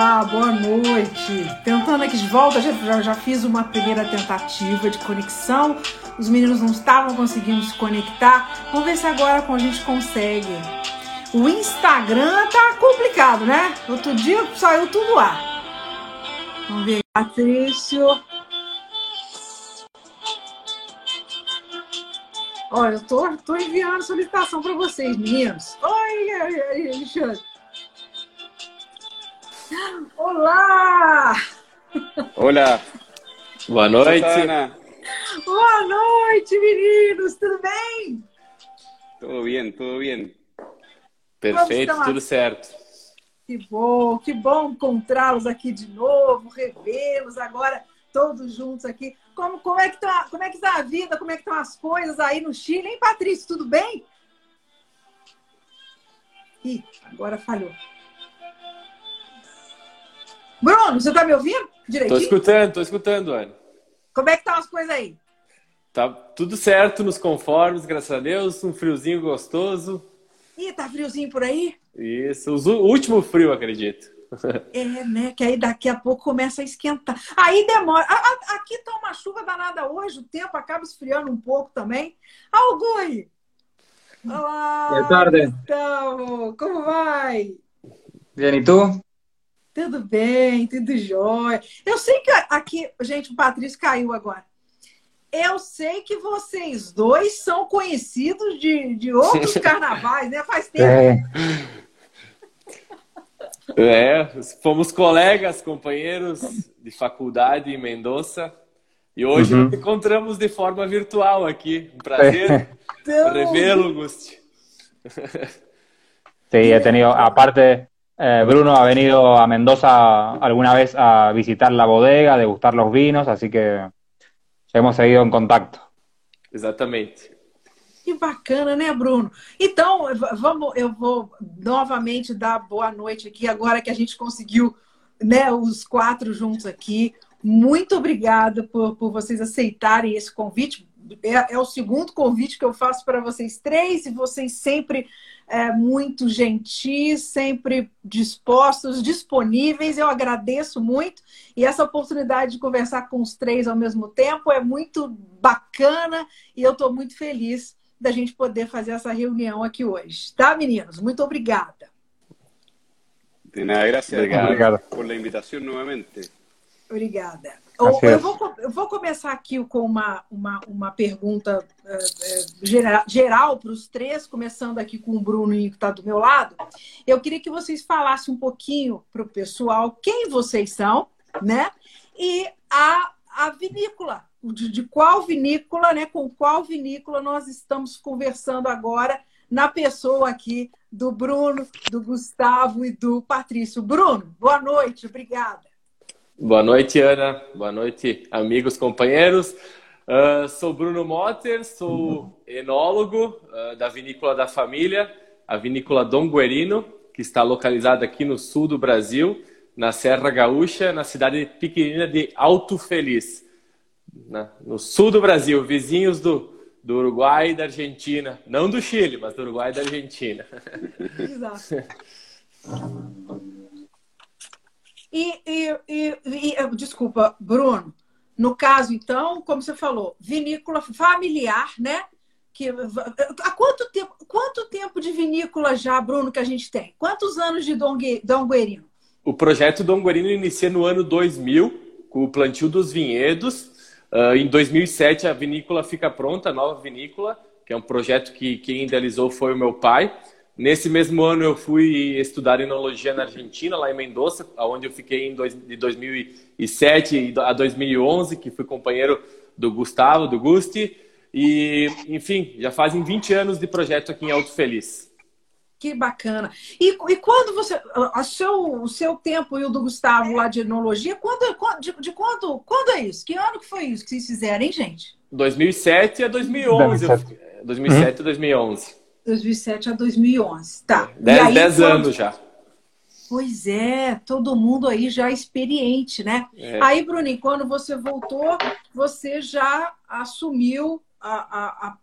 Olá, boa noite. Tentando aqui de volta, já, já fiz uma primeira tentativa de conexão. Os meninos não estavam conseguindo se conectar. Vamos ver se agora a gente consegue. O Instagram tá complicado, né? Outro dia saiu tudo lá. Vamos ver. Patrício. Olha, eu tô, tô enviando solicitação para vocês, meninos. Oi, Alexandre. Olá! Olá! Boa noite! Boa noite, meninos! Tudo bem? Tudo bem, tudo bem. Perfeito, tudo certo. Que bom, que bom encontrá-los aqui de novo, revê-los agora todos juntos aqui. Como, como, é que tá, como é que tá a vida? Como é que estão as coisas aí no Chile, hein, Patrícia? Tudo bem? Ih, agora falhou. Bruno, você tá me ouvindo direitinho? Tô escutando, tô escutando, Ana. Como é que estão as coisas aí? Tá tudo certo, nos conformes, graças a Deus. Um friozinho gostoso. Ih, tá friozinho por aí? Isso, o último frio, acredito. É, né? Que aí daqui a pouco começa a esquentar. Aí demora. Aqui tá uma chuva danada hoje, o tempo acaba esfriando um pouco também. Algui! Olá! Boa tarde. Então, como vai? Bem, e tu? Tudo bem, tudo jóia. Eu sei que aqui, gente, o Patrício caiu agora. Eu sei que vocês dois são conhecidos de, de outros carnavais, né? Faz tempo. É. é, fomos colegas, companheiros de faculdade em Mendoza. E hoje uhum. nos encontramos de forma virtual aqui. Um prazer é. então... revê-lo, Gusti. Sí, he tenido, aparte, Eh, Bruno ha venido a Mendoza alguna vez a visitar la bodega, a degustar los vinos, así que já hemos seguido em contato. Exatamente. Que bacana, né, Bruno? Então, vamos, eu vou novamente dar boa noite aqui, agora que a gente conseguiu né, os quatro juntos aqui. Muito obrigada por, por vocês aceitarem esse convite. É, é o segundo convite que eu faço para vocês três e vocês sempre é, muito gentis, sempre dispostos, disponíveis. Eu agradeço muito. E essa oportunidade de conversar com os três ao mesmo tempo é muito bacana e eu estou muito feliz da gente poder fazer essa reunião aqui hoje. Tá, meninos? Muito obrigada. De nada, gracias Obrigado. por a invitação novamente. Obrigada. Eu, vou, eu vou começar aqui com uma, uma, uma pergunta uh, geral, geral para os três, começando aqui com o Bruno que está do meu lado. Eu queria que vocês falassem um pouquinho para o pessoal quem vocês são, né? E a, a vinícola, de, de qual vinícola, né? Com qual vinícola nós estamos conversando agora na pessoa aqui do Bruno, do Gustavo e do Patrício. Bruno, boa noite, obrigada. Boa noite, Ana. Boa noite, amigos, companheiros. Uh, sou Bruno Motter, sou enólogo uh, da Vinícola da Família, a Vinícola Dom Guerino, que está localizada aqui no sul do Brasil, na Serra Gaúcha, na cidade pequenina de Alto Feliz, na, no sul do Brasil, vizinhos do, do Uruguai e da Argentina. Não do Chile, mas do Uruguai e da Argentina. Exato. E, e, e, e, desculpa, Bruno, no caso, então, como você falou, vinícola familiar, né? Que, há quanto tempo, quanto tempo de vinícola já, Bruno, que a gente tem? Quantos anos de Dom, Dom Guerino? O projeto Dom Guerino inicia no ano 2000, com o plantio dos vinhedos. Uh, em 2007, a vinícola fica pronta, a nova vinícola, que é um projeto que quem idealizou foi o meu pai. Nesse mesmo ano eu fui estudar enologia na Argentina, lá em Mendoza, onde eu fiquei em dois, de 2007 a 2011, que fui companheiro do Gustavo, do Gusti. E, enfim, já fazem 20 anos de projeto aqui em Alto Feliz. Que bacana. E, e quando você. O seu, o seu tempo e o do Gustavo lá de enologia, quando, de, de quando, quando é isso? Que ano que foi isso que vocês fizeram, hein, gente? 2007 a 2011. 2007, 2007 a 2011. 2007 a 2011. Tá. 10, 10 anos já. Pois é, todo mundo aí já experiente, né? É. Aí, Bruninho, quando você voltou, você já assumiu a, a,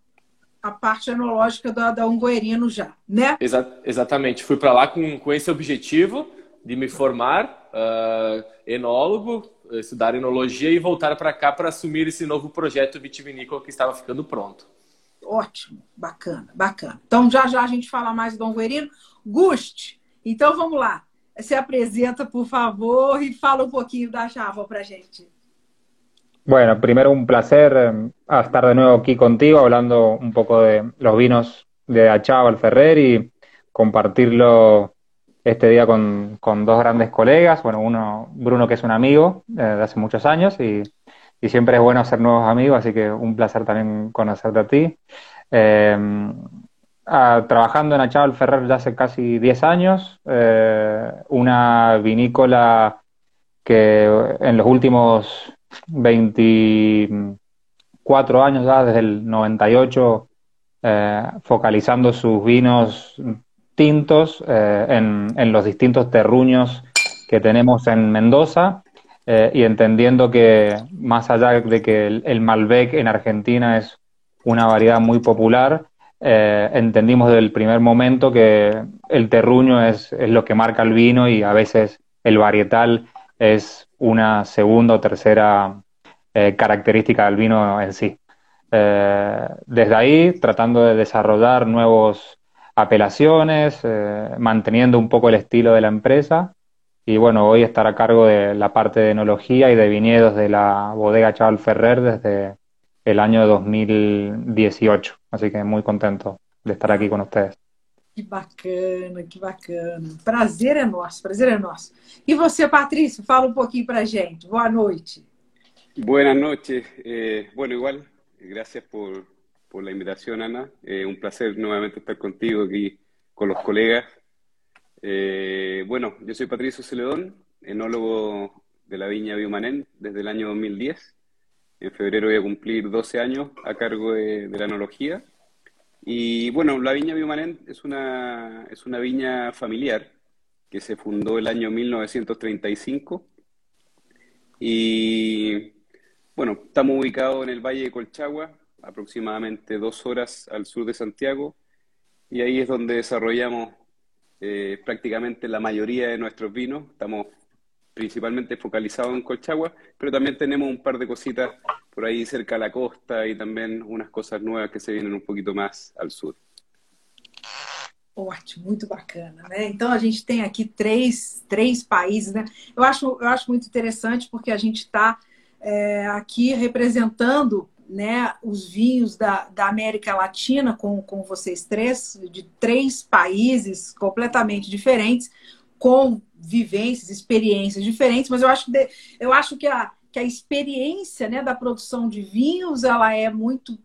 a, parte enológica da, da Ungoerino já, né? Exa exatamente. Fui para lá com, com esse objetivo de me formar uh, enólogo, estudar enologia e voltar para cá para assumir esse novo projeto vitivinícola que estava ficando pronto. Ótimo, bacana, bacana. Então já já a gente fala mais do Dom Guerino. Guste, então vamos lá. Se apresenta, por favor, e fala um poquito da Chava para gente. Bueno, primero un placer eh, estar de nuevo aquí contigo hablando un poco de los vinos de Achava al Ferrer y compartirlo este día con, con, dos grandes colegas. Bueno, uno, Bruno, que es un amigo eh, de hace muchos años y, y, siempre es bueno hacer nuevos amigos, así que un placer también conocerte a ti. Eh, trabajando en Achával Ferrer ya hace casi 10 años, eh, una vinícola que en los últimos 24 años ya, desde el 98, eh, focalizando sus vinos tintos eh, en, en, los distintos terruños que tenemos en Mendoza y entendiendo que más allá de que el Malbec en Argentina es una variedad muy popular, eh, entendimos desde el primer momento que el terruño es, es, lo que marca el vino y a veces el varietal es una segunda o tercera eh, característica del vino en sí. Eh, desde ahí, tratando de desarrollar nuevas apelaciones, manteniendo un poco el estilo de la empresa. Y bueno, hoy estar a cargo de la parte de enología y de viñedos de la bodega Chaval Ferrer desde el año 2018. Así que muy contento de estar aqui com vocês. Que bacana, que bacana. Prazer é nosso, prazer é nosso. E você, Patrício, fala um pouquinho para gente. Boa noite. Buenas noches. Eh, bueno, igual, gracias por, por la invitación, Ana. Eh, un placer nuevamente estar contigo aquí con los colegas. Eh, bueno, yo soy Patricio Celedón, enólogo de la viña Biomanén desde el año 2010. En febrero voy a cumplir 12 años a cargo de, la enología. Y bueno, la viña Biomanén es una, es una viña familiar que se fundó el año 1935. Y bueno, estamos ubicados en el Valle de Colchagua, aproximadamente dos horas al sur de Santiago. Y ahí es donde desarrollamos eh, prácticamente la mayoría de nuestros vinos. Estamos principalmente focalizado en Colchagua, pero también tenemos un par de cositas por ahí cerca de la costa y también unas cosas nuevas que se vienen um pouquinho mais ao sul. Ótimo, muito bacana, né? Então a gente tem aqui três, três países, né? Eu acho, eu acho muito interessante porque a gente está é, aqui representando né, os vinhos da, da América Latina com, com vocês três, de três países completamente diferentes, com vivências, experiências diferentes, mas eu acho que, eu acho que, a, que a experiência né, da produção de vinhos ela é muito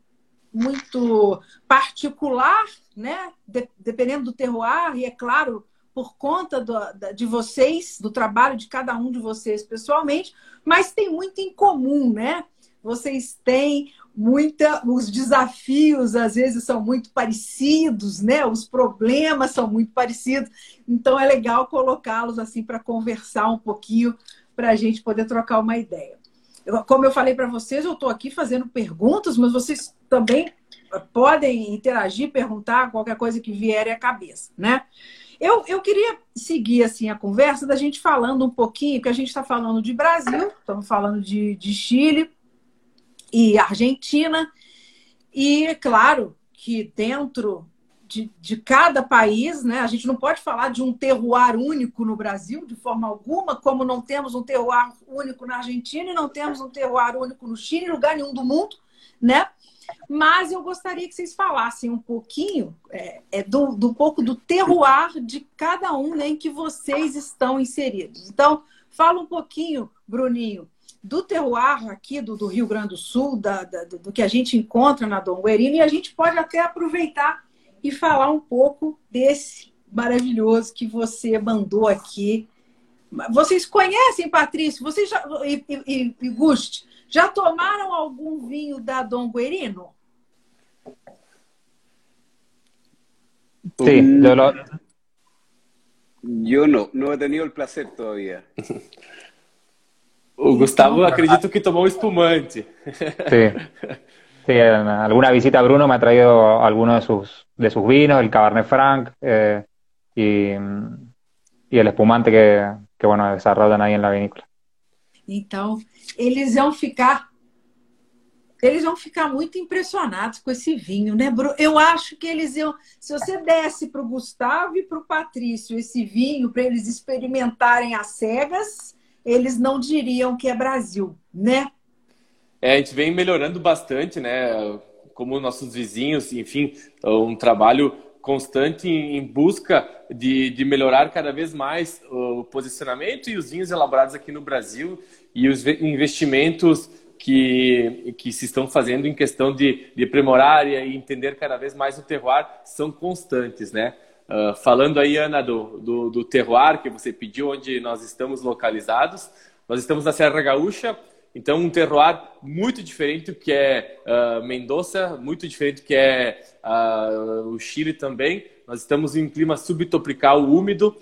muito particular, né? De, dependendo do terroir, e é claro, por conta do, de vocês, do trabalho de cada um de vocês pessoalmente, mas tem muito em comum, né? Vocês têm muita, os desafios às vezes são muito parecidos, né? Os problemas são muito parecidos. Então é legal colocá-los assim para conversar um pouquinho, para a gente poder trocar uma ideia. Eu, como eu falei para vocês, eu estou aqui fazendo perguntas, mas vocês também podem interagir, perguntar qualquer coisa que vier à cabeça, né? Eu, eu queria seguir assim a conversa da gente falando um pouquinho, porque a gente está falando de Brasil, estamos falando de, de Chile, e Argentina. E, claro, que dentro de, de, cada país, né? A gente não pode falar de um terroir único no Brasil, de forma alguma, como não temos um terroir único na Argentina e não temos um terroir único no Chile, em lugar nenhum do mundo, né? Mas eu gostaria que vocês falassem um pouquinho é, é do, do pouco do terroir de cada um né, em que vocês estão inseridos. Então, fala um pouquinho, Bruninho, do terroir aqui do, do Rio Grande do Sul, da, da, do que a gente encontra na Dom Guerino, e a gente pode até aproveitar e falar um pouco desse maravilhoso que você mandou aqui. Vocês conhecem, Patrício? Vocês já, e, e, e Guste, já tomaram algum vinho da Dom Guerino? Sim, eu não. Yo no, no he tenido el placer todavía. O Gustavo acredito que tomó espumante. Sí. Sí, en alguna visita a Bruno me ha traído algunos de sus, de sus vinos, el Cabernet Franc, eh, y, y el espumante que, que, bueno, desarrollan ahí en la vinícola. Então, eles vão ficar eles vão ficar muito impressionados com esse vinho, né, Bruno? Eu acho que eles iam. Se você desse para o Gustavo e para o Patrício esse vinho para eles experimentarem as cegas, eles não diriam que é Brasil, né? É, a gente vem melhorando bastante, né? Como nossos vizinhos, enfim, um trabalho constante em busca de, de melhorar cada vez mais o posicionamento e os vinhos elaborados aqui no Brasil e os investimentos que, que se estão fazendo em questão de, de aprimorar e entender cada vez mais o terroir são constantes, né? Uh, falando aí, Ana, do, do, do terroir que você pediu, onde nós estamos localizados, nós estamos na Serra Gaúcha, então um terroir muito diferente do que é uh, Mendoza, muito diferente do que é uh, o Chile também. Nós estamos em um clima subtropical úmido,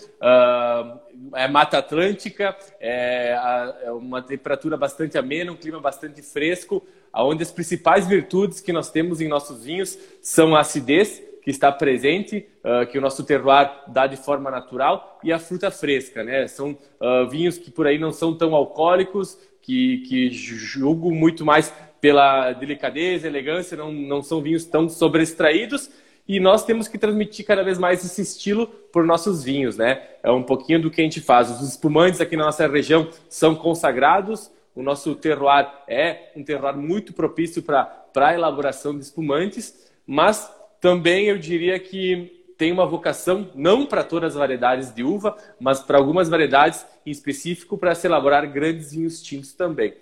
é Mata Atlântica, é, é, uma temperatura bastante amena, um clima bastante fresco, onde as principais virtudes que nós temos em nossos vinhos são a acidez, que está presente, uh, que o nosso terroir dá de forma natural, e a fruta fresca. Né? São uh, vinhos que por aí não são tão alcoólicos, que, que julgo muito mais pela delicadeza, elegância, não, não são vinhos tão sobreextraídos, e nós temos que transmitir cada vez mais esse estilo por nossos vinhos, né? É um pouquinho do que a gente faz. Os espumantes aqui na nossa região são consagrados, o nosso terroir é um terroir muito propício para a elaboração de espumantes, mas também eu diria que tem uma vocação não para todas as variedades de uva, mas para algumas variedades em específico para se elaborar grandes vinhos tintos também.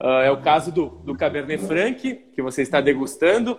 Uh, é o caso do, do Cabernet Franc, que você está degustando.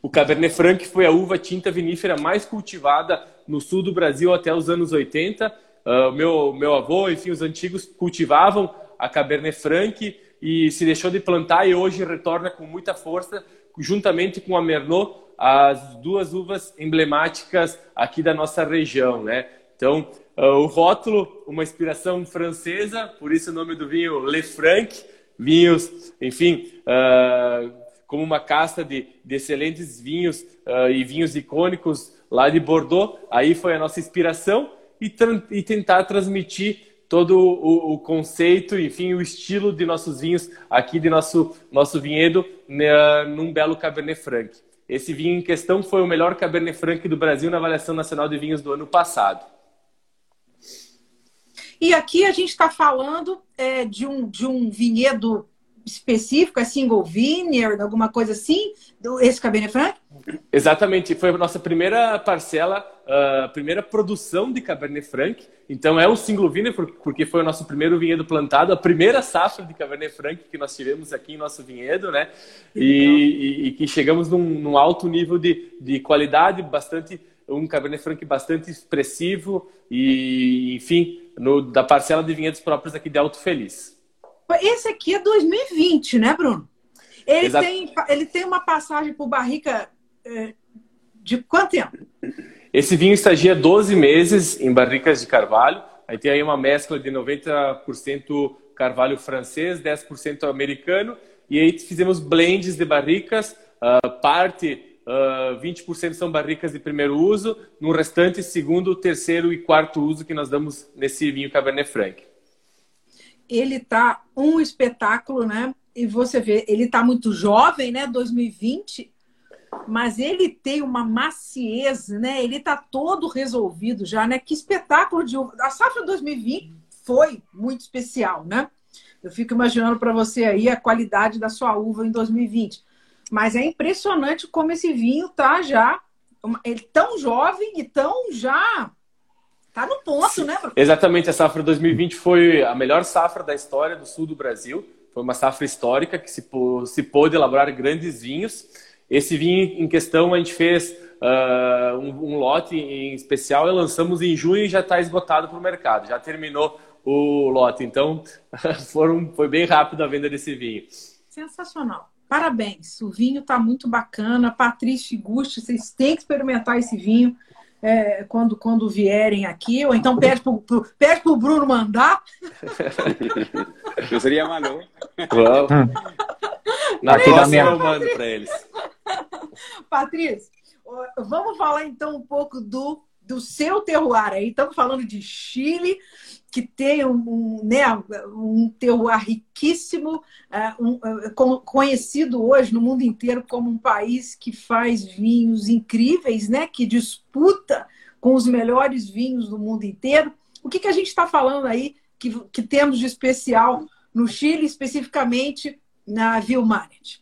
O Cabernet Franc foi a uva tinta vinífera mais cultivada no sul do Brasil até os anos 80. Uh, ah, meu, meu avô, enfim, os antigos cultivavam a Cabernet Franc e se deixou de plantar e hoje retorna com muita força, juntamente com a Merlot, as duas uvas emblemáticas aqui da nossa região, né? Então, uh, o rótulo, uma inspiração francesa, por isso o nome do vinho Le Franc, vinhos, enfim, uh, como uma casta de, de excelentes vinhos uh, e vinhos icônicos lá de Bordeaux. Aí foi a nossa inspiração e, e tentar transmitir todo o, o, conceito, enfim, o estilo de nossos vinhos aqui de nosso, nosso vinhedo né, num belo Cabernet Franc. Esse vinho em questão foi o melhor Cabernet Franc do Brasil na avaliação nacional de vinhos do ano passado. E aqui a gente está falando é, de, um, de um vinhedo específico, é single vineyard, alguma coisa assim, do, esse Cabernet Franc? Exatamente, foi a nossa primeira parcela, a uh, primeira produção de Cabernet Franc. Então é um single vineyard porque foi o nosso primeiro vinhedo plantado, a primeira safra de Cabernet Franc que nós tivemos aqui em nosso vinhedo, né? E, e, e que chegamos num, num, alto nível de, de qualidade, bastante um Cabernet Franc bastante expressivo e, enfim, no, da parcela de vinhedos próprios aqui de Alto Feliz. Esse aqui é 2020, né, Bruno? Ele, tem, ele tem uma passagem por barrica é, de quanto tempo? Esse vinho estagia 12 meses em barricas de carvalho. Aí tem aí uma mescla de 90% carvalho francês, 10% americano. E aí fizemos blends de barricas, uh, parte uh, ah, 20% são barricas de primeiro uso, no restante segundo, terceiro e quarto uso que nós damos nesse vinho Cabernet Franc ele tá um espetáculo, né? E você vê, ele tá muito jovem, né? 2020, mas ele tem uma maciez, né? Ele tá todo resolvido já, né? Que espetáculo de. A safra 2020 foi muito especial, né? Eu fico imaginando para você aí a qualidade da sua uva em 2020. Mas é impressionante como esse vinho tá já ele tão jovem e tão já Tá no ponto, Sim. né? Exatamente, a safra 2020 foi a melhor safra da história do sul do Brasil. Foi uma safra histórica que se, se pôde elaborar grandes vinhos. Esse vinho em questão a gente fez uh, um, um, lote em especial e lançamos em junho e já está esgotado para o mercado. Já terminou o lote. Então, foram, foi bem rápido a venda desse vinho. Sensacional. Parabéns. O vinho está muito bacana. Patrícia e Gusti, vocês têm que experimentar esse vinho é, quando, quando vierem aqui, ou então pede para pede o Bruno mandar. Não seria Manu. Claro. Na Aqui próxima eu mando para eles. Patrícia, vamos falar então um pouco do do seu terroir. Aí estamos falando de Chile, que tem um, um, né, um terroir riquíssimo, uh, um, uh, conhecido hoje no mundo inteiro como um país que faz vinhos incríveis, né, que disputa com os melhores vinhos do mundo inteiro. O que, que a gente está falando aí que, que temos de especial no Chile, especificamente na Vilmanet?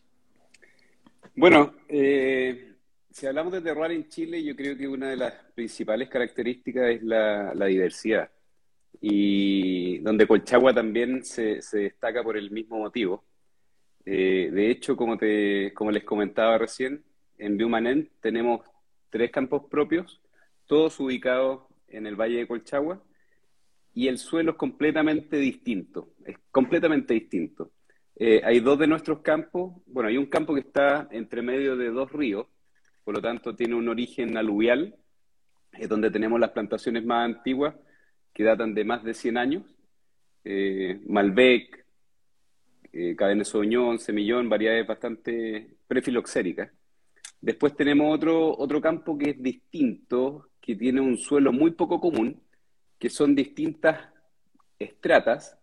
Bueno, eh, si hablamos de terroir en Chile, yo creo que una de las principales características es la, la diversidad. Y donde Colchagua también se, se destaca por el mismo motivo. Eh, de hecho, como, te, como les comentaba recién, en Biumanén tenemos tres campos propios, todos ubicados en el Valle de Colchagua, y el suelo es completamente distinto, es completamente distinto. Eh, hay dos de nuestros campos, bueno, hay un campo que está entre medio de dos ríos, por lo tanto tiene un origen aluvial, es donde tenemos las plantaciones más antiguas, que datan de más de 100 años, eh, Malbec, eh, Cabernet Sauvignon, Semillón, variedades bastante prefiloxéricas. Después tenemos otro, otro campo que es distinto, que tiene un suelo muy poco común, que son distintas estratas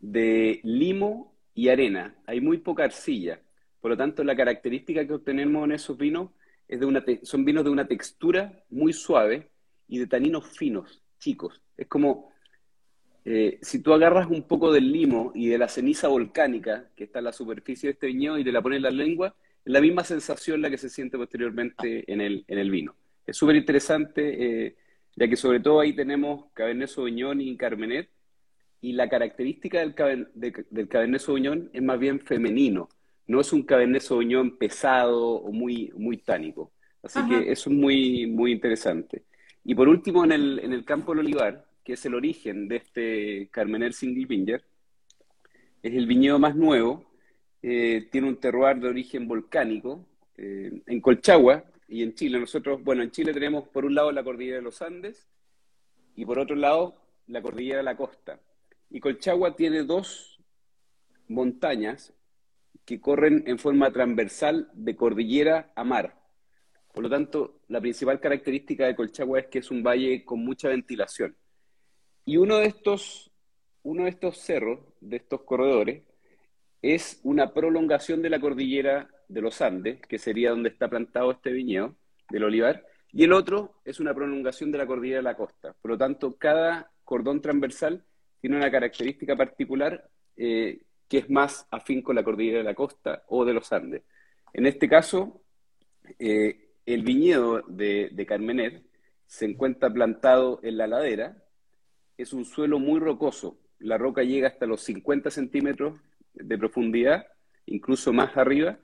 de limo y arena. Hay muy poca arcilla. Por lo tanto, la característica que obtenemos en esos vinos es de una son vinos de una textura muy suave y de taninos finos, chicos. Es como eh, si tú agarras un poco del limo y de la ceniza volcánica que está en la superficie de este viñedo y te la pones en la lengua, es la misma sensación la que se siente posteriormente en el, en el vino. Es súper interesante, eh, ya que sobre todo ahí tenemos Cabernet Sauvignon y Carmenet, y la característica del, del Cabernet Sauvignon es más bien femenino, no es un Cabernet Sauvignon pesado o muy, muy tánico. Así que eso es muy, muy interesante. Y por último, en el, en el campo del olivar, que es el origen de este Carmener Single Vinger, es el viñedo más nuevo, eh, tiene un terroir de origen volcánico. Eh, en Colchagua y en Chile, nosotros, bueno, en Chile tenemos por un lado la cordillera de los Andes y por otro lado la cordillera de la costa. Y Colchagua tiene dos montañas que corren en forma transversal de cordillera a mar. Por lo tanto, la principal característica de Colchagua es que es un valle con mucha ventilación. Y uno de estos, uno de estos cerros, de estos corredores, es una prolongación de la cordillera de los Andes, que sería donde está plantado este viñedo del olivar, y el otro es una prolongación de la cordillera de la costa. Por lo tanto, cada cordón transversal tiene una característica particular eh, que es más afín con la cordillera de la costa o de los Andes. En este caso, eh, el viñedo de, de Carmenet se encuentra plantado en la ladera, es un suelo muy rocoso, la roca llega hasta los 50 centímetros de profundidad, incluso más arriba,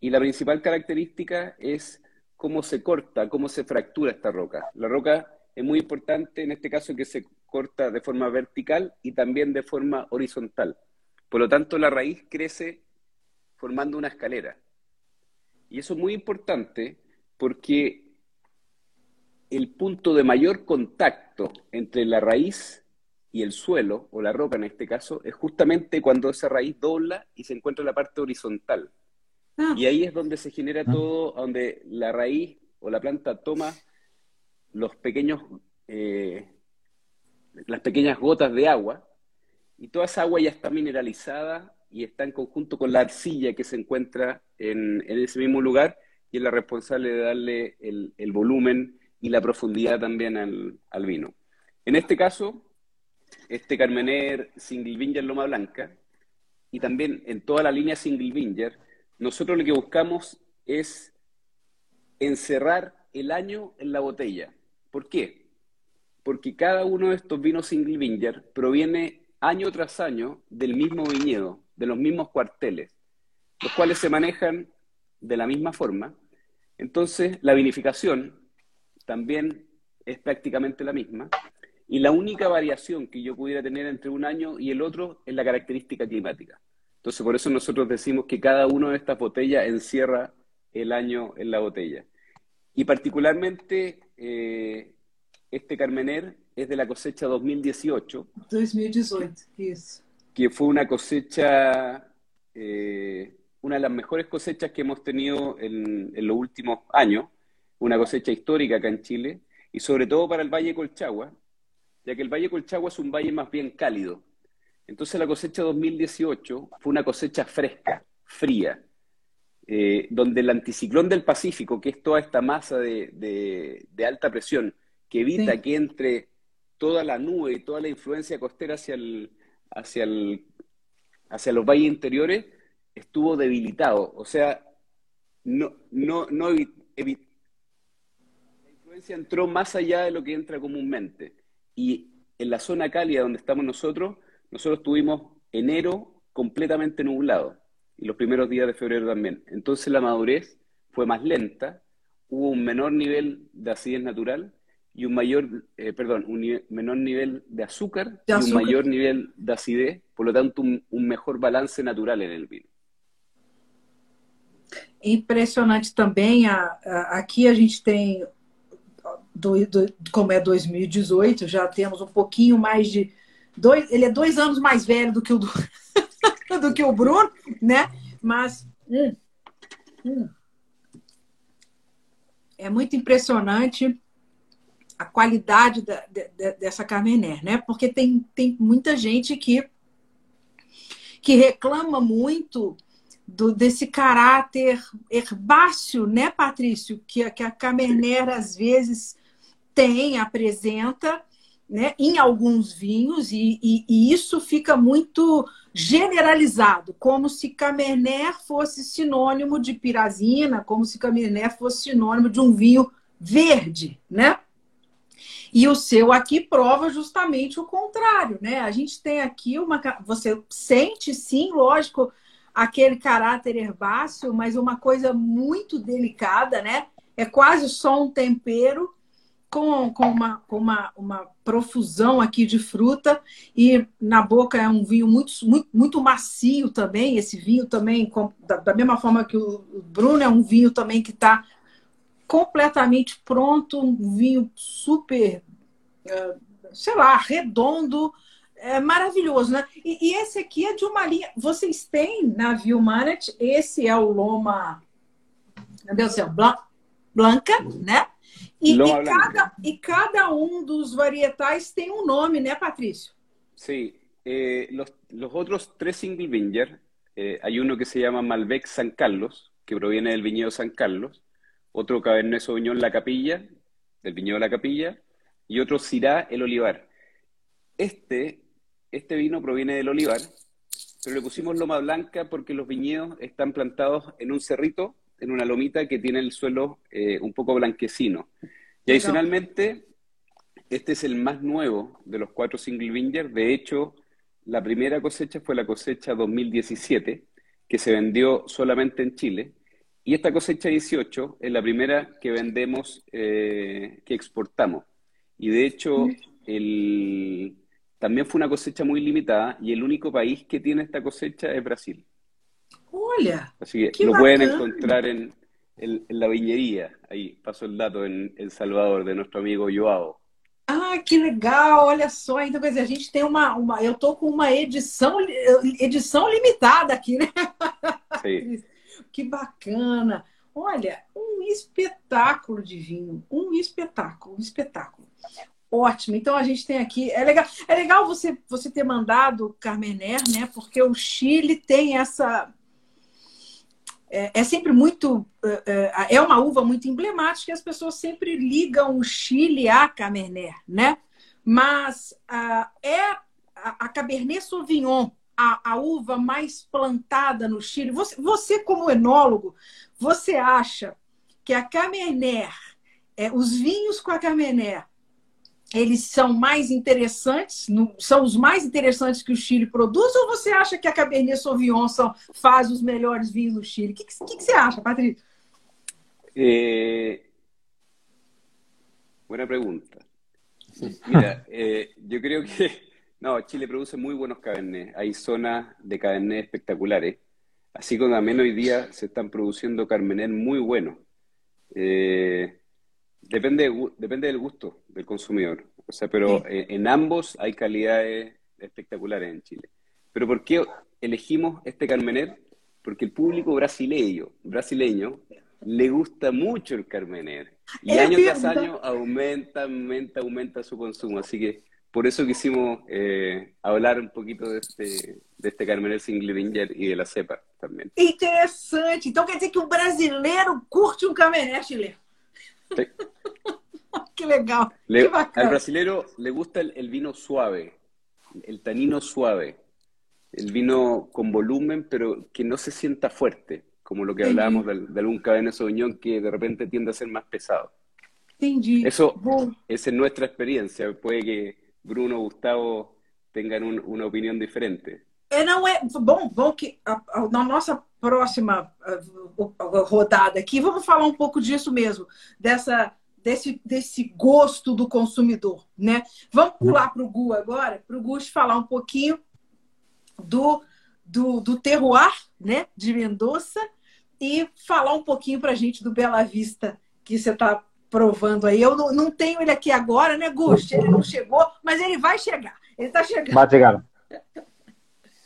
y la principal característica es cómo se corta, cómo se fractura esta roca. La roca es muy importante en este caso que se corta de forma vertical y también de forma horizontal. Por lo tanto, la raíz crece formando una escalera. Y eso es muy importante porque el punto de mayor contacto entre la raíz y el suelo, o la roca en este caso, es justamente cuando esa raíz dobla y se encuentra en la parte horizontal. Ah. Y ahí es donde se genera ah. todo, donde la raíz o la planta toma los pequeños, eh, las pequeñas gotas de agua, y toda esa agua ya está mineralizada y está en conjunto con la arcilla que se encuentra en, en ese mismo lugar, y es la responsable de darle el, volumen y la profundidad también al, vino. En este caso, este Carmener Single Vinger Loma Blanca, y también en toda la línea Single Vinger, nosotros lo que buscamos es encerrar el año en la botella. ¿Por qué? Porque cada uno de estos vinos Single Vinger proviene año tras año del mismo viñedo, de los mismos cuarteles, los cuales se manejan de la misma forma. Entonces, la vinificación también es prácticamente la misma. Y la única variación que yo pudiera tener entre un año y el otro es la característica climática. Entonces, por eso nosotros decimos que cada una de estas botellas encierra el año en la botella. Y particularmente, eh, este Carmener es de la cosecha 2018. 2018, Que fue una cosecha eh, una de las mejores cosechas que hemos tenido en, los últimos años, una cosecha histórica acá en Chile, y sobre todo para el Valle Colchagua, ya que el Valle Colchagua es un valle más bien cálido. Entonces la cosecha 2018 fue una cosecha fresca, fría, eh, donde el anticiclón del Pacífico, que es toda esta masa de, alta presión, que evita que entre toda la nube y toda la influencia costera hacia, el, hacia, el, hacia los valles interiores, estuvo debilitado. O sea, no, no, no la influencia entró más allá de lo que entra comúnmente. Y en la zona cálida donde estamos nosotros, nosotros tuvimos enero completamente nublado y los primeros días de febrero también. Entonces la madurez fue más lenta, hubo un menor nivel de acidez natural y un mayor, eh, perdón, un menor nivel de azúcar, y un mayor nivel de acidez, por lo tanto un, mejor balance natural en el vino. Impressionante também, a, a, aqui a gente tem, do, do, como é 2018, já temos um pouquinho mais de, dois, ele é dois anos mais velho do que o do, do que o Bruno, né? Mas hum, hum, é muito impressionante a qualidade da, de, dessa Carmener, né? Porque tem, tem muita gente que, que reclama muito do, desse caráter herbáceo, né, Patrício? Que, que a Cabernet às vezes tem, apresenta, né, em alguns vinhos, e, e, e isso fica muito generalizado, como se Cabernet fosse sinônimo de pirazina, como se Cabernet fosse sinônimo de um vinho verde, né? E o seu aqui prova justamente o contrário, né? A gente tem aqui uma. Você sente, sim, lógico, aquele caráter herbáceo, mas uma coisa muito delicada, né? É quase só um tempero com, com, uma, com uma, uma profusão aqui de fruta e na boca é um vinho muito, muito, muito macio também. Esse vinho também, da, da mesma forma que o Bruno, é um vinho também que está completamente pronto, um vinho super, é, sei lá, redondo, é maravilhoso, né? E, e, esse aqui é de uma linha. Vocês têm na Vilmanet, esse é o Loma. Meu Deus do céu, Blanca, né? E, e, cada, e cada um dos varietais tem um nome, né, Patrício? Sí. Eh, los, los, otros tres single vinger, eh, hay uno que se llama Malbec San Carlos, que proviene del viñedo San Carlos, otro Cabernet Sauvignon La Capilla, del viñedo La Capilla, y otro Syrah El Olivar. Este, este vino proviene del olivar, pero le pusimos loma blanca porque los viñedos están plantados en un cerrito en una lomita que tiene el suelo eh, un poco blanquecino. Y adicionalmente, este es el más nuevo de los cuatro single vineyard. De hecho, la primera cosecha fue la cosecha 2017, que se vendió solamente en Chile. Y esta cosecha 18 es la primera que vendemos, eh, que exportamos. Y de hecho, el, también fue una cosecha muy limitada y el único país que tiene esta cosecha es Brasil. Olha! Así que lo pueden encontrar en, en, en, la viñería. Aí passo o dado em El Salvador, de nosso amigo Joao. Ah, que legal! Olha só, então quer dizer, a gente tem uma, uma eu tô com uma edição edição limitada aqui, né? Sim. que bacana! Olha, um espetáculo de vinho, um espetáculo, um espetáculo. Ótimo. Então a gente tem aqui. É legal, é legal você, você ter mandado Carmener, né? Porque o Chile tem essa é, é sempre muito. É, é, é uma uva muito emblemática e as pessoas sempre ligam o Chile a Cabernet, né? Mas é a, Cabernet Sauvignon a, a, uva mais plantada no Chile. Você, você, como enólogo, você acha que a Cabernet, é, os vinhos com a Cabernet, eles são mais interessantes, são os mais interessantes que o Chile produz, ou você acha que a Cabernet Sauvignon são, faz os melhores vinhos do Chile? O que, que, que você acha, Patrícia? Eh, buena pregunta. Mira, eh, yo creo que no, Chile produce muy buenos cabernet. Hay zonas de cabernet espectaculares. Así como también hoy día se están produciendo cabernet muy buenos. Eh, Depende, depende del gusto del consumidor. O sea, pero eh, en ambos hay calidades espectaculares en Chile. Pero ¿por qué elegimos este Carmener? Porque el público brasileño, brasileño le gusta mucho el Carmener. Y año tras año aumenta, aumenta, aumenta su consumo. Así que por eso quisimos eh, hablar un poquito de este, de este Carmener Single Vinger y de la cepa también. Interessante. Então quer dizer que o brasileiro curte um Carmener, Chile. Sí. Qué legal. Le, Qué al brasilero le gusta el, el, vino suave, el tanino suave, el vino con volumen, pero que no se sienta fuerte, como lo que hablábamos de, de algún Cabernet Sauvignon que de repente tiende a ser más pesado. Entendi. Eso, esa es nuestra experiencia. Puede que Bruno, Gustavo tengan un, uma opinião diferente. É, não é bom, bom que a, a, na nossa próxima a, rodada aqui vamos falar um pouco disso mesmo, dessa desse, desse gosto do consumidor, né? Vamos pular para o Gu agora, para o Gu falar um pouquinho do, do, do terroir, né, de Mendoza e falar um pouquinho para a gente do Bela Vista que você está provando aí. Eu não, não, tenho ele aqui agora, né, Gusti? Ele não chegou, mas ele vai chegar. Ele está chegando. Va a llegar.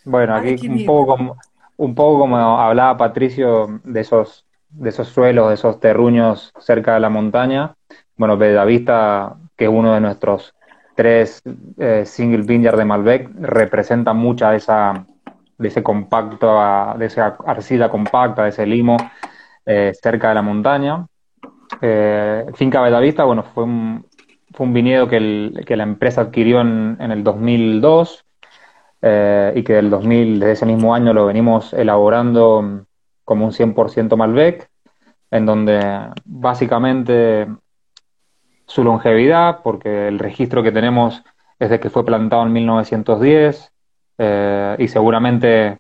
Bueno, aquí un poco, como, un poco como hablaba Patricio de esos, de esos suelos, de esos terruños cerca de la montaña. Bueno, Vista, que es uno de nuestros tres eh, single vineyard de Malbec, representa mucha de esa de ese compacto, de esa arcilla compacta, de ese limo eh, cerca de la montaña. Eh, Finca Bellavista, bueno, fue un, fue un viñedo que, el, que la empresa adquirió en, en el 2002 eh, y que del 2000, desde ese mismo año lo venimos elaborando como un 100% Malbec, en donde básicamente su longevidad, porque el registro que tenemos es de que fue plantado en 1910 eh, y seguramente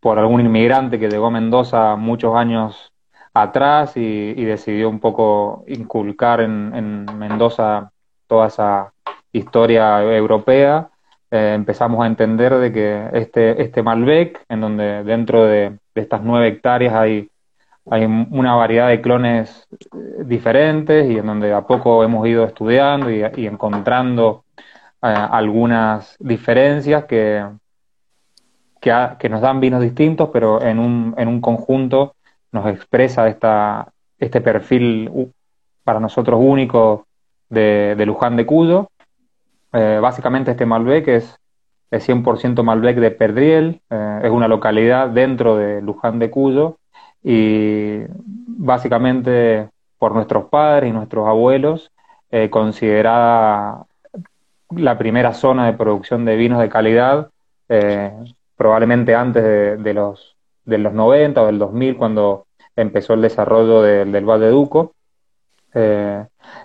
por algún inmigrante que llegó a Mendoza muchos años atrás y, decidió un poco inculcar en, Mendoza toda esa historia europea, eh, empezamos a entender de que este, este Malbec, en donde dentro de, estas nueve hectáreas hay, hay una variedad de clones eh, diferentes y en donde a poco hemos ido estudiando y, encontrando eh, algunas diferencias que, que, nos dan vinos distintos, pero en un, en un conjunto nos expresa esta, este perfil para nosotros único de Luján de Cuyo. Eh, básicamente este Malbec es, es 100% Malbec de Perdriel, eh, es una localidad dentro de Luján de Cuyo y básicamente por nuestros padres y nuestros abuelos eh, considerada la primera zona de producción de vinos de calidad, probablemente antes de, de los de los 90 o del 2000, cuando empezó el desarrollo del, del Valle de Duco.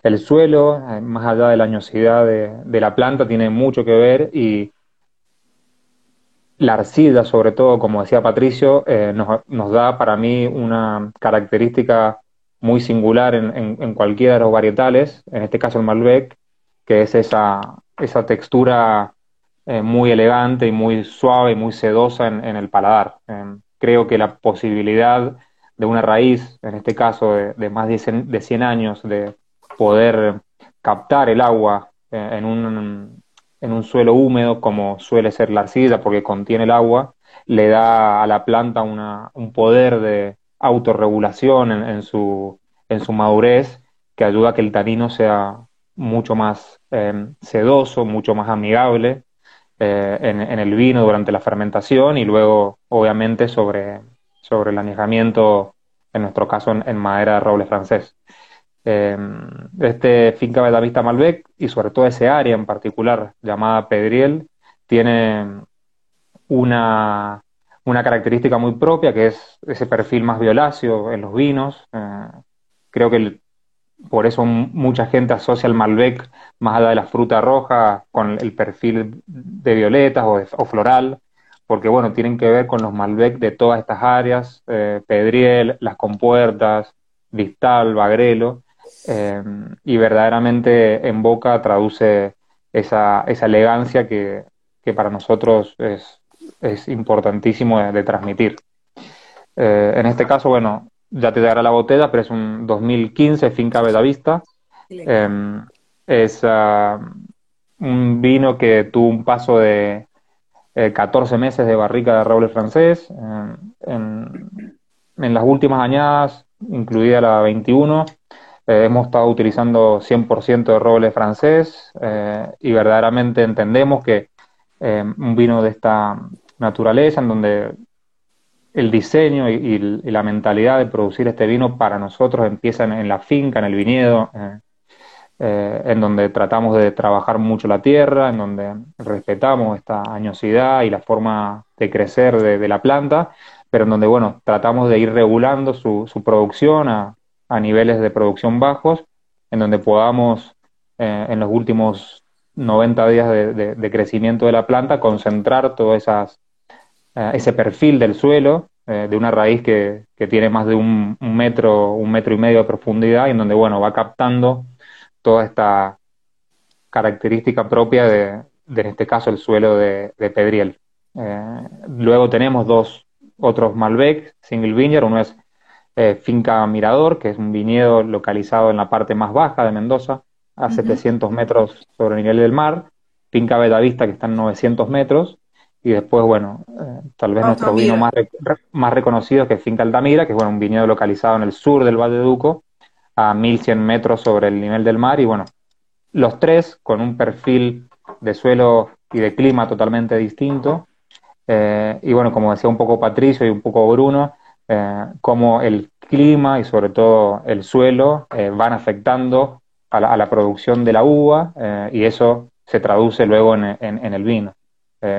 El suelo, eh, más allá de la añosidad de, de, la planta, tiene mucho que ver y la arcilla, sobre todo, como decía Patricio, eh, nos, da para mí una característica muy singular en, en, en, cualquiera de los varietales, en este caso el Malbec, que es esa, esa textura eh, muy elegante y muy suave y muy sedosa en, el paladar. Creo que la posibilidad de una raíz, en este caso de, de más de 100, años, de poder captar el agua eh, en, un, en un suelo húmedo, como suele ser la arcilla, porque contiene el agua, le da a la planta una, un poder de autorregulación en, en, su, en su madurez que ayuda a que el tanino sea mucho más eh, sedoso, mucho más amigable eh, en, el vino durante la fermentación y luego, obviamente, sobre, sobre el añejamiento, en nuestro caso, en madera de roble francés. Eh, este finca Bellavista Malbec y sobre todo ese área en particular llamada Pedriel tiene una, una característica muy propia que es ese perfil más violáceo en los vinos. Eh, creo que el, por eso mucha gente asocia el Malbec más allá de la fruta roja con el perfil de violetas o, de, o floral, porque bueno, tienen que ver con los Malbec de todas estas áreas, eh, Pedriel, Las Compuertas, Vistal, Bagrelo, eh, y verdaderamente en boca traduce esa, esa elegancia que, que, para nosotros es, es importantísimo de, de transmitir. Eh, en este caso, bueno, ya te dará la botella, pero es un 2015 Finca Bellavista. Eh, es uh, un vino que tuvo un paso de eh, 14 meses de barrica de roble francés. Eh, en, en, las últimas añadas incluida la 21. Eh, hemos estado utilizando 100% de roble francés eh, y verdaderamente entendemos que eh, un vino de esta naturaleza, en donde el diseño y, la mentalidad de producir este vino para nosotros empieza en, la finca, en el viñedo, en donde tratamos de trabajar mucho la tierra, en donde respetamos esta añosidad y la forma de crecer de la planta pero en donde, bueno, tratamos de ir regulando su, su producción a, a, niveles de producción bajos, en donde podamos, eh, en los últimos 90 días de, crecimiento de la planta, concentrar todo esas, eh, ese perfil del suelo, eh, de una raíz que, que tiene más de un, metro, un metro y medio de profundidad, y en donde, bueno, va captando toda esta característica propia de, en este caso, el suelo de, Pedriel. luego tenemos dos, otros Malbec, Single Vineyard, uno es eh, Finca Mirador, que es un viñedo localizado en la parte más baja de Mendoza, a 700 metros sobre el nivel del mar, Finca Betavista, que está en 900 metros, y después, bueno, eh, tal vez nuestro vino más, más reconocido que es Finca Altamira, que es bueno, un viñedo localizado en el sur del Valle de Duco, a 1100 metros sobre el nivel del mar, y bueno, los tres con un perfil de suelo y de clima totalmente distinto, eh, y bueno, como decía un poco Patricio y un poco Bruno, eh, cómo el clima y sobre todo el suelo eh, van afectando a la, producción de la uva eh, y eso se traduce luego en, el vino.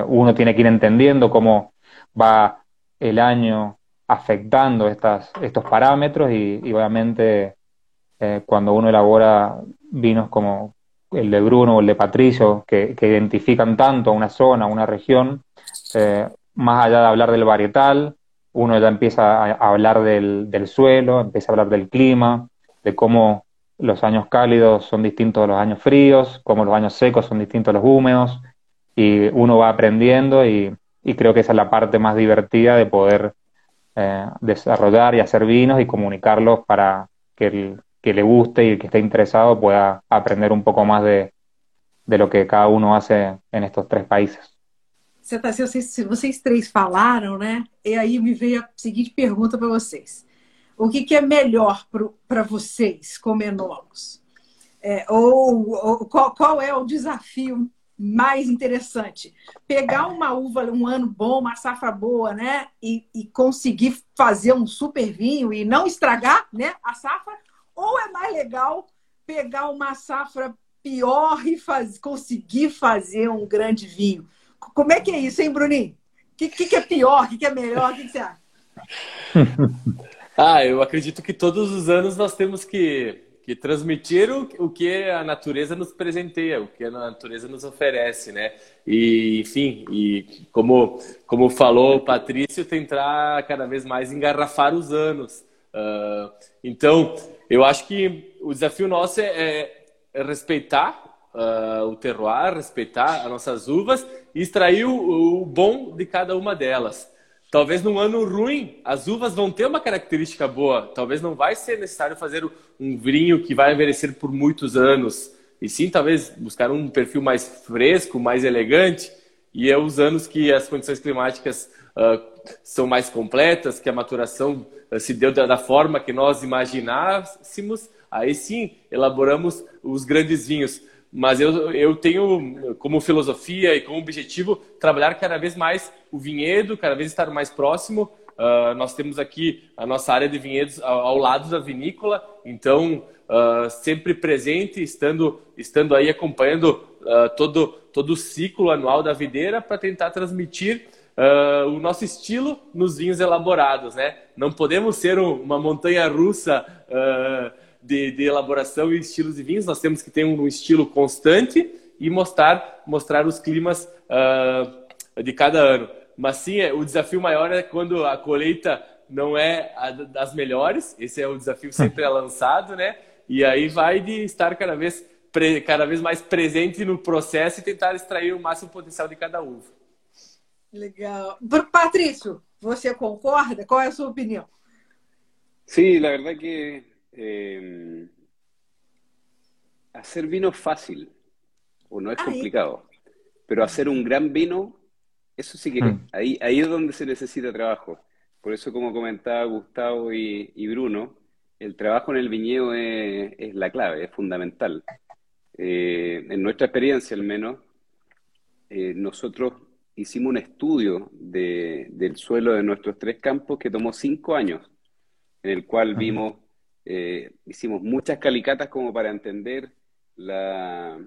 uno tiene que ir entendiendo cómo va el año afectando estos parámetros y, obviamente cuando uno elabora vinos como el de Bruno o el de Patricio, que, que identifican tanto a una zona, a una región, más allá de hablar del varietal, uno ya empieza a hablar del, del, suelo, empieza a hablar del clima, de cómo los años cálidos son distintos a los años fríos, cómo los años secos son distintos a los húmedos, y uno va aprendiendo y, creo que esa es la parte más divertida de poder eh, desarrollar y hacer vinos y comunicarlos para que el que le guste y el que esté interesado pueda aprender un poco más de, de lo que cada uno hace en estos tres países. Você tá, vocês, se vocês três falaram, né? E aí me veio a seguinte pergunta para vocês: o que, que é melhor para vocês como enólogos? É, ou, ou qual, qual, é o desafio mais interessante? Pegar uma uva, um ano bom, uma safra boa, né? E, e conseguir fazer um super vinho e não estragar, né? A safra? Ou é mais legal pegar uma safra pior e faz, conseguir fazer um grande vinho? Como é que é isso, hein, Bruninho? O que, que, que, é pior? O que, que é melhor? O que, que você acha? ah, eu acredito que todos os anos nós temos que, que transmitir o, o que a natureza nos presenteia, o que a natureza nos oferece, né? E, enfim, e como, como falou o Patrício, tentar cada vez mais engarrafar os anos. Uh, então, eu acho que o desafio nosso é, é respeitar uh, o terroir, respeitar as nossas uvas e extrair o, o bom de cada uma delas. Talvez num ano ruim, as uvas vão ter uma característica boa. Talvez não vai ser necessário fazer um vinho que vai envelhecer por muitos anos. E sim, talvez buscar um perfil mais fresco, mais elegante. E é os anos que as condições climáticas uh, são mais completas, que a maturação uh, se deu da, da, forma que nós imaginássemos. Aí sim, elaboramos os grandes vinhos mas eu, eu tenho como filosofia e como objetivo trabalhar cada vez mais o vinhedo, cada vez estar mais próximo. Uh, nós temos aqui a nossa área de vinhedos ao, ao lado da vinícola, então uh, sempre presente, estando, estando aí acompanhando uh, todo, todo o ciclo anual da videira para tentar transmitir o nosso estilo nos vinhos elaborados. Né? Não podemos ser uma montanha russa de, de elaboração e estilos de vinhos, nós temos que ter um, estilo constante e mostrar, mostrar os climas uh, de cada ano. Mas sim, é, o desafio maior é quando a colheita não é a das melhores, esse é o desafio sempre é lançado, né? E aí vai de estar cada vez, cada vez mais presente no processo e tentar extrair o máximo potencial de cada uva. Legal. Patrício, você concorda? Qual é a sua opinião? Sí, la verdad que eh, hacer vino es fácil, o no es complicado, pero hacer un gran vino, eso sí que mm. ahí, ahí es donde se necesita trabajo. Por eso, como comentaba Gustavo y, Bruno, el trabajo en el viñedo es, la clave, es fundamental. Eh, en nuestra experiencia, al menos, eh, nosotros hicimos un estudio del suelo de nuestros tres campos que tomó cinco años, en el cual vimos, eh, hicimos muchas calicatas como para entender la,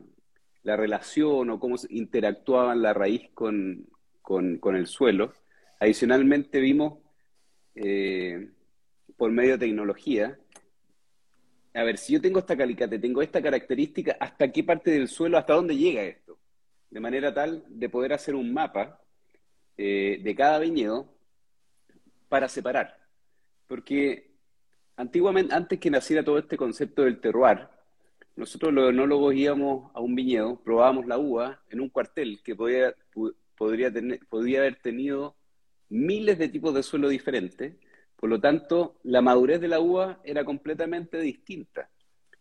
relación o cómo interactuaban la raíz con, el suelo. Adicionalmente vimos, por medio de tecnología, a ver, si yo tengo esta calicate, tengo esta característica, ¿hasta qué parte del suelo, hasta dónde llega esto? De manera tal de poder hacer un mapa eh, de cada viñedo para separar. Porque antiguamente, antes que naciera todo este concepto del terroir, nosotros los enólogos íbamos a un viñedo, probábamos la uva en un cuartel que podía, podría, tener, podría haber tenido miles de tipos de suelo diferentes por lo tanto, la madurez de la uva era completamente distinta.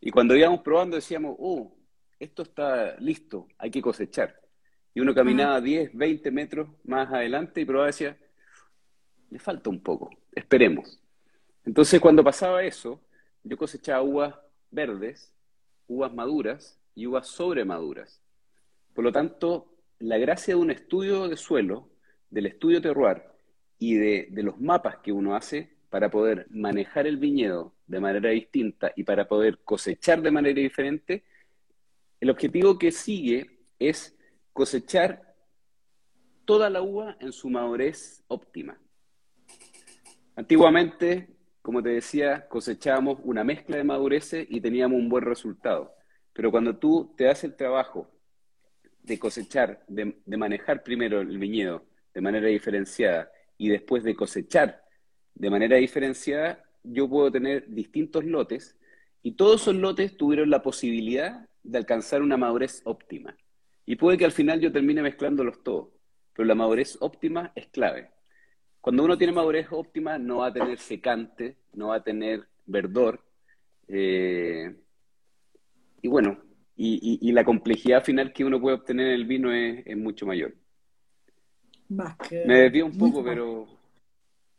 Y cuando íbamos probando decíamos, oh, esto está listo, hay que cosechar. Y uno caminaba 10, 20 metros más adelante y probaba y decía, le falta un poco, esperemos. Entonces, cuando pasaba eso, yo cosechaba uvas verdes, uvas maduras y uvas sobremaduras. Por lo tanto, la gracia de un estudio de suelo, del estudio terroir y de, de los mapas que uno hace, para poder manejar el viñedo de manera distinta y para poder cosechar de manera diferente, el objetivo que sigue es cosechar toda la uva en su madurez óptima. Antiguamente, como te decía, cosechábamos una mezcla de madureces y teníamos un buen resultado. Pero cuando tú te das el trabajo de cosechar, de, de manejar primero el viñedo de manera diferenciada y después de cosechar de manera diferenciada, yo puedo tener distintos lotes y todos esos lotes tuvieron la posibilidad de alcanzar una madurez óptima. Y puede que al final yo termine mezclándolos todos, pero la madurez óptima es clave. Cuando uno tiene madurez óptima no va a tener secante, no va a tener verdor. Eh, y bueno, y, la complejidad final que uno puede obtener en el vino es, mucho mayor. Me desvío un poco, pero,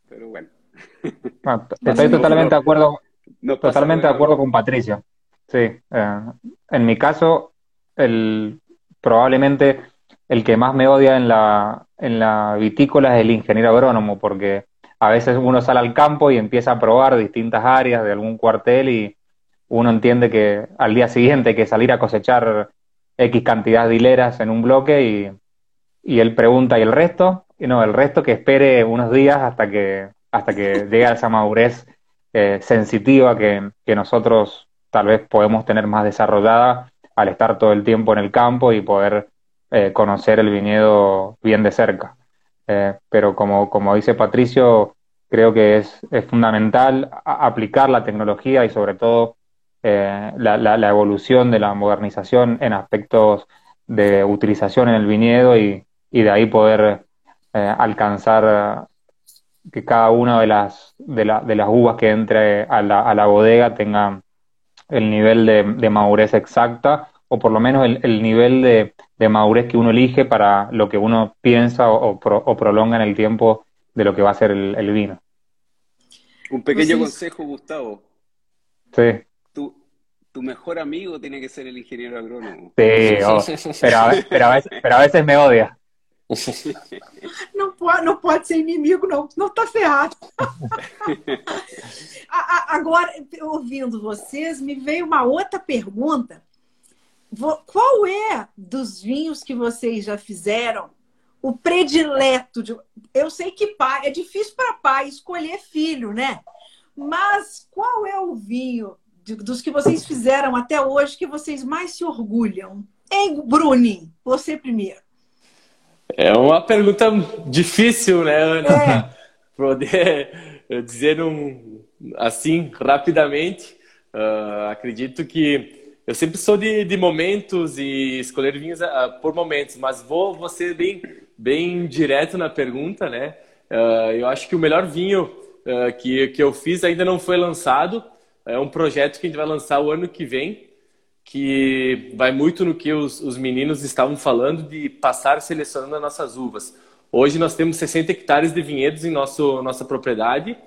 pero bueno. Ah, estoy totalmente de acuerdo, totalmente de acuerdo con Patricio. Sí, eh, en mi caso, el, probablemente el que más me odia en la, en la vitícola es el ingeniero agrónomo, porque a veces uno sale al campo y empieza a probar distintas áreas de algún cuartel y uno entiende que al día siguiente hay que salir a cosechar X cantidad de hileras en un bloque y, y él pregunta, ¿y el resto? Y no, el resto que espere unos días hasta que hasta que llegue a esa madurez eh, sensitiva que, nosotros tal vez podemos tener más desarrollada al estar todo el tiempo en el campo y poder eh, conocer el viñedo bien de cerca. Eh, pero como, como dice Patricio, creo que es, es fundamental aplicar la tecnología y sobre todo la, la, evolución de la modernización en aspectos de utilización en el viñedo y, y de ahí poder alcanzar que cada una de las, de, de las uvas que entre a la, a la bodega tenga el nivel de, madurez exacta o por lo menos el, nivel de, madurez que uno elige para lo que uno piensa o, prolonga en el tiempo de lo que va a ser el, vino. Un pequeño consejo, Gustavo. Sí. Tu, tu mejor amigo tiene que ser el ingeniero agrónomo. Sí, oh, pero, pero, a veces, pero a veces me odia. Não pode, não pode ser inimigo, não. Não está ferrado. Agora, ouvindo vocês, me veio uma outra pergunta. Qual é dos vinhos que vocês já fizeram o predileto? De... Eu sei que pai, é difícil para pai escolher filho, né? Mas qual é o vinho de, dos que vocês fizeram até hoje que vocês mais se orgulham? Hein, Bruni? Você primeiro. É uma pergunta difícil, né, Ana? É. Poder dizer um, assim rapidamente. Uh, acredito que eu sempre sou de, de momentos e escolher vinhos uh, por momentos, mas vou, vou ser bem, bem direto na pergunta, né? Uh, eu acho que o melhor vinho que, que eu fiz ainda não foi lançado. É um projeto que a gente vai lançar o ano que vem que vai muito no que os, os meninos estavam falando de passar selecionando as nossas uvas. Hoje nós temos 60 hectares de vinhedos em nosso, nossa propriedade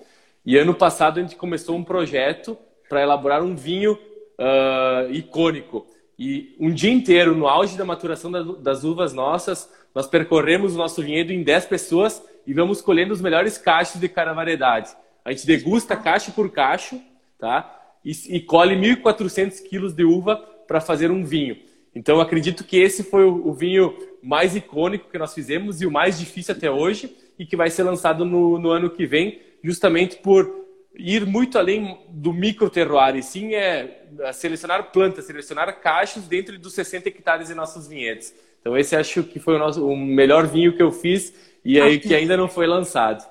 e ano passado a gente começou um projeto para elaborar um vinho uh, icônico. E um dia inteiro, no auge da maturação das uvas nossas, nós percorremos o nosso vinhedo em 10 pessoas e vamos colhendo os melhores cachos de cada variedade. A gente degusta cacho por cacho, tá? E, e colhe 1.400 quilos de uva para fazer um vinho. Então, acredito que esse foi o, o, vinho mais icônico que nós fizemos e o mais difícil até hoje e que vai ser lançado no, no ano que vem, justamente por ir muito além do micro terroir, e sim é, é selecionar plantas, selecionar cachos dentro dos 60 hectares de nossos vinhedos. Então esse acho que foi o, nosso, o melhor vinho que eu fiz e aí que ainda não foi lançado.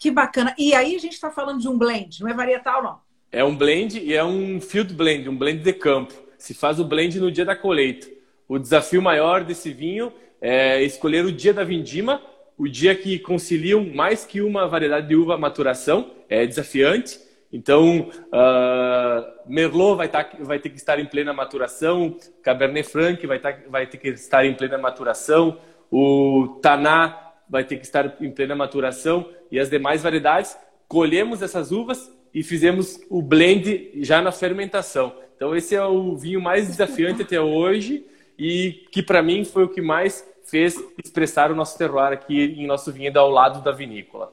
Que bacana. E aí a gente está falando de um blend, não é varietal não? É um blend e é um field blend, um blend de campo. Se faz o blend no dia da colheita. O desafio maior desse vinho é escolher o dia da vindima o dia que conciliam mais que uma variedade de uva maturação, é desafiante. Então, uh, Merlot vai, tá, vai, ter que estar em plena maturação, Cabernet Franc vai, tá, vai ter que estar em plena maturação, o Taná vai ter que estar em plena maturação e as demais variedades. Colhemos essas uvas e fizemos o blend já na fermentação. Então, esse é o vinho mais desafiante até hoje e que, para mim, foi o que mais fez expressar o nosso terroir aqui em nosso vinhedo ao lado da vinícola.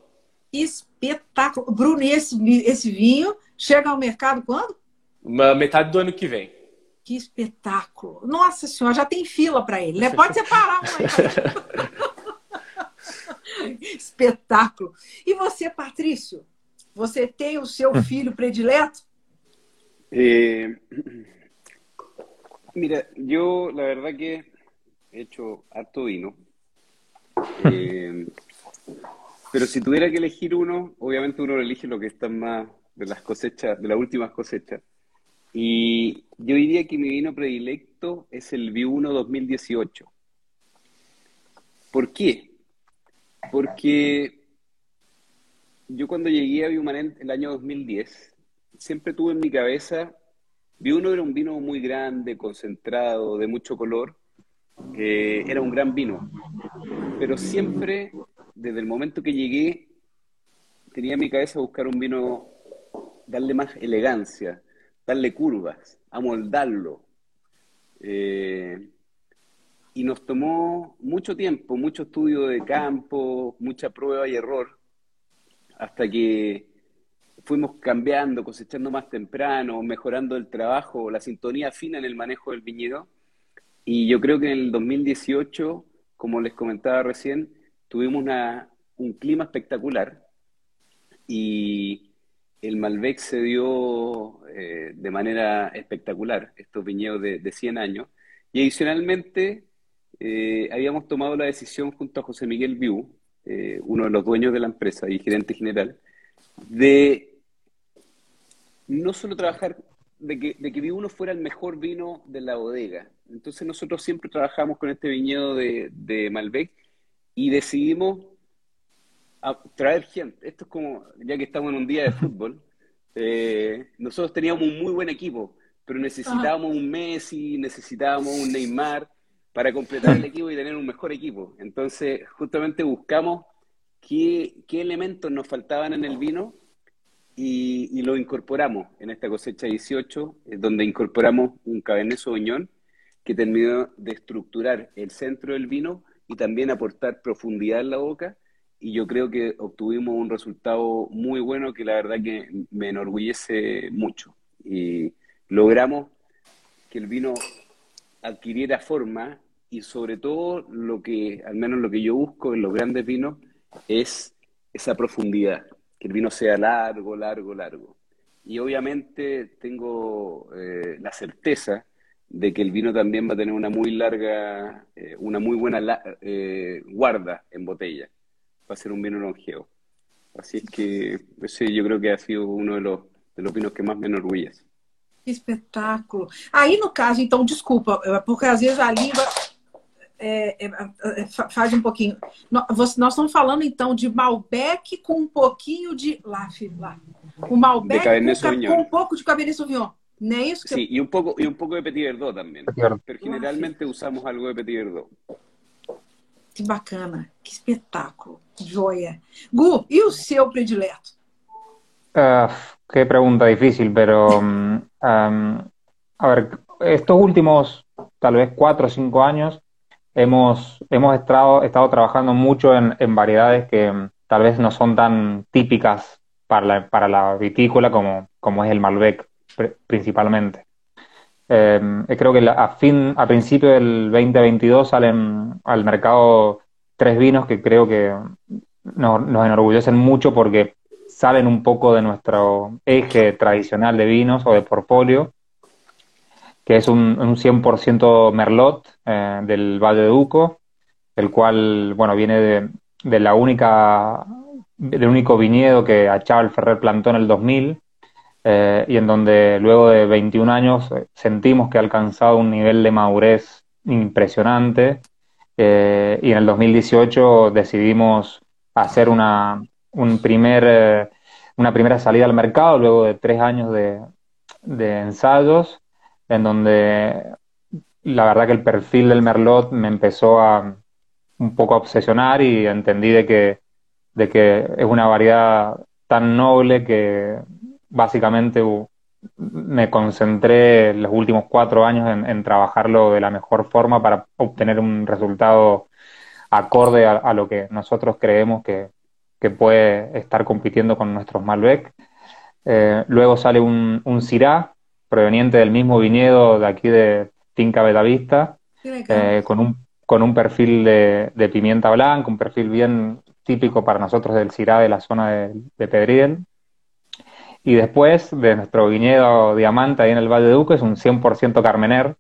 Espetáculo. Bruno, e esse, esse vinho chega ao mercado quando? Uma metade do ano que vem. Que espetáculo. Nossa senhora, já tem fila para ele, né? Pode separar um aí. espetáculo. E você, Patrício? Você tem o seu filho predileto? Eh, mira, yo la verdad que hecho harto vino. Eh, pero si tuviera que elegir uno, obviamente uno elige lo que está más de las cosechas, de las últimas cosechas. Y yo diría que mi vino predilecto es el V1 2018. ¿Por qué? Porque yo cuando llegué a Viumanent el año 2010, siempre tuve en mi cabeza, V1 era un vino muy grande, concentrado, de mucho color, era un gran vino. Pero siempre, desde el momento que llegué, tenía en mi cabeza buscar un vino, darle más elegancia, darle curvas, amoldarlo. Eh, y nos tomó mucho tiempo, mucho estudio de campo, mucha prueba y error, hasta que fuimos cambiando, cosechando más temprano, mejorando el trabajo, la sintonía fina en el manejo del viñedo y yo creo que en el 2018, como les comentaba recién, tuvimos una, un clima espectacular y el Malbec se dio eh, de manera espectacular, estos viñedos de, de 100 años. Y adicionalmente, eh, habíamos tomado la decisión junto a José Miguel Viu, eh, uno de los dueños de la empresa y gerente general, de no solo trabajar de que, de que uno fuera el mejor vino de la bodega. Entonces nosotros siempre trabajamos con este viñedo de, de Malbec y decidimos traer gente. Esto es como, ya que estamos en un día de fútbol, eh, nosotros teníamos un muy buen equipo, pero necesitábamos un Messi, necesitábamos un Neymar para completar el equipo y tener un mejor equipo. Entonces, justamente buscamos qué, qué elementos nos faltaban en el vino y, lo incorporamos en esta cosecha 18, eh, donde incorporamos un Cabernet Sauvignon que terminó de estructurar el centro del vino y también aportar profundidad en la boca. Y yo creo que obtuvimos un resultado muy bueno que la verdad que me enorgullece mucho. Y logramos que el vino adquiriera forma y sobre todo lo que, al menos lo que yo busco en los grandes vinos, es esa profundidad que el vino sea largo, largo, largo. Y obviamente tengo eh, la certeza de que el vino también va a tener una muy larga, eh, una muy buena eh, guarda en botella. Va a ser un vino longevo. Así es que ese yo creo que ha sido uno de los, vinos que más me enorgullece. Que espetáculo. Aí, no caso, então, desculpa, porque às vezes a língua é, é, é, faz um pouquinho. Nós, nós estamos falando então de Malbec com um pouquinho de. Lá, filho, lá. O Malbec com, com, um pouco de Cabernet Sauvignon. Não é isso? Que... Sí, y un poco, y un poco de Petit Verdot también. Pero generalmente usamos algo de Petit Verdot. Que bacana, que espetáculo, joia. Gu, e o seu predileto? Uh, qué pregunta difícil, pero um, um, a ver, estos últimos tal vez cuatro o cinco años hemos, hemos estado, estado trabajando mucho en, en variedades que um, tal vez no son tan típicas para la, para la vitícola como, como es el Malbec principalmente. Eh, creo que a fin, a principio del 2022 salen al mercado tres vinos que creo que nos, nos enorgullecen mucho porque salen un poco de nuestro eje tradicional de vinos o de portfolio, que es un, un 100% Merlot eh, del Valle de Duco, el cual, bueno, viene de, la única, del único viñedo que Achával Ferrer plantó en el 2000, eh, y en donde luego de 21 años eh, sentimos que ha alcanzado un nivel de madurez impresionante, y en el 2018 decidimos hacer una, un primer, una primera salida al mercado luego de tres años de, ensayos, en donde la verdad que el perfil del Merlot me empezó a un poco a obsesionar y entendí de que, de que es una variedad tan noble que básicamente me concentré los últimos cuatro años en, trabajarlo de la mejor forma para obtener un resultado acorde a, a lo que nosotros creemos que, que, puede estar compitiendo con nuestros Malbec. Eh, luego sale un, un Syrah proveniente del mismo viñedo de aquí de Finca Betavista, eh, con, un, con un perfil de, de, pimienta blanca, un perfil bien típico para nosotros del Syrah de la zona de, de Pedriel. Y después de nuestro viñedo Diamante ahí en el Valle de Duque es un 100% Carmener.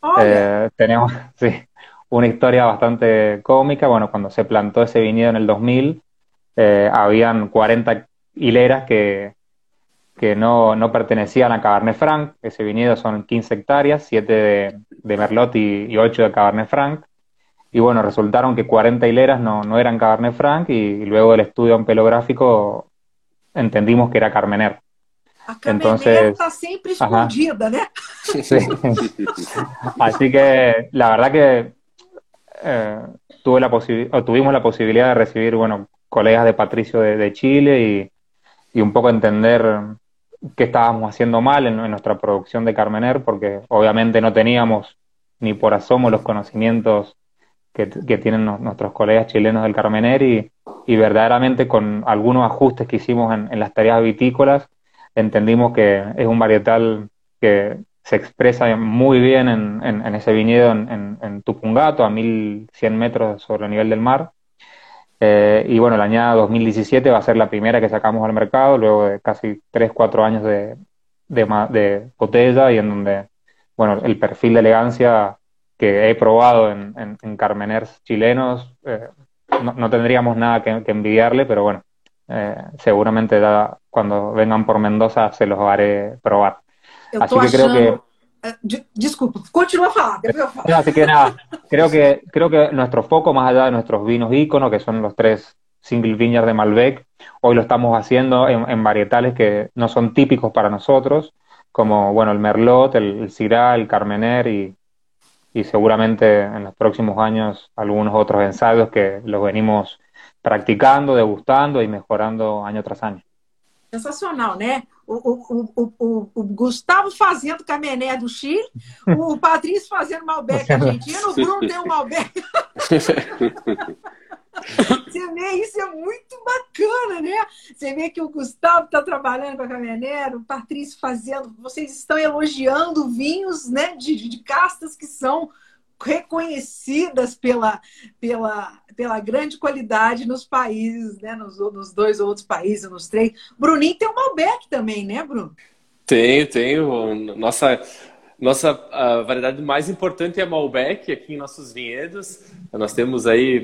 Oh, eh, tenemos sí, una historia bastante cómica. Bueno, cuando se plantó ese viñedo en el 2000, eh, habían 40 hileras que, que no, no, pertenecían a Cabernet Franc. Ese viñedo son 15 hectáreas, 7 de, de Merlot y, y, 8 de Cabernet Franc. Y bueno, resultaron que 40 hileras no, no eran Cabernet Franc y, y luego del estudio ampelográfico entendimos que era Carmener. A Entonces, está siempre escondida, ¿no? Sí. Así que la verdad que eh, tuve la tuvimos la posibilidad de recibir, bueno, colegas de Patricio de, de Chile y, y, un poco entender qué estábamos haciendo mal en, nuestra producción de Carmener, porque obviamente no teníamos ni por asomo los conocimientos que, tienen nuestros colegas chilenos del Carmener y, y verdaderamente con algunos ajustes que hicimos en, en, las tareas vitícolas, entendimos que es un varietal que se expresa muy bien en, en ese viñedo en, Tupungato, a 1100 metros sobre el nivel del mar. Eh, y bueno, la añada 2017 va a ser la primera que sacamos al mercado, luego de casi 3-4 años de, de, de, botella y en donde, bueno, el perfil de elegancia que he probado en, en, en Carmeners chilenos eh, no, no, tendríamos nada que, que, envidiarle, pero bueno, eh, seguramente da, cuando vengan por Mendoza se los haré probar. Así que creo que Disculpa, continúa a falar, falo. Así que nada, creo que, creo que nuestro foco, más allá de nuestros vinos íconos, que son los tres single vineyard de Malbec, hoy lo estamos haciendo en, en, varietales que no son típicos para nosotros, como bueno el Merlot, el, el Syrah, el Carmener y, y seguramente en los próximos años algunos otros ensayos que los venimos practicando, degustando y mejorando año tras año. Sensacional, né? O, o, o, o, Gustavo fazendo Camené do Chile, o Patrício fazendo Malbec argentino, o Bruno tem um Malbec. Você vê, isso é muito bacana, né? Você vê que o Gustavo está trabalhando com a Caminera, o Patrício fazendo. Vocês estão elogiando vinhos né, de, de castas que são reconhecidas pela, pela, pela grande qualidade nos países, né? Nos, nos dois outros países, nos três. Bruninho tem um Malbec também, né, Bruno? Tenho, tenho. Nossa, nossa variedade mais importante é Malbec aqui em nossos vinhedos. Nós temos aí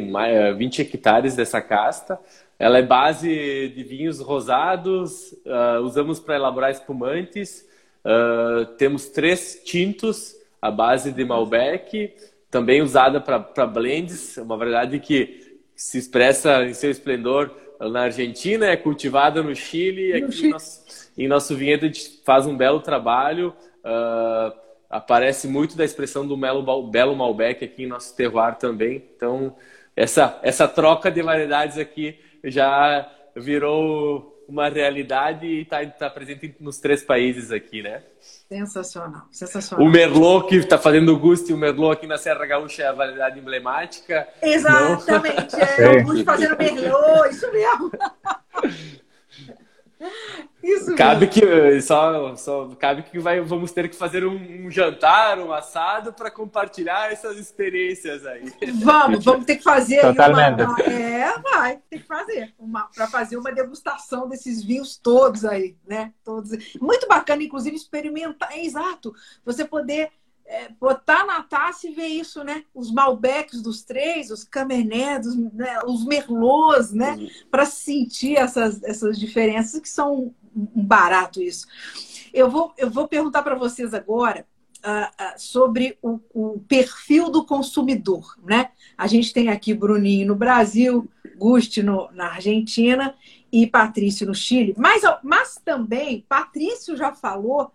20 hectares dessa casta. Ela é base de vinhos rosados, uh, usamos para elaborar espumantes. Uh, temos três tintos a base de Malbec, também usada para blends, uma variedade que se expressa em seu esplendor na Argentina, é cultivada no Chile, no aqui Chile. Em, nosso, em nosso vinhedo a gente faz um belo trabalho, uh, aparece muito da expressão do Melo, belo Malbec aqui em nosso terroir também, então essa, essa troca de variedades aqui já virou uma realidade e está tá presente nos três países aqui, né? Sensacional, sensacional. O Merlot que está fazendo o Gusto e o Merlot aqui na Serra Gaúcha é a variedade emblemática. Exatamente, é, o Gusto fazendo Merlot, isso mesmo. Isso cabe mesmo. que só, só cabe que vai, vamos ter que fazer um, um jantar, um assado para compartilhar essas experiências aí. Vamos, vamos ter que fazer Totalmente. Uma, é, vai, ter que fazer uma para fazer uma degustação desses vinhos todos aí, né? Todos. Muito bacana, inclusive experimentar, é exato. Você poder é, botar na taça e ver isso, né? Os Malbecs dos três, os Cabernet, né? os Merlots, né? Uhum. Para sentir essas, essas diferenças que são um barato isso. Eu vou, eu vou perguntar para vocês agora uh, uh, sobre o, o, perfil do consumidor, né? A gente tem aqui Bruninho no Brasil, Gusti no, na Argentina e Patrício no Chile. Mas, mas também, Patrício já falou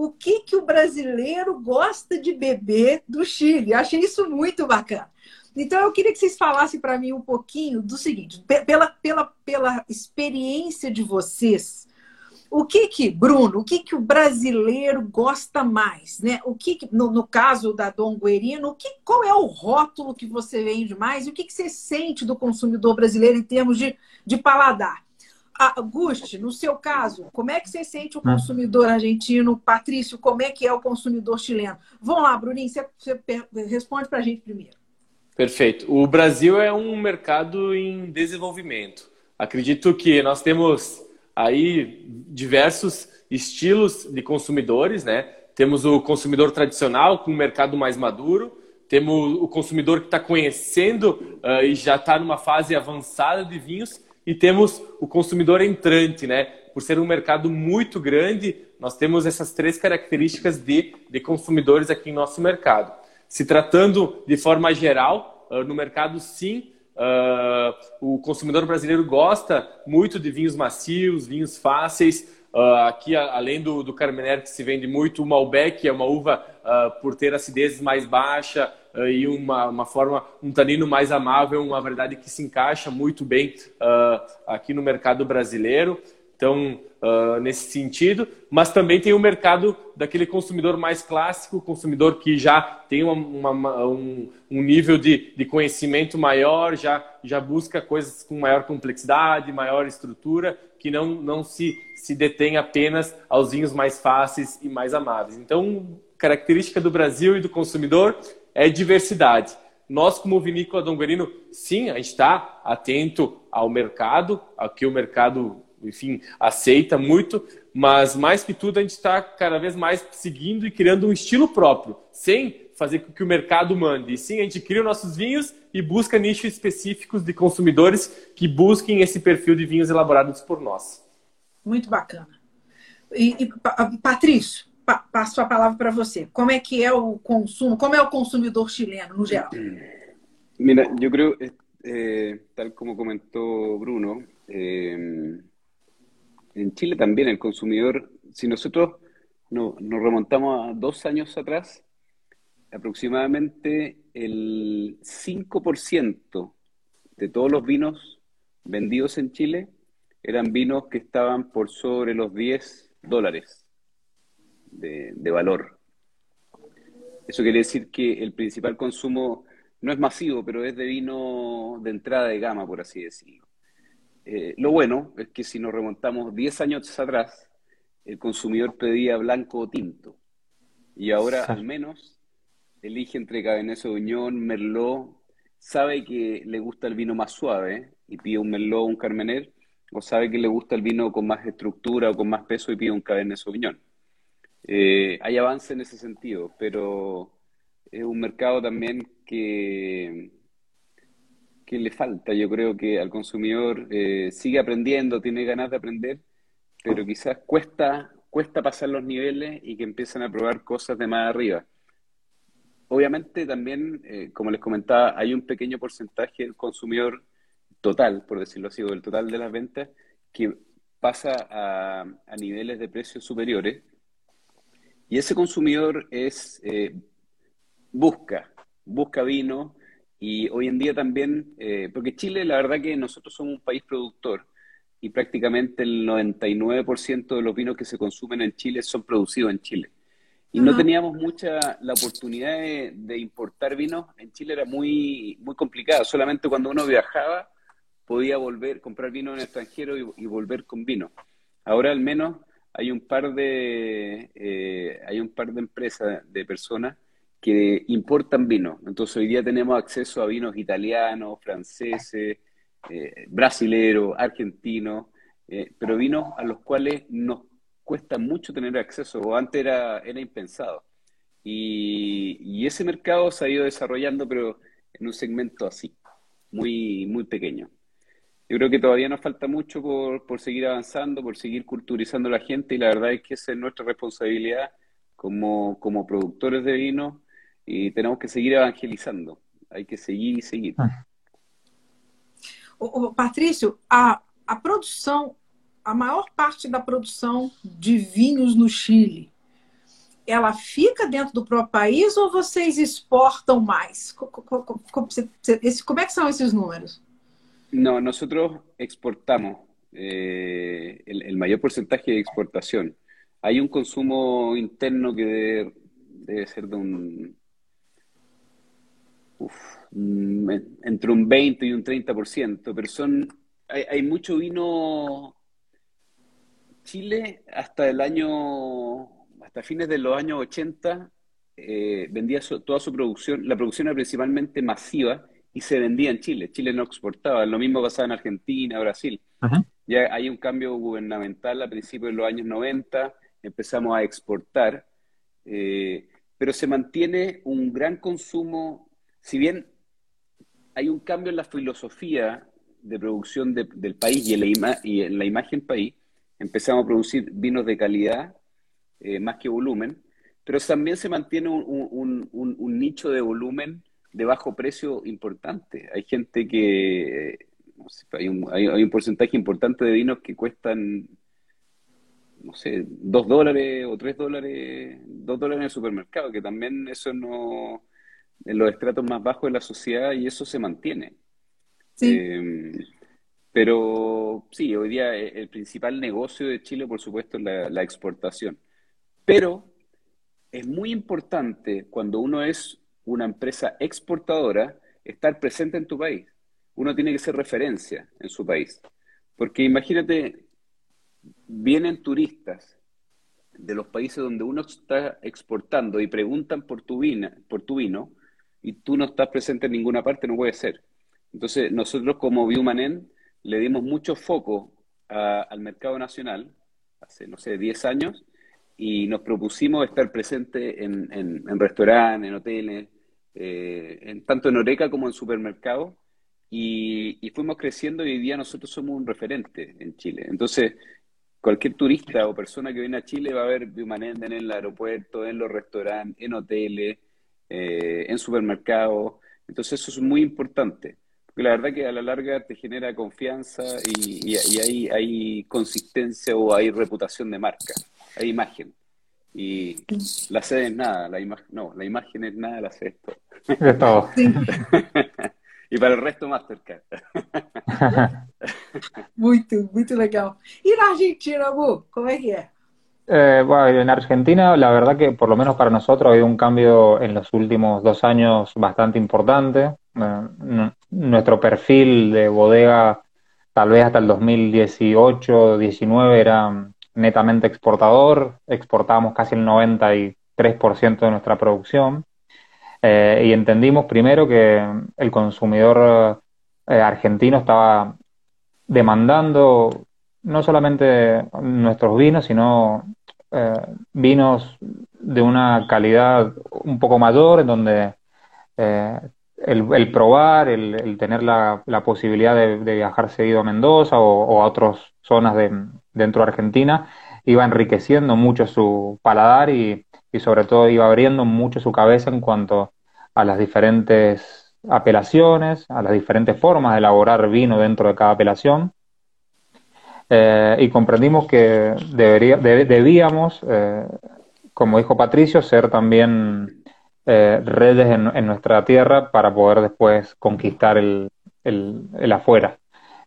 o que, que o brasileiro gosta de beber do Chile. Eu achei isso muito bacana. Então, eu queria que vocês falassem para mim um pouquinho do seguinte: pela, pela, pela experiência de vocês, o que que, Bruno, o que que o brasileiro gosta mais, né? O que, que no, no, caso da Dom Guerino, o que, qual é o rótulo que você vende mais? O que, que você sente do consumidor brasileiro em termos de, de paladar? Auguste, no seu caso, como é que você sente o hum. consumidor argentino? Patrício, como é que é o consumidor chileno? Vamos lá, Bruninho, você, você responde para a gente primeiro. Perfeito. O Brasil é um mercado em desenvolvimento. Acredito que nós temos aí diversos estilos de consumidores, né? Temos o consumidor tradicional com um mercado mais maduro, temos o consumidor que está conhecendo uh, e já está numa fase avançada de vinhos e temos o consumidor entrante, né? Por ser um mercado muito grande, nós temos essas três características de, de consumidores aqui em nosso mercado. Se tratando de forma geral, uh, no mercado, sim, uh, o consumidor brasileiro gosta muito de vinhos macios, vinhos fáceis. Uh, aqui, além do, do Carmener, que se vende muito, o Malbec é uma uva por ter acidez mais baixa, e uma, uma forma, um tanino mais amável, uma variedade que se encaixa muito bem uh, aqui no mercado brasileiro. Então, uh, nesse sentido, mas também tem o mercado daquele consumidor mais clássico, consumidor que já tem uma, uma, um, um, nível de, de conhecimento maior, já, já busca coisas com maior complexidade, maior estrutura, que não, não se, se detém apenas aos vinhos mais fáceis e mais amáveis. Então, característica do Brasil e do consumidor é diversidade. Nós, como vinícola Dom Guarino, sim, a gente está atento ao mercado, ao que o mercado, enfim, aceita muito, mas mais que tudo a gente está cada vez mais seguindo e criando um estilo próprio, sem fazer com que o mercado mande. E sim, a gente cria os nossos vinhos e busca nichos específicos de consumidores que busquem esse perfil de vinhos elaborados por nós. Muito bacana. E, e Patrício, passo a palavra para você. Como é que é o consumo? Como é o consumidor chileno no geral? Mira, yo creo, eh, tal como comentó Bruno, eh, en Chile también el consumidor, si nosotros no, nos remontamos a dos años atrás, aproximadamente el 5% de todos los vinos vendidos en Chile eran vinos que estaban por sobre los 10 dólares de, valor. Eso quiere decir que el principal consumo no es masivo, pero es de vino de entrada de gama, por así decirlo. Eh, lo bueno es que si nos remontamos 10 años atrás, el consumidor pedía blanco o tinto. Y ahora al menos elige entre Cabernet Sauvignon, Merlot, sabe que le gusta el vino más suave y pide un Merlot o un Carmener, o sabe que le gusta el vino con más estructura o con más peso y pide un Cabernet Sauvignon. Eh, hay avance en ese sentido, pero es un mercado también que, le falta. Yo creo que al consumidor eh, sigue aprendiendo, tiene ganas de aprender, pero quizás cuesta, cuesta pasar los niveles y que empiezan a probar cosas de más arriba. Obviamente también, eh, como les comentaba, hay un pequeño porcentaje del consumidor total, por decirlo así, o del total de las ventas, que pasa a niveles de precios superiores y ese consumidor es, eh, busca, busca vino y hoy en día también, eh, porque Chile la verdad que nosotros somos un país productor, y prácticamente el 99% de los vinos que se consumen en Chile son producidos en Chile. Y no teníamos mucha la oportunidad de, importar vinos. En Chile era muy, muy complicado. Solamente cuando uno viajaba podía volver, comprar vino en extranjero y, volver con vino. Ahora al menos hay un par de eh, hay un par de empresas de personas que importan vino. Entonces hoy día tenemos acceso a vinos italianos, franceses, eh, brasileros, argentinos, eh, pero vinos a los cuales nos cuesta mucho tener acceso, o antes era, era impensado. Y, ese mercado se ha ido desarrollando, pero en un segmento así, muy, muy pequeño. Yo creo que todavía nos falta mucho por, por seguir avanzando, por seguir culturizando a la gente, y la verdad es que esa es nuestra responsabilidad como, como productores de vino, y tenemos que seguir evangelizando. Hay que seguir y seguir. Ah. O, Patrício, a, a produção, a maior parte da produção de vinhos no Chile, ela fica dentro do próprio país ou vocês exportam mais? Como é que são esses números? No, nosotros exportamos eh, el, mayor porcentaje de exportación. Hay un consumo interno que debe, ser de un Mm, entre un 20 y un 30%, pero son, hay, hay mucho vino. Chile hasta el año, hasta fines de los años 80, eh, vendía toda su producción, la producción era principalmente masiva y se vendía en Chile. Chile no exportaba, lo mismo pasaba en Argentina, Brasil. Ya hay un cambio gubernamental a principios de los años 90, empezamos a exportar, eh, pero se mantiene un gran consumo, si bien hay un cambio en la filosofía de producción del país y en, la y en la imagen país. Empezamos a producir vinos de calidad eh, más que volumen, pero también se mantiene un, nicho de volumen de bajo precio importante. Hay gente que, hay, un, hay, un porcentaje importante de vinos que cuestan, no sé, dos dólares o tres dólares, dos dólares en el supermercado, que también eso no, en los estratos más bajos de la sociedad y eso se mantiene. Eh, pero sí, hoy día e, el principal negocio de Chile, por supuesto, es la, exportación. Pero es muy importante cuando uno es una empresa exportadora estar presente en tu país. Uno tiene que ser referencia en su país. Porque imagínate, vienen turistas de los países donde uno está exportando y preguntan por tu, vino, por tu vino, y tú no estás presente en ninguna parte, no puede ser. Entonces, nosotros como Biumanen le dimos mucho foco al mercado nacional hace, no sé, 10 años y nos propusimos estar presentes en, en, restaurantes, en hoteles, eh, en, tanto en Oreca como en supermercados. Y, y, fuimos creciendo y hoy día nosotros somos un referente en Chile. Entonces, cualquier turista o persona que viene a Chile va a ver Biumanen en el aeropuerto, en los restaurantes, en hoteles, eh, en supermercados. Entonces eso es muy importante, porque la verdad que a la larga te genera confianza y, hay, hay, consistencia o hay reputación de marca, hay imagen. Y la sede es nada, la imagen, no, la imagen es nada, la sede es todo. y para el resto Mastercard. muy muy legal. ¿Y la Argentina, ¿Cómo es que Eh, bueno, en Argentina, la verdad que por lo menos para nosotros ha habido un cambio en los últimos dos años bastante importante. Eh, nuestro perfil de bodega, tal vez hasta el 2018-19, era netamente exportador. Exportábamos casi el 93% de nuestra producción. Eh, y entendimos primero que el consumidor argentino estaba demandando no solamente nuestros vinos, sino eh, vinos de una calidad un poco mayor, en donde el, probar, el, tener la, posibilidad de, viajar seguido a Mendoza o, a otras zonas de, dentro de Argentina, iba enriqueciendo mucho su paladar y, y sobre todo iba abriendo mucho su cabeza en cuanto a las diferentes apelaciones, a las diferentes formas de elaborar vino dentro de cada apelación. Eh, y comprendimos que debería, debíamos, eh, como dijo Patricio, ser también eh, redes en, nuestra tierra para poder después conquistar el, el, afuera.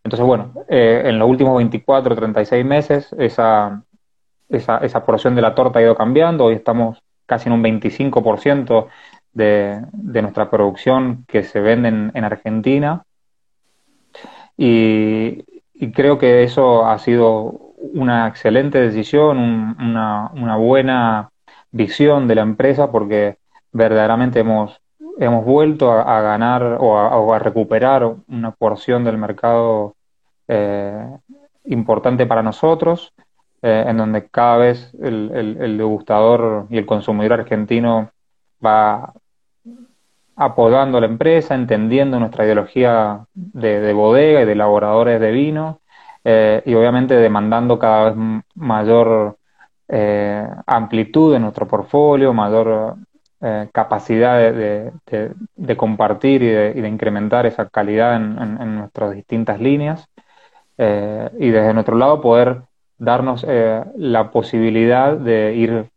Entonces, bueno, eh, en los últimos 24 o 36 meses esa, esa, esa porción de la torta ha ido cambiando. Hoy estamos casi en un 25% de, de nuestra producción que se vende en, Argentina. Y, creo que eso ha sido una excelente decisión, una, una, buena visión de la empresa porque verdaderamente hemos, hemos vuelto a, ganar o a, recuperar una porción del mercado eh, importante para nosotros, eh, en donde cada vez el, el, degustador y el consumidor argentino va, apodando a la empresa, entendiendo nuestra ideología de, bodega y de elaboradores de vino eh, y obviamente demandando cada vez mayor amplitud en nuestro portfolio, mayor eh, capacidad de, compartir y de, incrementar esa calidad en, nuestras distintas líneas y desde nuestro lado poder darnos la posibilidad de ir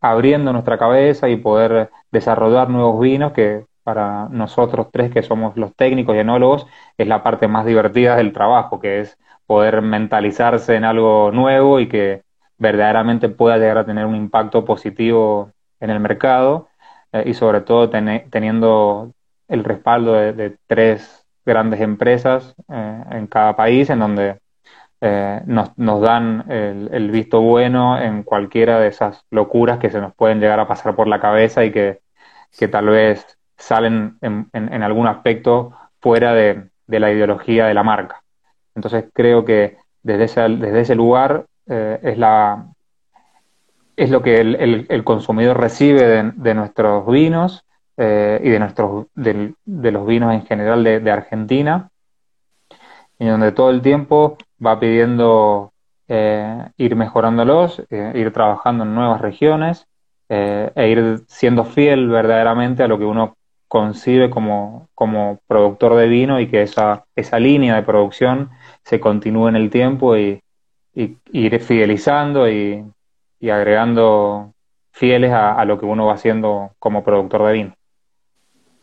abriendo nuestra cabeza y poder desarrollar nuevos vinos que para nosotros tres que somos los técnicos y enólogos es la parte más divertida del trabajo, que es poder mentalizarse en algo nuevo y que verdaderamente pueda llegar a tener un impacto positivo en el mercado eh, y sobre todo teniendo el respaldo de, tres grandes empresas eh, en cada país en donde eh, nos, nos, dan el, visto bueno en cualquiera de esas locuras que se nos pueden llegar a pasar por la cabeza y que, tal vez salen en, en, algún aspecto fuera de, la ideología de la marca. Entonces creo que desde ese, desde ese lugar es, la, es lo que el, el, consumidor recibe de, nuestros vinos eh, y de, nuestros, de, los vinos en general de, Argentina, y donde todo el tiempo va pidiendo eh, ir mejorándolos, eh, ir trabajando en nuevas regiones e ir siendo fiel verdaderamente a lo que uno concibe como, como productor de vino y que esa, esa línea de producción se continúe en el tiempo y, ir fidelizando y, agregando fieles a, lo que uno va haciendo como productor de vino.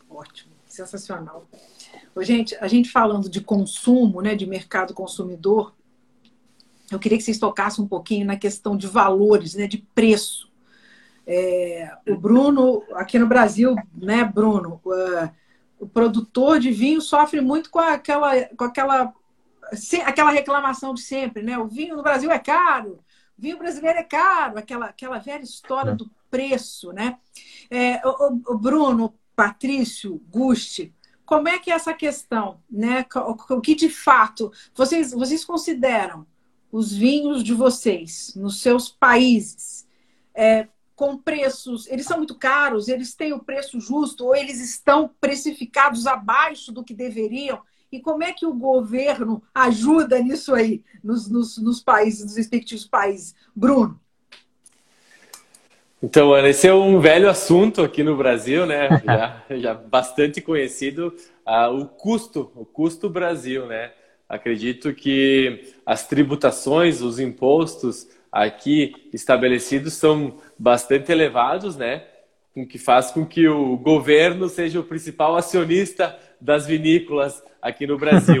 Ótimo, sensacional. Gente, a gente falando de consumo, né, de mercado consumidor, eu queria que vocês tocassem um pouquinho na questão de valores, né, de preço. É, o Bruno, aqui no Brasil, né, Bruno, uh, o produtor de vinho sofre muito com aquela, com aquela, aquela reclamação de sempre, né? O vinho no Brasil é caro, vinho brasileiro é caro, aquela, aquela velha história é. do preço, né? É, o, o Bruno, Patrício, Gusti, como é que é essa questão, né? O que de fato vocês, vocês consideram os vinhos de vocês nos seus países é, com preços, eles são muito caros, eles têm o preço justo ou eles estão precificados abaixo do que deveriam? E como é que o governo ajuda nisso aí, nos, nos, nos países, nos respectivos países? Bruno. Então, Ana, esse é um velho assunto aqui no Brasil, né? Já, já bastante conhecido, uh, o custo, o custo Brasil, né? Acredito que as tributações, os impostos aqui estabelecidos são bastante elevados, né? O que faz com que o governo seja o principal acionista das vinícolas aqui no Brasil.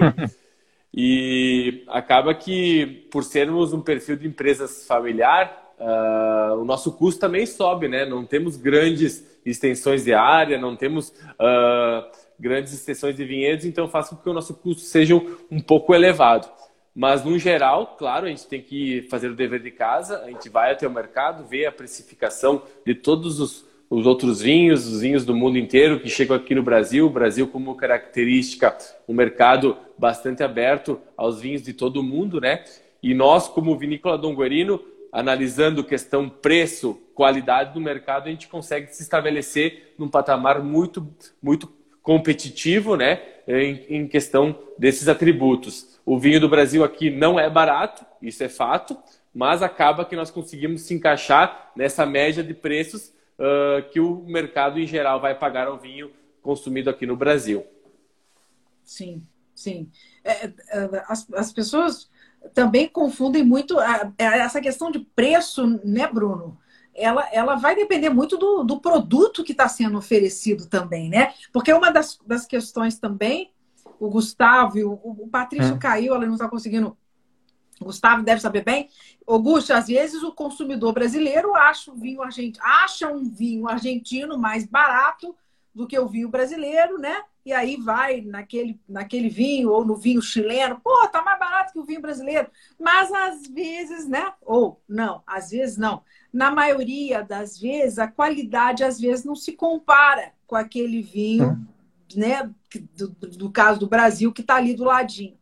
e acaba que, por sermos um perfil de empresas familiar, uh, o nosso custo também sobe, né? Não temos grandes extensões de área, não temos uh, grandes extensões de vinhedos, então faz com que o nosso custo seja um pouco elevado. Mas, no geral, claro, a gente tem que fazer o dever de casa, a gente vai até o mercado, vê a precificação de todos os, os outros vinhos, os vinhos do mundo inteiro que chegam aqui no Brasil. O Brasil, como característica, um mercado bastante aberto aos vinhos de todo o mundo, né? E nós, como Vinícola Dom Guerino, analisando questão preço, qualidade do mercado, a gente consegue se estabelecer num patamar muito, muito competitivo, né, em, em questão desses atributos. O vinho do Brasil aqui não é barato, isso é fato, mas acaba que nós conseguimos se encaixar nessa média de preços uh, que o mercado em geral vai pagar ao vinho consumido aqui no Brasil. Sim, sim. É, é as, as pessoas também confundem muito a, a, essa questão de preço, né, Bruno? Ela, ela vai depender muito do, do produto que está sendo oferecido também, né? Porque uma das, das questões também o Gustavo, o, o Patrício hum. caiu, ela não está conseguindo. Gustavo deve saber bem. Augusto, às vezes o consumidor brasileiro acha um vinho argentino, acha um vinho argentino mais barato do que o vinho brasileiro, né? E aí vai naquele, naquele vinho ou no vinho chileno, pô, tá mais barato que o vinho brasileiro. Mas às vezes, né? Ou não, às vezes não. Na maioria das vezes, a qualidade às vezes não se compara com aquele vinho, uhum. né? Do, do, caso do Brasil, que está ali do ladinho.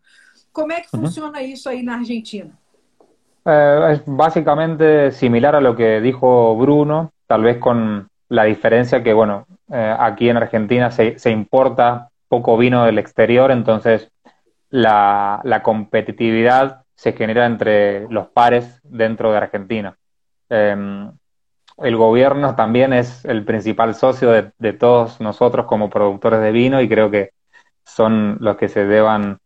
Como é que uhum. funciona isso aí na Argentina? Eh, es básicamente similar a lo que dijo Bruno, tal vez con la diferencia que, bueno, eh, aquí en Argentina se, se, importa poco vino del exterior, entonces la, la, competitividad se genera entre los pares dentro de Argentina. Eh, el gobierno también es el principal socio de, de, todos nosotros como productores de vino y creo que son los que se deban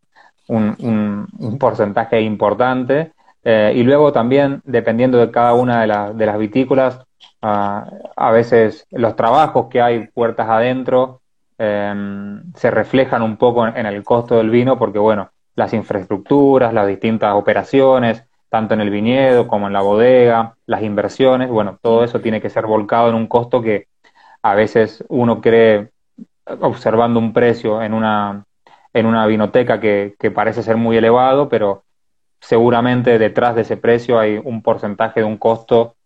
un, un, porcentaje importante. Eh, y luego también, dependiendo de cada una de, de las vitícolas, a veces los trabajos que hay puertas adentro em, se reflejan un poco en, el costo del vino porque, bueno, las infraestructuras, las distintas operaciones, tanto en el viñedo como en la bodega, las inversiones, bueno, todo eso tiene que ser volcado en un costo que a veces uno cree, observando un precio en una, en una vinoteca que, que parece ser muy elevado, pero seguramente detrás de ese precio hay un porcentaje de un costo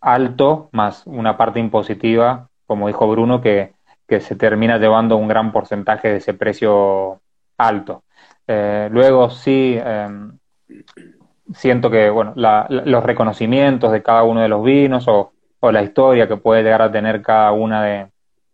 alto más una parte impositiva, como dijo Bruno, que, que se termina llevando un gran porcentaje de ese precio alto. Eh, luego sí, em, siento que bueno, la, los reconocimientos de cada uno de los vinos o, o, la historia que puede llegar a tener cada una de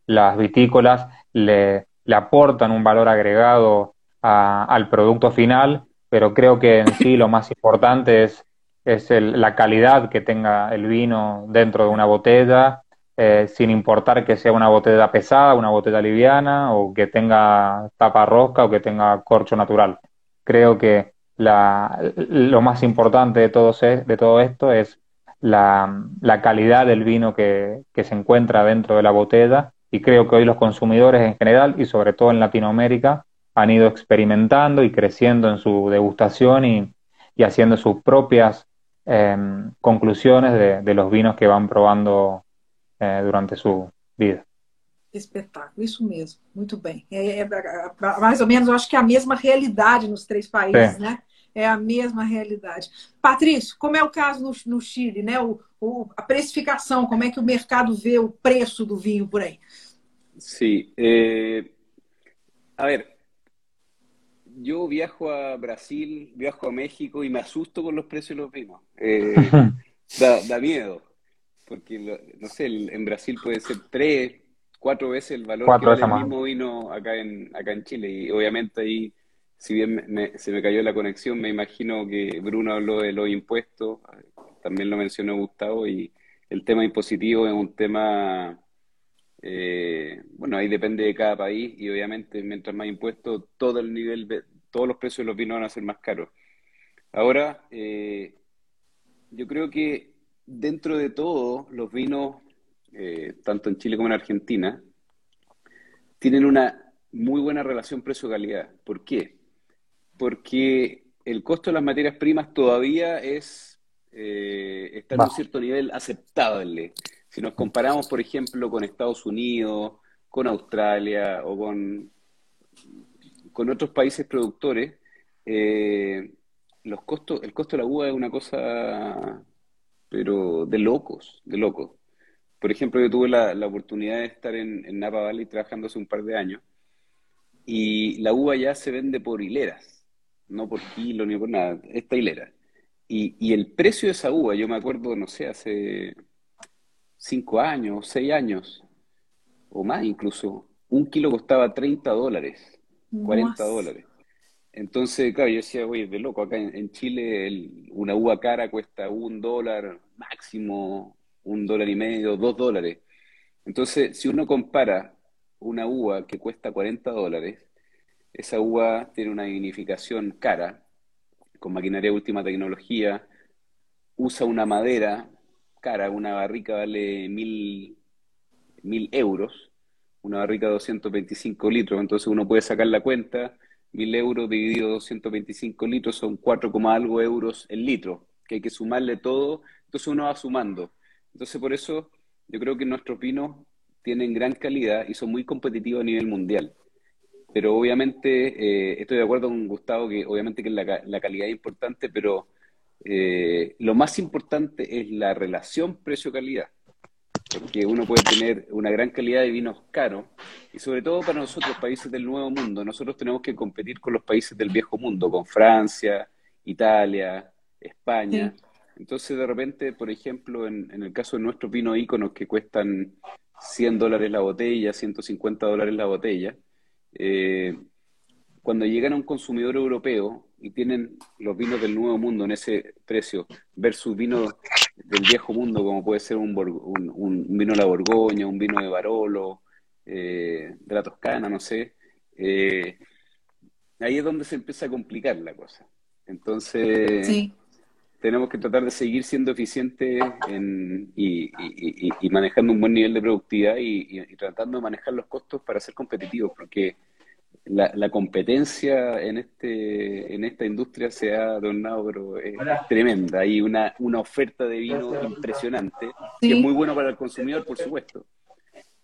las vitícolas le, le aportan un valor agregado a, al producto final, pero creo que en sí lo más importante es es el, la calidad que tenga el vino dentro de una botella, eh, sin importar que sea una botella pesada, una botella liviana, o que tenga tapa rosca o que tenga corcho natural. Creo que la, lo más importante de todo, de todo esto es la, la calidad del vino que, que, se encuentra dentro de la botella y creo que hoy los consumidores en general y sobre todo en Latinoamérica han ido experimentando y creciendo en su degustación y, y haciendo sus propias eh, conclusiones de, de, los vinos que van probando eh, durante su vida. Espetáculo, isso mesmo, muito bem. É, é, mais ou menos, eu acho que é a mesma realidade nos três países, é. né? É a mesma realidade. Patrício, como é o caso no, no Chile, né? O, o, a precificação, como é que o mercado vê o preço do vinho por aí? Sí, eh, a ver, yo viajo a Brasil, viajo a México y me asusto con los precios de los vinos. Eh, da, miedo, porque no sé, en Brasil puede ser tres, cuatro veces el valor que vale el mismo vino acá en, acá en Chile. Y obviamente ahí, si bien se me cayó la conexión, me imagino que Bruno habló de los impuestos, también lo mencionó Gustavo, y el tema impositivo es un tema eh, bueno, ahí depende de cada país y obviamente mientras más impuestos, todo el nivel, todos los precios de los vinos van a ser más caros. Ahora, eh, yo creo que dentro de todo, los vinos, eh, tanto en Chile como en Argentina, tienen una muy buena relación precio-calidad. ¿Por qué? Porque el costo de las materias primas todavía es está en un cierto nivel aceptable. Si nos comparamos, por ejemplo, con Estados Unidos, con Australia o con, con otros países productores, eh, los costos, el costo de la uva es una cosa, pero de locos, de locos. Por ejemplo, yo tuve la, oportunidad de estar en, Napa Valley trabajando hace un par de años y la uva ya se vende por hileras, no por kilo ni por nada, esta hilera. Y, y el precio de esa uva, yo me acuerdo, no sé, hace cinco años, seis años, o más incluso, un kilo costaba 30 dólares, 40 dólares. Entonces, claro, yo decía, oye, de loco, acá en, Chile una uva cara cuesta un dólar, máximo un dólar y medio, dos dólares. Entonces, si uno compara una uva que cuesta 40 dólares, esa uva tiene una vinificación cara, con maquinaria de última tecnología, usa una madera cara, una barrica vale mil, mil euros, una barrica de 225 litros, entonces uno puede sacar la cuenta 1000 euros dividido 225 litros son 4, algo euros el litro, que hay que sumarle todo, entonces uno va sumando. Entonces por eso yo creo que nuestros vinos tienen gran calidad y son muy competitivos a nivel mundial. Pero obviamente eh, estoy de acuerdo con Gustavo que obviamente que la calidad es importante, pero eh, lo más importante es la relación precio-calidad. Porque uno puede tener una gran calidad de vinos caros y sobre todo para nosotros, países del Nuevo Mundo, nosotros tenemos que competir con los países del Viejo Mundo, con Francia, Italia, España. Entonces, de repente, por ejemplo, en, el caso de nuestros vinos íconos que cuestan 100 dólares la botella, 150 dólares la botella, eh, cuando llegan a un consumidor europeo y tienen los vinos del Nuevo Mundo en ese precio versus vinos del Viejo Mundo, como puede ser un, un, vino de la Borgoña, un vino de Barolo, eh, de la Toscana, no sé, eh, ahí es donde se empieza a complicar la cosa. Entonces, sí tenemos que tratar de seguir siendo eficientes y, manejando un buen nivel de productividad y, tratando de manejar los costos para ser competitivos, porque la, competencia en este en esta industria se ha adornado, pero es, tremenda. Hay una, una oferta de vino impresionante, que es muy bueno para el consumidor, por supuesto,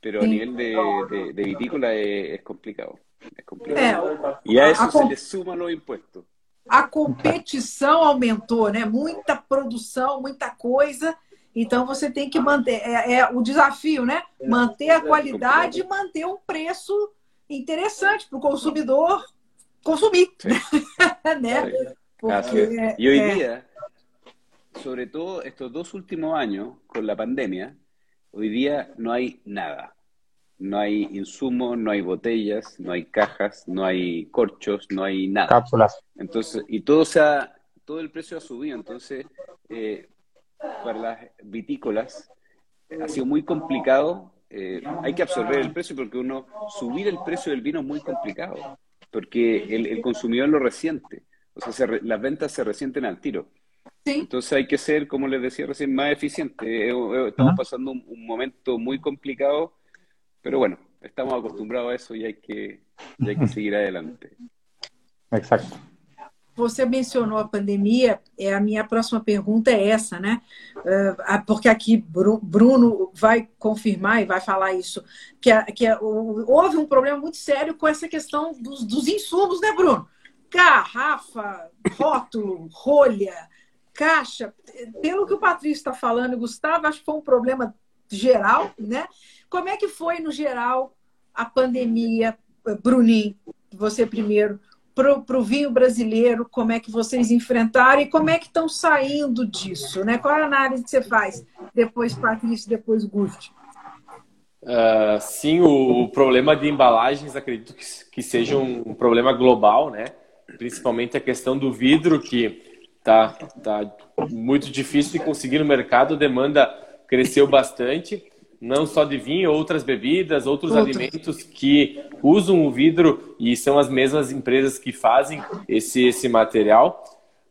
pero a nivel de, vitícola es, complicado. Es complicado. y a eso se le suman los impuestos. a competição aumentou, né? Muita produção, muita coisa. Então você tem que manter. É, é o desafio, né? Manter a qualidade e manter um preço interessante para o consumidor consumir. né? Porque, e hoje em dia, sobretudo estes dois últimos anos, com a pandemia, hoje em dia não há nada. no hay insumos, no hay botellas, no hay cajas, no hay corchos, no hay nada. Cápsulas. Entonces, y todo se ha, todo el precio ha subido. Entonces, eh, para las vitícolas ha sido muy complicado. Eh, hay que absorber el precio porque uno subir el precio del vino es muy complicado porque el, consumidor lo resiente. O sea, las ventas se resienten al tiro. Entonces hay que ser, como les decía recién, más eficiente. Eh, estamos pasando un momento muy complicado pero bueno, estamos acostumbrados a eso e hay que, hay que seguir adelante. Exato. Você mencionou a pandemia, é a minha próxima pergunta é essa, né? Uh, porque aqui Bruno vai confirmar e vai falar isso, que, que houve um problema muito sério com essa questão dos, dos insumos, né, Bruno? Garrafa, rótulo, rolha, caixa. Pelo que o Patrício está falando, Gustavo, acho que foi um problema geral, né? Como é que foi, no geral, a pandemia, Bruninho, você primeiro, para o vinho brasileiro, como é que vocês enfrentaram e como é que estão saindo disso? Né? Qual é a análise que você faz? Depois Patrícia, depois Gusti. Uh, sim, o, problema de embalagens acredito que, que seja um problema global, né? Principalmente a questão do vidro, que tá, tá muito difícil de conseguir no mercado, a demanda cresceu bastante não só de vinho, outras bebidas, outros Outro. alimentos que usam o vidro e são as mesmas empresas que fazem esse, esse material.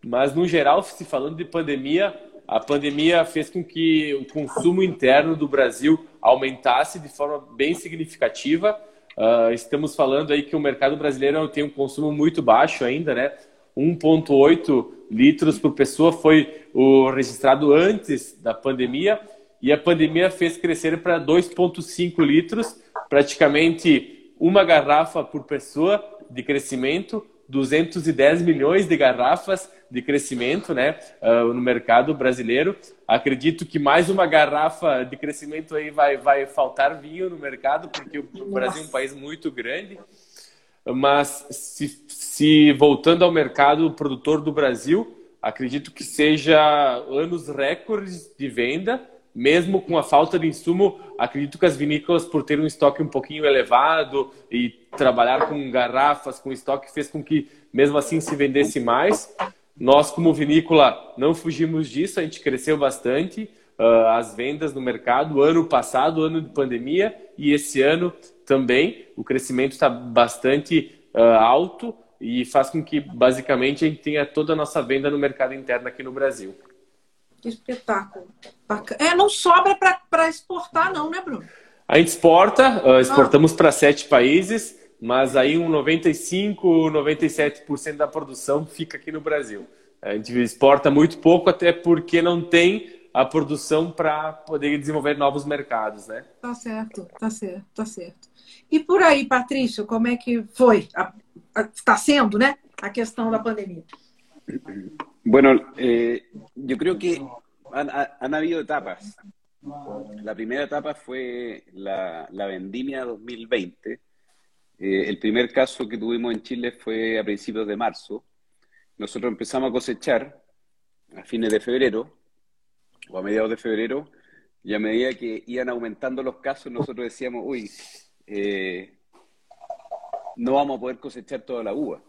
Mas, no geral, se falando de pandemia, a pandemia fez com que o consumo interno do Brasil aumentasse de forma bem significativa. Uh, estamos falando aí que o mercado brasileiro tem um consumo muito baixo ainda, né? 1,8 litros por pessoa foi o registrado antes da pandemia e a pandemia fez crescer para 2,5 litros, praticamente uma garrafa por pessoa de crescimento, 210 milhões de garrafas de crescimento né, uh, no mercado brasileiro. Acredito que mais uma garrafa de crescimento aí vai, vai faltar vinho no mercado, porque o Brasil é um país muito grande. Mas se, se voltando ao mercado produtor do Brasil, acredito que seja anos recordes de venda mesmo com a falta de insumo, acredito que as vinícolas, por ter um estoque um pouquinho elevado e trabalhar com garrafas, com estoque, fez com que, mesmo assim, se vendesse mais. Nós, como vinícola, não fugimos disso, a gente cresceu bastante uh, as vendas no mercado. Ano passado, ano de pandemia, e esse ano também, o crescimento está bastante uh, alto e faz com que, basicamente, a gente tenha toda a nossa venda no mercado interno aqui no Brasil. Que espetáculo. Bacana. É, não sobra para exportar, não, né, Bruno? A gente exporta, uh, exportamos ah. para sete países, mas aí um 95, 97% da produção fica aqui no Brasil. A gente exporta muito pouco, até porque não tem a produção para poder desenvolver novos mercados, né? Tá certo, tá certo, tá certo. E por aí, Patrício, como é que foi? Está sendo, né? A questão da pandemia. Bueno, eh, yo creo que han, habido etapas. La primera etapa fue la, la vendimia 2020. Eh, el primer caso que tuvimos en Chile fue a principios de marzo. Nosotros empezamos a cosechar a fines de febrero o a mediados de febrero y a medida que iban aumentando los casos, nosotros decíamos, uy, eh, no vamos a poder cosechar toda la uva.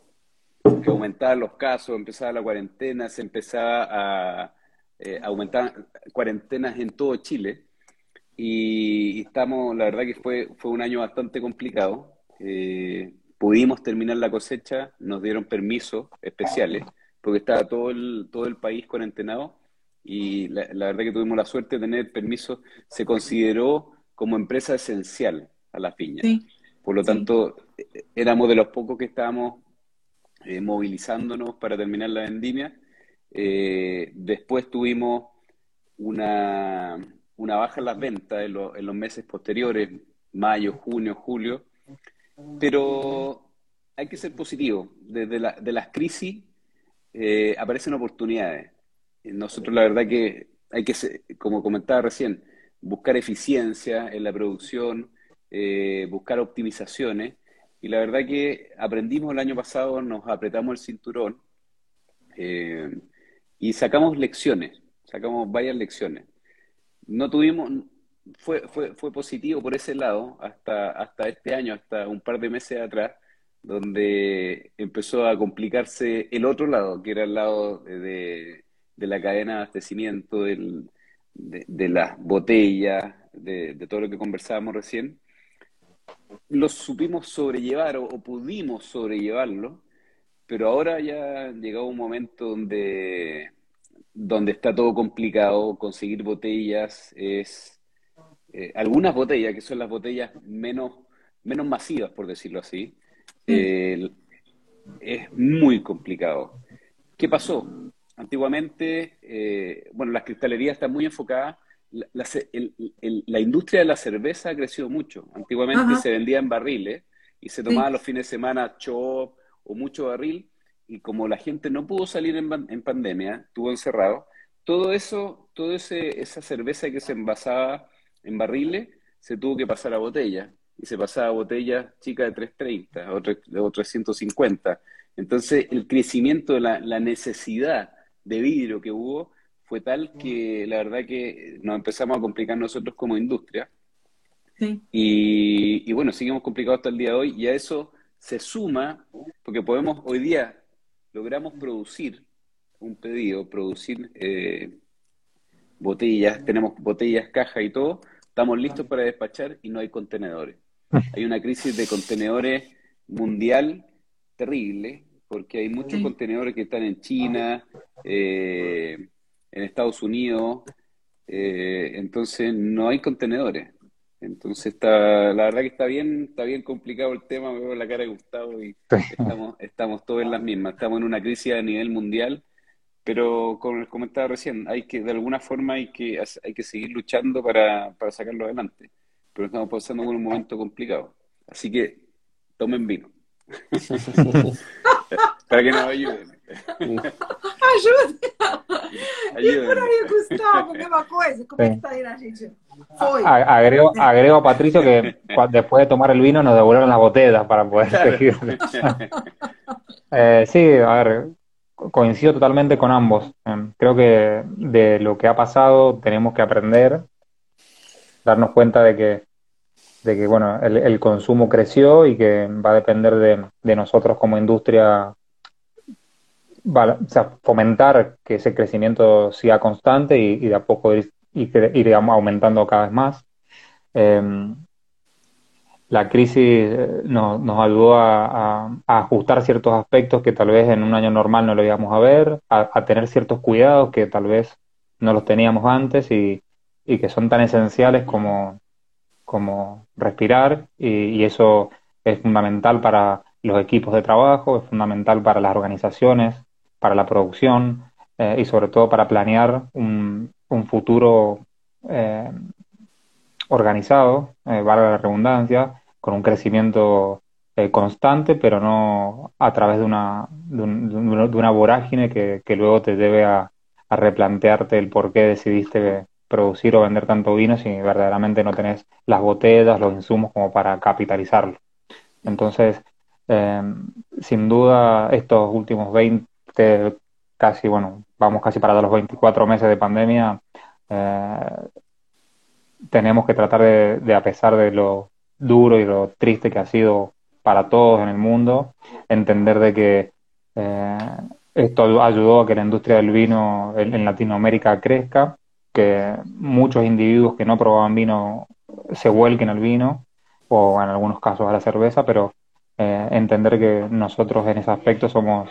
Porque aumentaban los casos, empezaba la cuarentena, se empezaba a eh, aumentar cuarentenas en todo Chile. Y, estamos, la verdad que fue, fue un año bastante complicado. Eh, pudimos terminar la cosecha, nos dieron permisos especiales, porque estaba todo el, todo el país cuarentenado y la, verdad que tuvimos la suerte de tener permiso, se consideró como empresa esencial a las piñas. Por lo tanto, éramos de los pocos que estábamos eh, movilizándonos para terminar la vendimia. Eh, después tuvimos una, una, baja en las ventas en, los meses posteriores, mayo, junio, julio, pero hay que ser positivo. Desde la, de las crisis eh, aparecen oportunidades. Nosotros la verdad que hay que, como comentaba recién, buscar eficiencia en la producción, buscar optimizaciones. Y la verdad que aprendimos el año pasado, nos apretamos el cinturón eh, y sacamos lecciones, sacamos varias lecciones. No tuvimos, fue, fue, fue positivo por ese lado hasta, hasta este año, hasta un par de meses atrás, donde empezó a complicarse el otro lado, que era el lado de, de la cadena de abastecimiento, del, de, las botellas, de, todo lo que conversábamos recién, lo supimos sobrellevar o, pudimos sobrellevarlo, pero ahora ya ha llegado un momento donde, donde está todo complicado, conseguir botellas es... Eh, algunas botellas, que son las botellas menos, menos masivas, por decirlo así, eh, es muy complicado. ¿Qué pasó? Antiguamente, eh, bueno, las cristalerías están muy enfocadas. La, industria de la cerveza ha crecido mucho. Antiguamente se vendía en barriles y se tomaba los fines de semana chop o mucho barril. Y como la gente no pudo salir en, pandemia, estuvo encerrado, todo eso, toda esa cerveza que se envasaba en barriles, se tuvo que pasar a botella. Y se pasaba a botellas chicas de 330 o, 350. Entonces, el crecimiento de la necesidad de vidrio que hubo fue tal que la verdad que nos empezamos a complicar nosotros como industria. Y, bueno, seguimos complicados hasta el día de hoy y a eso se suma, porque podemos hoy día, logramos producir un pedido, producir eh, botellas, tenemos botellas, cajas y todo, estamos listos para despachar y no hay contenedores. Hay una crisis de contenedores mundial terrible porque hay muchos contenedores que están en China, eh, en Estados Unidos, eh, entonces no hay contenedores. Entonces está, la verdad que está bien, está bien complicado el tema, me veo la cara de Gustavo y estamos, estamos todos en las mismas, estamos en una crisis a nivel mundial, pero como comentaba recién, hay que, de alguna forma hay que, hay que seguir luchando para, para sacarlo adelante. Pero estamos pasando por un momento complicado. Así que tomen vino. Para que nos ayuden. Ajude! E por aí, Gustavo, mesma coisa? Como é que está aí na Argentina? Foi. Agrego, agrego a Patricio que después de tomar el vino nos devolvieron las botellas para poder seguir. eh, sí, a ver, coincido totalmente con ambos. Em, creo que de lo que ha pasado tenemos que aprender, darnos cuenta de que de que bueno, el, el, consumo creció y que va a depender de, de nosotros como industria sea, fomentar que ese crecimiento siga constante y, de a poco ir, ir, aumentando cada vez más. Em, la crisis eh, nos, nos ayudó a, ajustar ciertos aspectos que tal vez en un año normal no lo íbamos a ver, a, tener ciertos cuidados que tal vez no los teníamos antes y, que son tan esenciales como respirar y, eso es fundamental para los equipos de trabajo, es fundamental para las organizaciones, para la producción eh, y sobre todo para planear un, un futuro eh, organizado, eh, valga la redundancia, con un crecimiento eh, constante, pero no a través de una, de, una vorágine que, que, luego te debe a, a, replantearte el por qué decidiste producir o vender tanto vino si verdaderamente no tenés las botellas, los insumos como para capitalizarlo. Entonces, sin duda, estos últimos 20, casi, bueno, vamos casi para los 24 meses de pandemia, eh, tenemos que tratar de, de, a pesar de lo duro y lo triste que ha sido para todos en el mundo, entender de que eh, esto ayudó a que la industria del vino en, en, Latinoamérica crezca, que muchos individuos que no probaban vino se vuelquen al vino o en algunos casos a la cerveza, pero eh, entender que nosotros en ese aspecto somos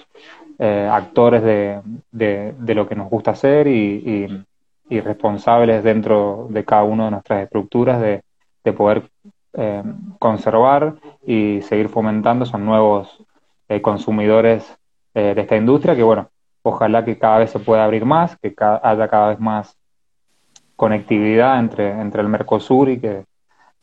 eh, actores de, de, de, lo que nos gusta hacer y, y responsables dentro de cada una de nuestras estructuras de, de poder eh, conservar y seguir fomentando esos nuevos eh, consumidores eh, de esta industria que, bueno, ojalá que cada vez se pueda abrir más, que haya cada vez más conectividad entre, entre el Mercosur y que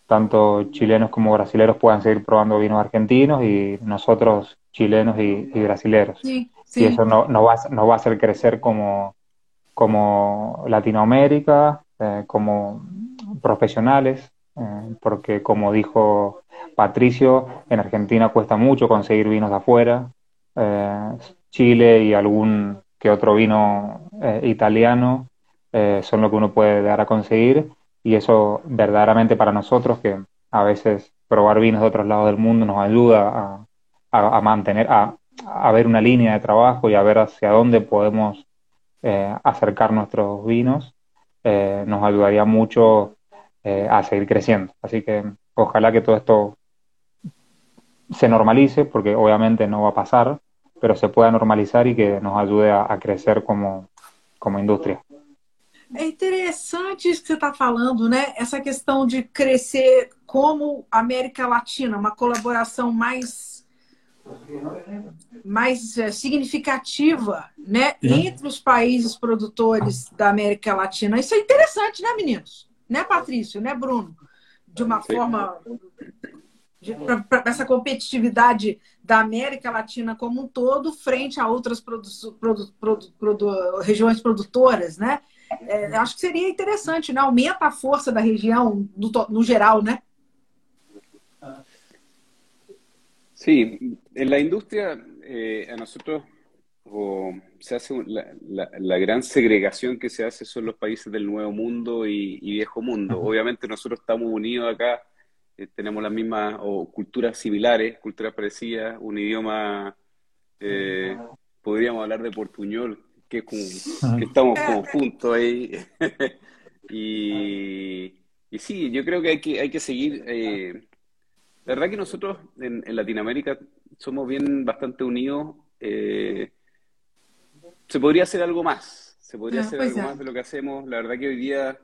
tanto chilenos como brasileros puedan seguir probando vinos argentinos y nosotros chilenos y, y brasileros. Sí, sí. Y eso nos no va, no va a hacer crecer como, como Latinoamérica, eh, como profesionales, eh, porque como dijo Patricio, en Argentina cuesta mucho conseguir vinos de afuera, eh, Chile y algún que otro vino eh, italiano son lo que uno puede dar a conseguir y eso verdaderamente para nosotros que a veces probar vinos de otros lados del mundo nos ayuda a, mantener, a, a ver una línea de trabajo y a ver hacia dónde podemos eh, acercar nuestros vinos, eh, nos ayudaría mucho eh, a seguir creciendo. Así que ojalá que todo esto se normalice, porque obviamente no va a pasar, pero se pueda normalizar y que nos ayude a, a crecer como, como indústria. É interessante isso que está falando, né? Essa questão de crescer como América Latina, uma colaboração mais mais é, significativa né, uhum. entre os países produtores da América Latina. Isso é interessante, né, meninos? Né, Patrício? Né, Bruno? De uma Sim. forma. Para essa competitividade da América Latina como um todo, frente a outras produ produ produ regiões produtoras, né? É, acho que seria interessante, né? Aumenta a força da região no, no geral, né? Sí, en la industria eh, a nosotros o, se hace la, la, la, gran segregación que se hace son los países del Nuevo Mundo y, y Viejo Mundo. Obviamente nosotros estamos unidos acá, eh, tenemos las mismas o culturas similares, culturas parecidas, un idioma, eh, podríamos hablar de portuñol, que, como, que estamos como juntos ahí. y, y, sí, yo creo que hay que, hay que seguir eh, la verdad que nosotros en, en Latinoamérica somos bien bastante unidos. Eh, se podría hacer algo más, se podría no, hacer pues algo ya. más de lo que hacemos. La verdad que hoy día,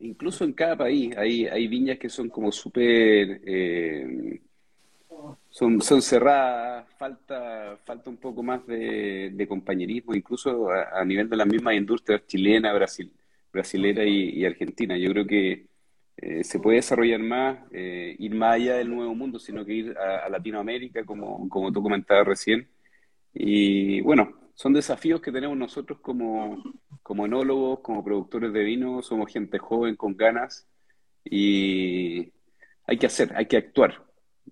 incluso en cada país, hay, hay viñas que son como súper... Eh, son, son cerradas, falta, falta un poco más de, de compañerismo, incluso a, a, nivel de las mismas industrias chilena, brasil, brasilera y, y argentina. Yo creo que eh, se puede desarrollar más, eh, ir más allá del nuevo mundo, sino que ir a, a, Latinoamérica, como, como tú comentabas recién. Y bueno, son desafíos que tenemos nosotros como, como enólogos, como productores de vino, somos gente joven con ganas y hay que hacer, hay que actuar.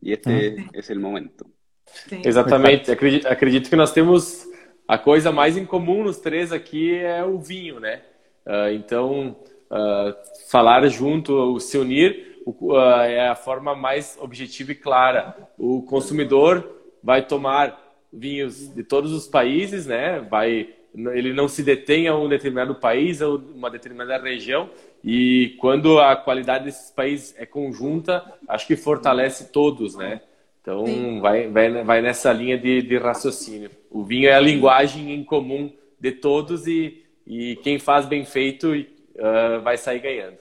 E este uhum. é o momento. Sim. Exatamente. Acredito, acredito, que nós temos a coisa mais em comum nos três aqui é o vinho, né? Uh, então, uh, falar junto, se unir, uh, é a forma mais objetiva e clara. O consumidor vai tomar vinhos de todos os países, né? Vai, ele não se detém a um determinado país ou uma determinada região. E quando a qualidade desses países é conjunta, acho que fortalece todos, né? Então vai, vai, vai nessa linha de, de raciocínio. O vinho é a linguagem em comum de todos e, e quem faz bem feito uh, vai sair ganhando.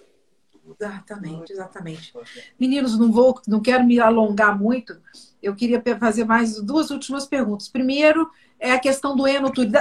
Exatamente, exatamente. Meninos, não vou, não quero me alongar muito. Eu queria fazer mais duas últimas perguntas. Primeiro é a questão do enoturismo,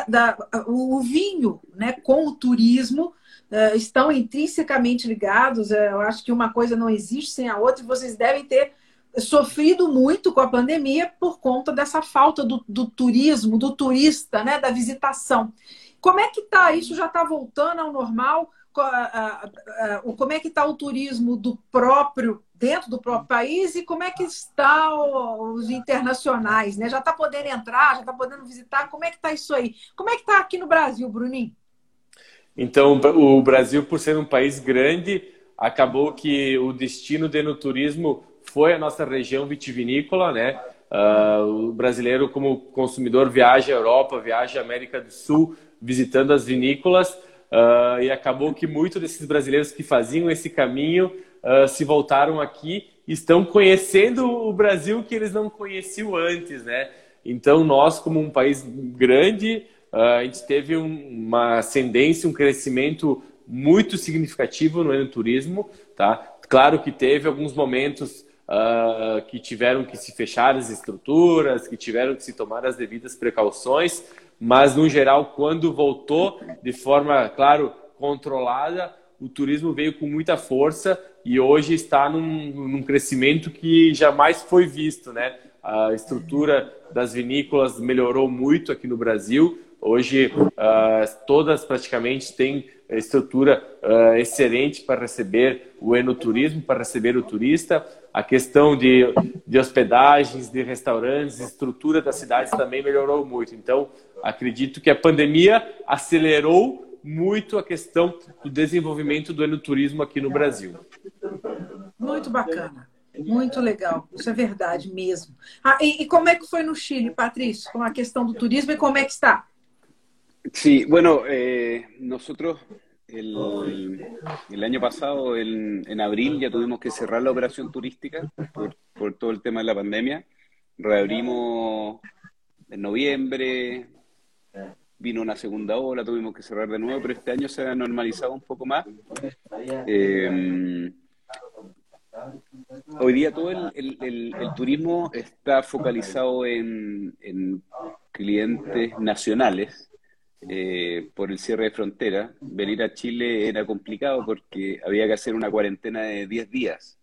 o vinho, né, com o turismo uh, estão intrinsecamente ligados. Uh, eu acho que uma coisa não existe sem a outra. E vocês devem ter sofrido muito com a pandemia por conta dessa falta do, do turismo, do turista, né, da visitação. Como é que está? Isso já está voltando ao normal? Como é que está o turismo do próprio, dentro do próprio país e como é que está os internacionais, né? Já está podendo entrar, já está podendo visitar, como é que está isso aí? Como é que está aqui no Brasil, Bruninho? Então, o Brasil, por ser um país grande, acabou que o destino do turismo foi a nossa região vitivinícola, né? Uh, o brasileiro, como consumidor, viaja à Europa, viaja à América do Sul, visitando as vinícolas, Uh, e acabou que muitos desses brasileiros que faziam esse caminho uh, se voltaram aqui estão conhecendo o Brasil que eles não conheciam antes, né? Então, nós, como um país grande, uh, a gente teve um, uma ascendência, um crescimento muito significativo no turismo, tá? Claro que teve alguns momentos que tiveram que se fechar as estruturas, que tiveram que se tomar as devidas precauções, mas no geral, quando voltou de forma, claro, controlada, o turismo veio com muita força e hoje está num, num crescimento que jamais foi visto, né? A estrutura das vinícolas melhorou muito aqui no Brasil. Hoje, uh, todas praticamente têm estrutura uh, excelente para receber o enoturismo, para receber o turista. A questão de, de hospedagens, de restaurantes, estrutura das cidades também melhorou muito. Então, acredito que a pandemia acelerou muito a questão do desenvolvimento do enoturismo aqui no Brasil. Muito bacana. Muito legal, isso é verdade mesmo. Ah, e, e, como é que foi no Chile, Patrício, com a questão do turismo e como é que está? Sí, bueno, eh, nosotros el, el, año pasado, el, en abril, ya tuvimos que cerrar la operación turística por, por todo el tema de la pandemia. Reabrimos en noviembre, vino una segunda ola, tuvimos que cerrar de nuevo, pero este año se ha normalizado un poco más. Eh, hoy día todo el, el, el, turismo está focalizado en, en clientes nacionales eh, por el cierre de frontera, venir a Chile era complicado porque había que hacer una cuarentena de 10 días.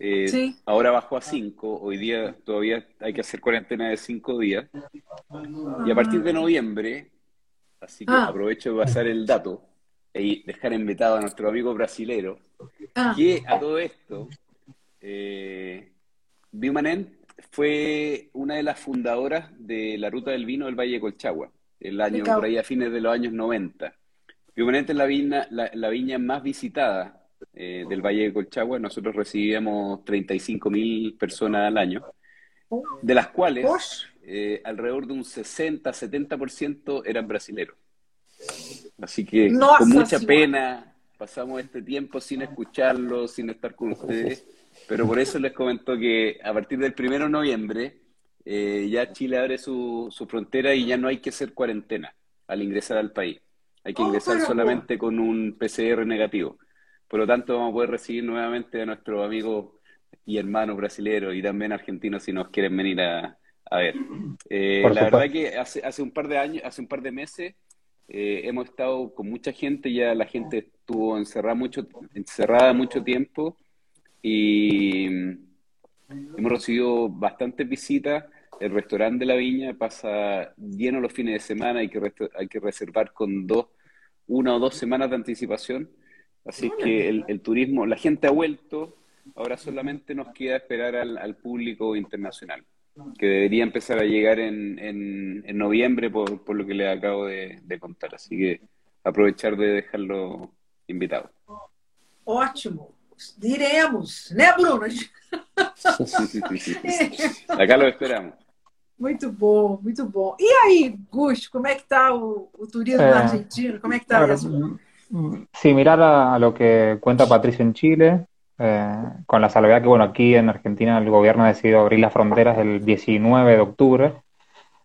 Eh, ahora bajó a 5, hoy día todavía hay que hacer cuarentena de 5 días. Y a partir de noviembre, así que ah. aprovecho de pasar el dato y dejar invitado a nuestro amigo brasilero, ah. que a todo esto, eh, fue una de las fundadoras de la ruta del vino del Valle de Colchagua el año, por ahí a fines de los años 90. Permanente es la viña, la, viña más visitada eh, del Valle de Colchagua. Nosotros recibíamos 35 mil personas al año, de las cuales eh, alrededor de un 60-70% eran brasileños. Así que con mucha pena pasamos este tiempo sin escucharlos, sin estar con ustedes. Pero por eso les comento que a partir del 1 de noviembre eh, ya Chile abre su, su, frontera y ya no hay que hacer cuarentena al ingresar al país. Hay que oh, ingresar solamente con un PCR negativo. Por lo tanto, vamos a poder recibir nuevamente a nuestros amigos y hermanos brasileños y también argentinos si nos quieren venir a, a ver. Eh, la verdad que hace, hace un par de años, hace un par de meses, eh, hemos estado con mucha gente, ya la gente estuvo encerrada mucho, encerrada mucho tiempo y hemos recibido bastantes visitas el restaurante de la viña pasa lleno los fines de semana, hay que, hay que reservar con dos, una o dos semanas de anticipación. Así que el, turismo, la gente ha vuelto, ahora solamente nos queda esperar al, público internacional, que debería empezar a llegar en, en, noviembre por, por, lo que les acabo de, contar. Así que aprovechar de dejarlo invitado. Ótimo, diremos, ¿no, Bruno? Acá lo esperamos. Muito bom, muito bom. E aí, Gus, como é que está o, o turismo eh, argentino? Como é que está eso? Similar a, a, lo que cuenta Patricio en Chile, eh, con la salvedad que, bueno, aquí en Argentina el gobierno ha decidido abrir las fronteras el 19 de octubre,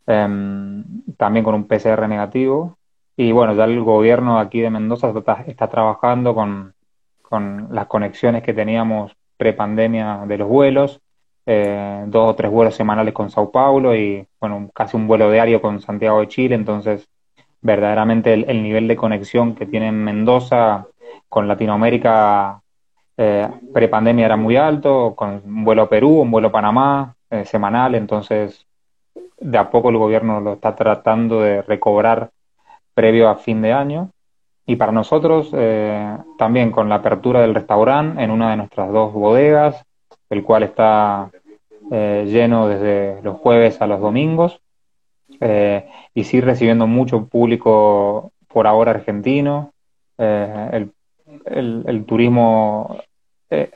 eh, también con un PCR negativo. Y bueno, ya el gobierno aquí de Mendoza está, está trabajando con, con las conexiones que teníamos pre-pandemia de los vuelos, eh, dos o tres vuelos semanales con Sao Paulo y bueno, casi un vuelo diario con Santiago de Chile, entonces verdaderamente el, nivel de conexión que tiene Mendoza con Latinoamérica eh, pre-pandemia era muy alto, con un vuelo a Perú, un vuelo a Panamá eh, semanal, entonces de a poco el gobierno lo está tratando de recobrar previo a fin de año. Y para nosotros, eh, también con la apertura del restaurante en una de nuestras dos bodegas, el cual está eh, lleno desde los jueves a los domingos, eh, y sí recibiendo mucho público por ahora argentino. El, el, turismo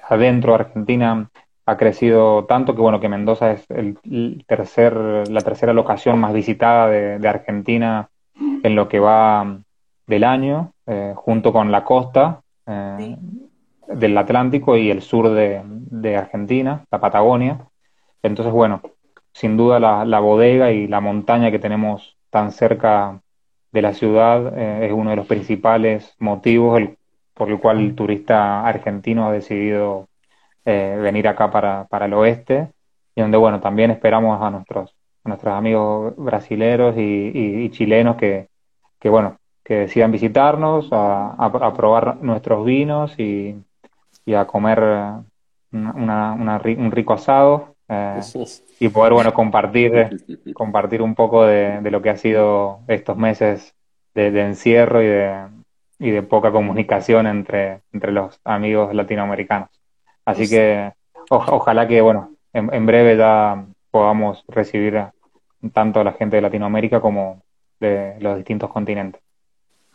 adentro de Argentina ha crecido tanto que bueno que Mendoza es el, tercer la tercera locación más visitada de Argentina en lo que va del año, eh, junto con la costa eh, del Atlántico y el sur de, Argentina, la Patagonia. Entonces, bueno, sin duda la, bodega y la montaña que tenemos tan cerca de la ciudad eh, es uno de los principales motivos por el cual el turista argentino ha decidido venir acá para, para el oeste y donde, bueno, también esperamos a nuestros nuestros amigos brasileros y, chilenos que, que, bueno, que decidan visitarnos, a, probar nuestros vinos y, y a comer una, una, un rico asado eh, y poder, bueno, compartir, compartir un poco de, de lo que ha sido estos meses de, encierro y de, y de poca comunicación entre, entre los amigos latinoamericanos. Así que ojalá que, bueno, en, breve ya podamos recibir tanto la gente de Latinoamérica como de los distintos continentes.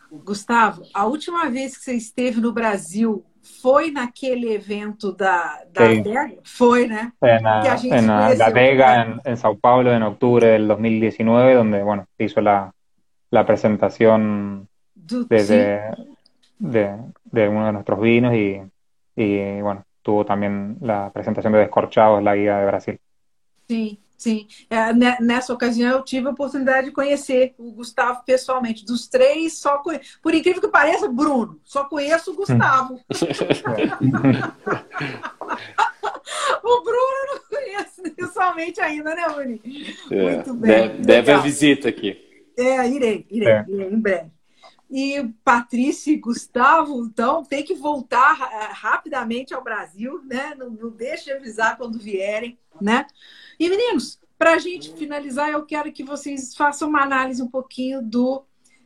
Gustavo, a última vez que você esteve no Brasil foi naquele evento da, da sí. Adega? Foi, né? En, la, en la Adega, en, en, Sao Paulo, en octubre del 2019, donde, bueno, hizo la, la presentación de, de, de, de, uno de nuestros vinos y, y, bueno, tuvo también la presentación de Descorchados, la guía de Brasil. Sí. Sim, é, nessa ocasião eu tive a oportunidade de conhecer o Gustavo pessoalmente. Dos três, só conhe... por incrível que pareça, Bruno, só conheço o Gustavo. o Bruno não conheço pessoalmente ainda, né, Bruno? É, Muito bem. Deve, deve a visita aqui. É, irei, irei, é. irei em breve. E Patrícia e Gustavo, então, tem que voltar eh, rapidamente ao Brasil, né? Não, não deixe de avisar quando vierem, né? E meninos, para a gente finalizar, eu quero que vocês façam uma análise um pouquinho do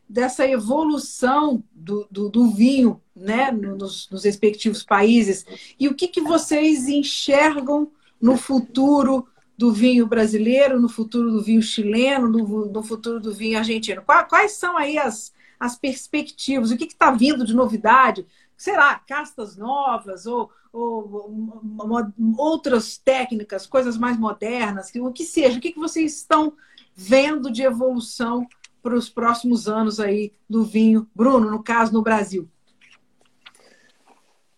dessa evolução do, do, do vinho, né, nos, nos, respectivos países e o que, que vocês enxergam no futuro do vinho brasileiro, no futuro do vinho chileno, no, no futuro do vinho argentino. Quais, quais são aí as, as perspectivas? O que está vindo de novidade? Será castas novas ou ou outras técnicas, coisas mais modernas, o que seja, o que vocês estão vendo de evolução para os próximos anos aí do vinho, Bruno, no caso no Brasil?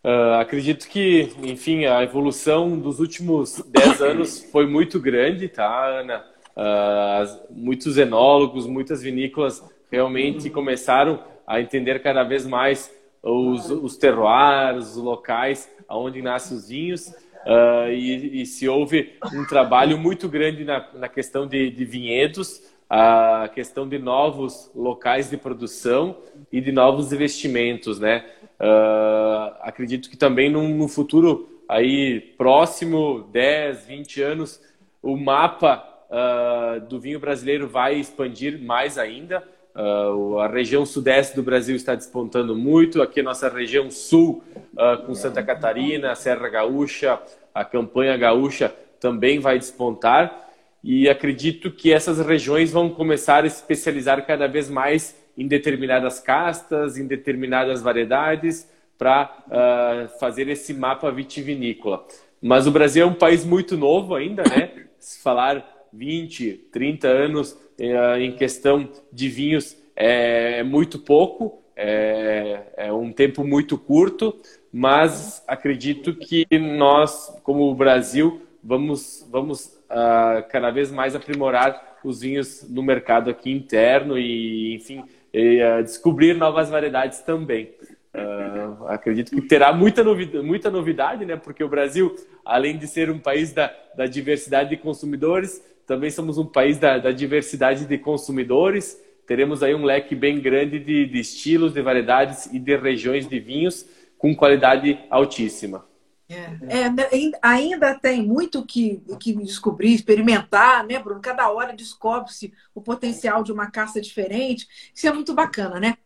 Uh, acredito que, enfim, a evolução dos últimos 10 anos foi muito grande, tá, Ana? Uh, muitos enólogos, muitas vinícolas realmente começaram a entender cada vez mais os, os terroirs, os locais onde nascem os vinhos. Uh, e, e, se houve um trabalho muito grande na, na questão de, de, vinhedos, a questão de novos locais de produção e de novos investimentos, né? Uh, acredito que também no, no, futuro aí próximo, 10, 20 anos, o mapa uh, do vinho brasileiro vai expandir mais ainda. Uh, a região sudeste do Brasil está despontando muito, aqui a nossa região sul, uh, com Santa Catarina, Serra Gaúcha, a campanha gaúcha também vai despontar. E acredito que essas regiões vão começar a especializar cada vez mais em determinadas castas, em determinadas variedades, para uh, fazer esse mapa vitivinícola. Mas o Brasil é um país muito novo ainda, né? Se falar 20, 30 anos em questão de vinhos é, é muito pouco, é, é, um tempo muito curto, mas acredito que nós, como o Brasil, vamos, vamos uh, cada vez mais aprimorar os vinhos no mercado aqui interno e, enfim, e, uh, descobrir novas variedades também. Uh, acredito que terá muita novidade, muita novidade, né? Porque o Brasil, além de ser um país da, da diversidade de consumidores, também somos um país da, da, diversidade de consumidores. Teremos aí um leque bem grande de, de estilos, de variedades e de regiões de vinhos com qualidade altíssima. É, é, ainda tem muito que, que descobrir, experimentar, né, Bruno? Cada hora descobre-se o potencial de uma caça diferente. Isso é muito bacana, né?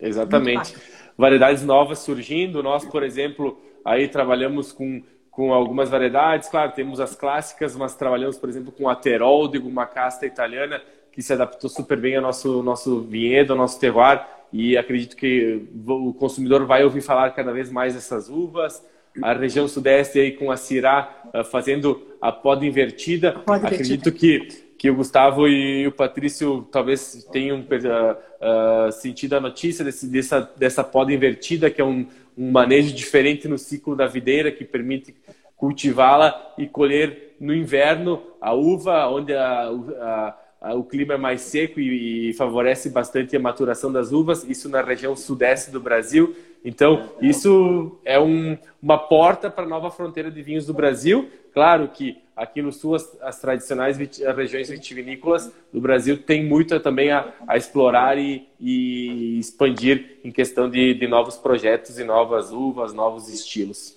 Exatamente. Variedades novas surgindo. Nós, por exemplo, aí trabalhamos com, com algumas variedades. Claro, temos as clássicas, mas trabalhamos, por exemplo, com a Terol, de uma casta italiana que se adaptou super bem ao nosso, nosso vinhedo, ao nosso terroir. E acredito que o consumidor vai ouvir falar cada vez mais dessas uvas a região sudeste aí com a Cirá uh, fazendo a poda invertida. Pode Acredito que, que o Gustavo e o Patrício talvez tenham uh, uh, sentido a notícia desse, dessa, dessa poda invertida, que é um, um manejo diferente no ciclo da videira, que permite cultivá-la e colher no inverno a uva, onde a, a o clima é mais seco e, e, favorece bastante a maturação das uvas, isso na região sudeste do Brasil. Então, isso é um, uma porta para a nova fronteira de vinhos do Brasil. Claro que aqui no sul, as, as tradicionais as regiões vitivinícolas do Brasil têm muito também a, a explorar e, e, expandir em questão de, de novos projetos e novas uvas, novos estilos.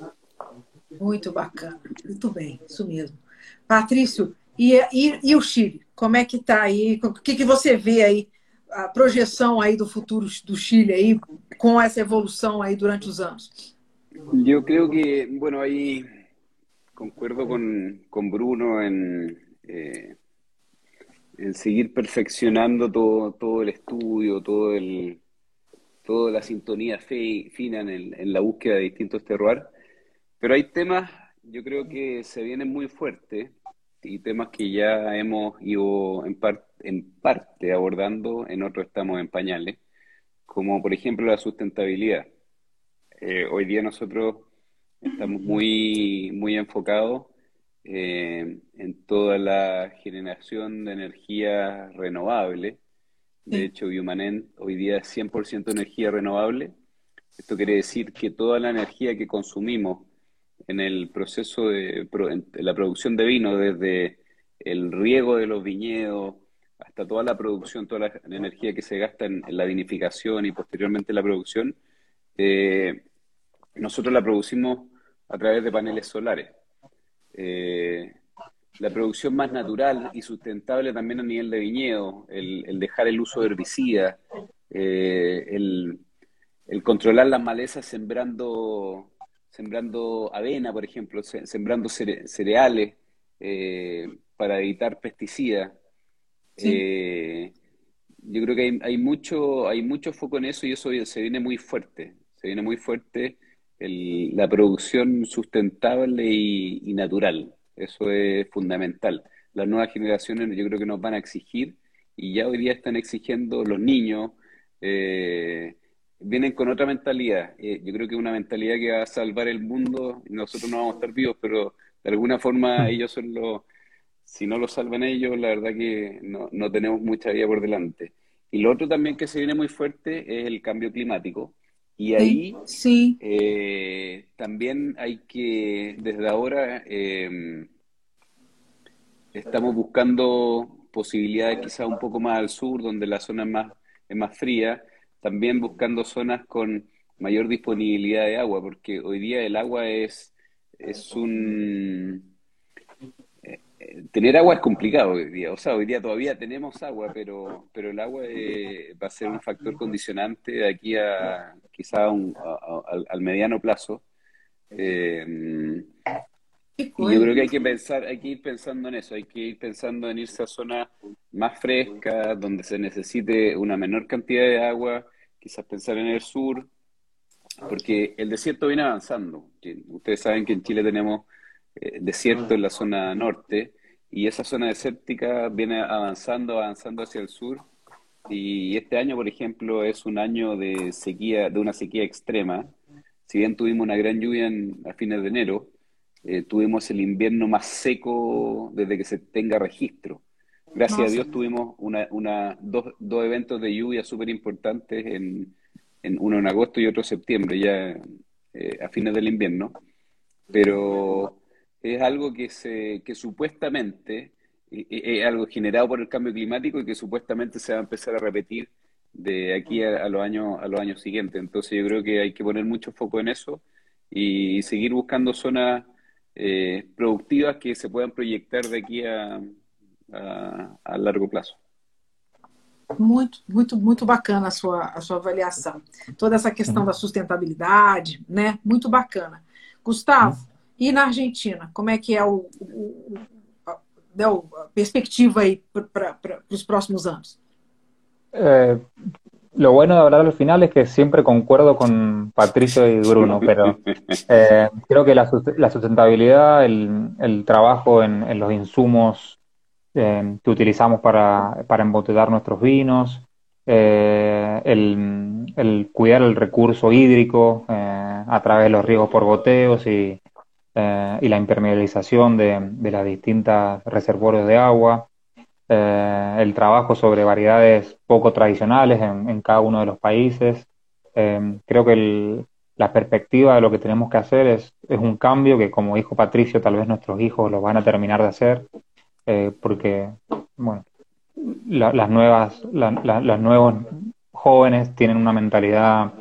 Muito bacana, muito bem, isso mesmo. Patrício, e, e, e o Chile? Como é que está aí? O que, que você vê aí a projeção aí do futuro do Chile aí con esa evolución ahí durante los años? Yo creo que, bueno, ahí concuerdo con, con Bruno en, eh, en seguir perfeccionando todo, todo el estudio, todo el, toda la sintonía fina en, en, la búsqueda de distintos terroirs. Pero hay temas, yo creo que se vienen muy fuertes y temas que ya hemos ido en, en parte abordando, en otros estamos en pañales, como por ejemplo la sustentabilidad. Eh, hoy día nosotros estamos muy, muy enfocados eh, en toda la generación de energía renovable. De hecho, Biomanen hoy día es 100% energía renovable. Esto quiere decir que toda la energía que consumimos en el proceso de la producción de vino, desde el riego de los viñedos hasta toda la producción, toda la, energía que se gasta en, la vinificación y posteriormente la producción, eh, nosotros la producimos a través de paneles solares. Eh, la producción más natural y sustentable también a nivel de viñedo, el, dejar el uso de herbicidas, eh, el, controlar las malezas sembrando sembrando avena, por ejemplo, sembrando cereales para evitar pesticidas. Eh, yo creo que hay, mucho, hay mucho foco en eso y eso se viene muy fuerte. Se viene muy fuerte la producción sustentable y, natural. Eso es fundamental. Las nuevas generaciones yo creo que nos van a exigir y ya hoy día están exigiendo los niños. Eh, vienen con otra mentalidad. Eh, yo creo que una mentalidad que va a salvar el mundo. Nosotros no vamos a estar vivos, pero de alguna forma mm. ellos son los. Si no lo salvan ellos, la verdad que no, no tenemos mucha vida por delante. Y lo otro también que se viene muy fuerte es el cambio climático. Y ahí sí, eh, también hay que, desde ahora, em, estamos buscando posibilidades quizás un poco más al sur, donde la zona es más, es más fría, también buscando zonas con mayor disponibilidad de agua, porque hoy día el agua es, es un... Eh, eh, tener agua es complicado hoy día, o sea, hoy día todavía tenemos agua, pero, pero el agua eh, va a ser un factor condicionante de aquí a quizá al mediano plazo. Y yo creo que hay que pensar, hay que ir pensando en eso, hay que ir pensando en irse a zonas más frescas, donde se necesite una menor cantidad de agua, quizás pensar en el sur, porque el desierto viene avanzando. Ustedes saben que en Chile tenemos eh, desierto en la zona norte, y esa zona desértica viene avanzando, avanzando hacia el sur. Y este año, por ejemplo, es un año de sequía, de una sequía extrema. Si bien tuvimos una gran lluvia en, a fines de enero, eh, tuvimos el invierno más seco desde que se tenga registro. Gracias a Dios tuvimos una, una, dos, dos, eventos de lluvia súper importantes en, en uno en agosto y otro en septiembre, ya eh, a fines del invierno. Pero es algo que, se, que supuestamente es algo generado por el cambio climático y que supuestamente se va a empezar a repetir de aquí a, los años a los años siguientes. Entonces yo creo que hay que poner mucho foco en eso y seguir buscando zonas eh, productivas que se puedan proyectar de aquí a, a, largo plazo. Muito, muito, muito bacana a sua, a sua avaliação. Toda essa questão da sustentabilidade, né? Muito bacana. Gustavo, e na Argentina, como é que é o, o, a, né, a perspectiva aí para os próximos anos? Eh, lo bueno de hablar al final es que siempre concuerdo con Patricio y Bruno, pero eh, creo que la, sustentabilidad, el, trabajo en, los insumos eh, que utilizamos para, para embotellar nuestros vinos, el, cuidar el recurso hídrico a través de los riegos por goteos y, la impermeabilización de, de las distintas reservorios de agua, eh, el trabajo sobre variedades poco tradicionales en, cada uno de los países. Eh, creo que la perspectiva de lo que tenemos que hacer es, es, un cambio que, como dijo Patricio, tal vez nuestros hijos lo van a terminar de hacer, eh, porque, bueno, las nuevas, los nuevos jóvenes tienen una mentalidad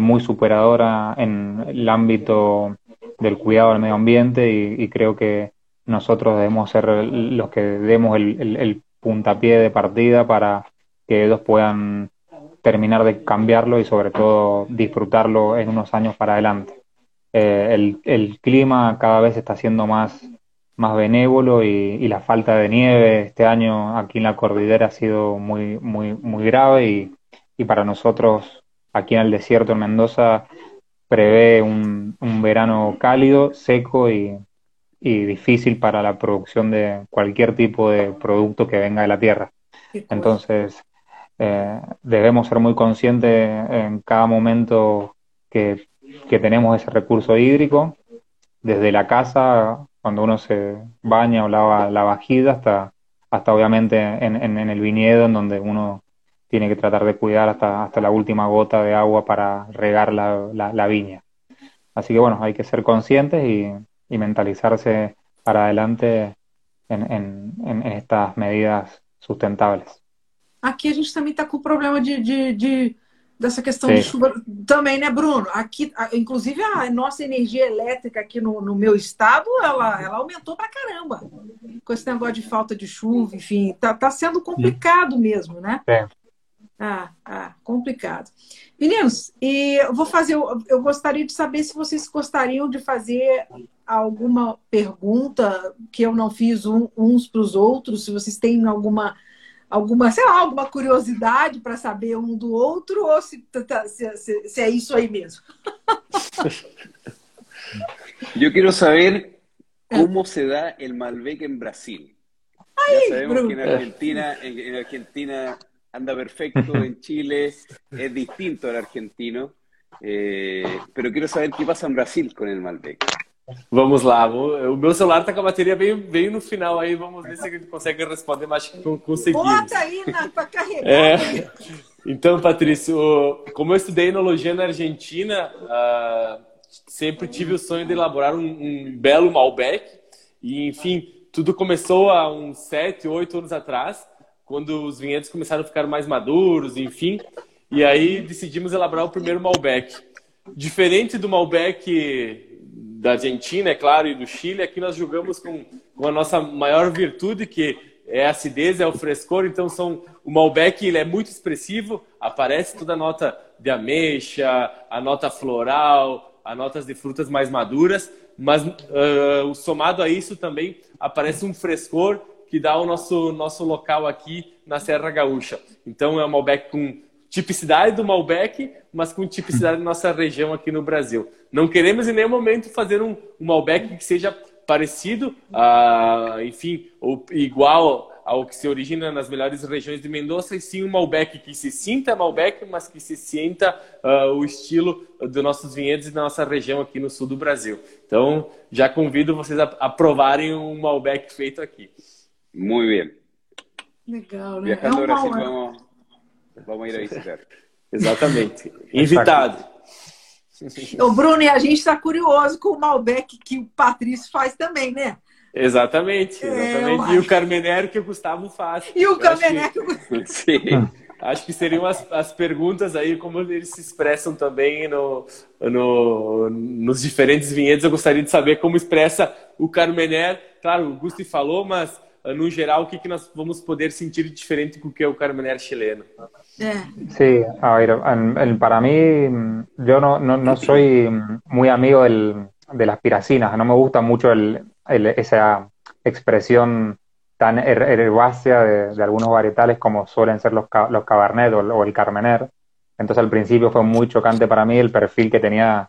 muy superadora en el ámbito del cuidado del medio ambiente y creo que nosotros debemos ser los que demos el, puntapié de partida para que ellos puedan terminar de cambiarlo y sobre todo disfrutarlo en unos años para adelante. Eh, el, clima cada vez está siendo más, más benévolo y, la falta de nieve este año aquí en la cordillera ha sido muy, muy, muy grave y, y para nosotros aquí en el desierto en Mendoza prevé un, un verano cálido, seco y, y difícil para la producción de cualquier tipo de producto que venga de la tierra. Entonces, eh, debemos ser muy conscientes en cada momento que, que, tenemos ese recurso hídrico, desde la casa, cuando uno se baña o lava la vajilla, hasta, hasta obviamente en, en, el viñedo, en donde uno tiene que tratar de cuidar hasta, hasta la última gota de agua para regar la, la, la viña. Así que bueno, hay que ser conscientes y, y mentalizarse para adelante en, en, en estas medidas sustentables. Aqui a gente também está com o problema de, de, de, dessa questão Sim. de chuva também, né, Bruno? Aqui, inclusive, a nossa energia elétrica aqui no, no meu estado, ela, ela aumentou para caramba. Com esse negócio de falta de chuva, enfim, tá, tá sendo complicado mesmo, né? É. Ah, ah, complicado. Meninos, e eu vou fazer, eu, gostaria de saber se vocês gostariam de fazer alguma pergunta que eu não fiz um, uns para os outros, se vocês têm alguma, alguma, sei lá, alguma curiosidade para saber um do outro, ou se, tá, tá, se, se, se é isso aí mesmo. Eu quero saber como se dá o Malbec em Brasil. Ay, Já sabemos Bruno. que na Argentina, em Argentina anda perfecto, en Chile es distinto al argentino, eh, pero quiero saber qué pasa en Brasil con el Malbec. Vamos lá, o meu celular tá com a bateria bem, bem no final aí, vamos ver se a gente consegue responder, mas acho que conseguimos. Bota aí para carregar. É. Então, Patrício, como eu estudei enologia na Argentina, uh, sempre tive o sonho de elaborar um, um, belo Malbec, e enfim, tudo começou há uns sete, oito anos atrás, quando os vinhedos começaram a ficar mais maduros, enfim. E aí decidimos elaborar o primeiro Malbec. Diferente do Malbec da Argentina, é claro, e do Chile, aqui nós jogamos com, com a nossa maior virtude, que é a acidez, é o frescor. Então, são, o Malbec ele é muito expressivo, aparece toda a nota de ameixa, a nota floral, a notas de frutas mais maduras, mas uh, somado a isso também aparece um frescor que dá o nosso, nosso local aqui na Serra Gaúcha. Então é um Malbec com tipicidade do Malbec, mas com tipicidade da nossa região aqui no Brasil. Não queremos em nenhum momento fazer um, um Malbec que seja parecido, a, enfim, ou igual ao que se origina nas melhores regiões de Mendoza, e sim um Malbec que se sinta Malbec, mas que se sinta uh, o estilo dos nossos vinhedos e da nossa região aqui no sul do Brasil. Então, já convido vocês a, a provarem um Malbec feito aqui. Muy bien. Legal, né? É vamos, vamos a ir a visitar. Exatamente. Invitado. O Bruno, e a gente está curioso com o Malbec que o Patrício faz também, né? Exatamente, exatamente. É, e o Carmenério que o Gustavo faz. E o Carmenério que... Sim. Acho que seriam as, as perguntas aí, como eles se expressam também no, no, nos diferentes vinhedos. Eu gostaria de saber como expressa o Carmener. Claro, o Gusti falou, mas no geral, o que, que nós vamos poder sentir diferente com o que é o Carmener chileno? Sí, a ver, para mí, yo no, no, no soy muy amigo del, de las piracinas, no me gusta mucho el, el, esa expresión tan herbácea de, de, algunos varietales como suelen ser los, los Cabernet o, el Carmener. Entonces al principio fue muy chocante para mí el perfil que tenía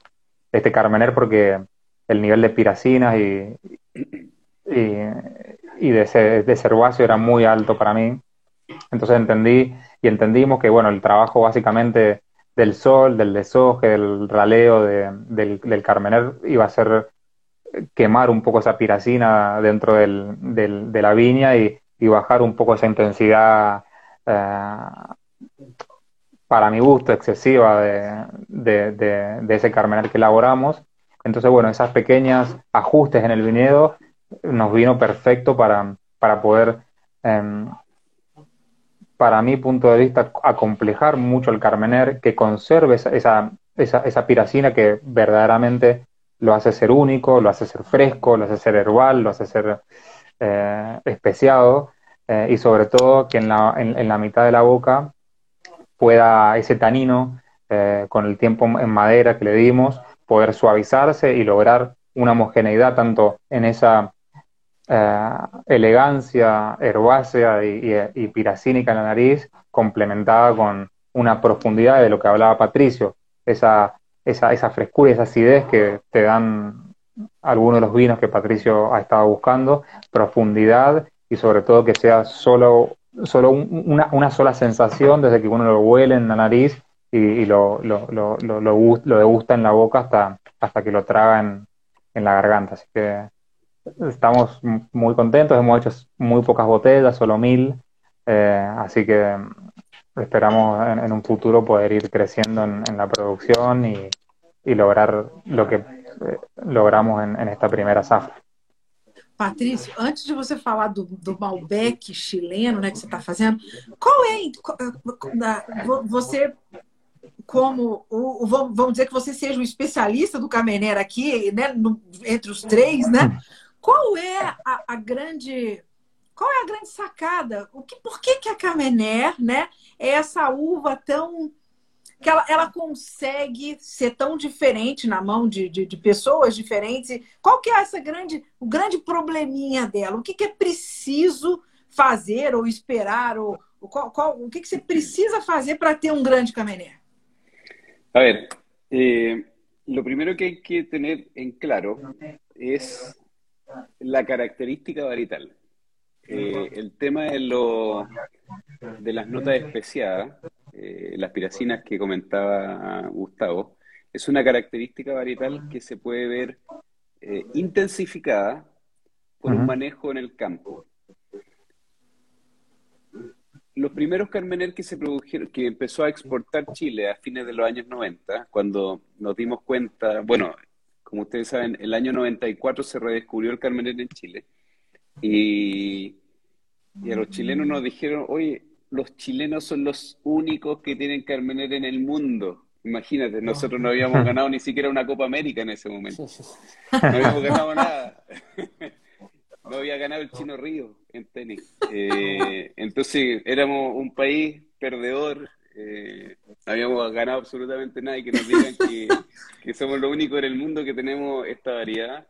este Carmener porque el nivel de piracinas y, y, y de, ese, de herbáceo era muy alto para mí. Entonces entendí y entendimos que bueno, el trabajo básicamente del sol, del desoje, del raleo de, del, del Carmener iba a ser quemar un poco esa piracina dentro del, del, de la viña y, y, bajar un poco esa intensidad, eh, para mi gusto, excesiva de, de, de, ese carmenal que elaboramos. Entonces, bueno, esas pequeñas ajustes en el viñedo nos vino perfecto para, para poder, eh, para mi punto de vista, acomplejar mucho el carmener, que conserve esa, esa, esa, esa piracina que verdaderamente lo hace ser único, lo hace ser fresco, lo hace ser herbal, lo hace ser eh, especiado eh, y sobre todo que en la, en, la, mitad de la boca pueda ese tanino eh, con el tiempo en madera que le dimos poder suavizarse y lograr una homogeneidad tanto en esa elegancia herbácea y, piracínica en la nariz complementada con una profundidad de lo que hablaba Patricio, esa esa, esa frescura y esa acidez que te dan algunos de los vinos que Patricio ha estado buscando, profundidad y sobre todo que sea solo, solo una, una sola sensación desde que uno lo huele en la nariz y, lo, lo, lo, lo, degusta en la boca hasta, hasta que lo traga en, en la garganta. Así que estamos muy contentos, hemos hecho muy pocas botellas, solo mil, eh, así que esperamos en, en, un futuro poder ir creciendo en, en la producción y, y, lograr lo que eh, logramos en, en, esta primera safra. Patrício, antes de você falar do, do Malbec chileno, né, que você está fazendo, qual é você como o, vamos dizer que você seja o especialista do Camenera aqui, né, no, entre os três, né? Qual é a, a grande qual é a grande sacada? O que, por que, que a Camener né, é essa uva tão. que ela, ela consegue ser tão diferente na mão de, de, de, pessoas diferentes? Qual que é essa grande, o grande probleminha dela? O que, que é preciso fazer ou esperar? Ou, qual, qual, o que, que você precisa fazer para ter um grande Camener? A ver, eh, lo primero que hay que tener en claro es la característica varietal. Eh, el tema de, lo, de las notas especiadas, eh, las piracinas que comentaba Gustavo, es una característica varietal que se puede ver eh, intensificada por un manejo en el campo. Los primeros Carmener que se produjeron, que empezó a exportar Chile a fines de los años 90, cuando nos dimos cuenta, bueno, como ustedes saben, el año 94 se redescubrió el Carmener en Chile y, y, a los chilenos nos dijeron, oye, los chilenos son los únicos que tienen Carmener en el mundo. Imagínate, nosotros no habíamos ganado ni siquiera una Copa América en ese momento. No habíamos ganado nada. No había ganado el Chino Río en tenis. Eh, entonces éramos un país perdedor. Eh, no habíamos ganado absolutamente nada y que nos digan que, que somos los únicos en el mundo que tenemos esta variedad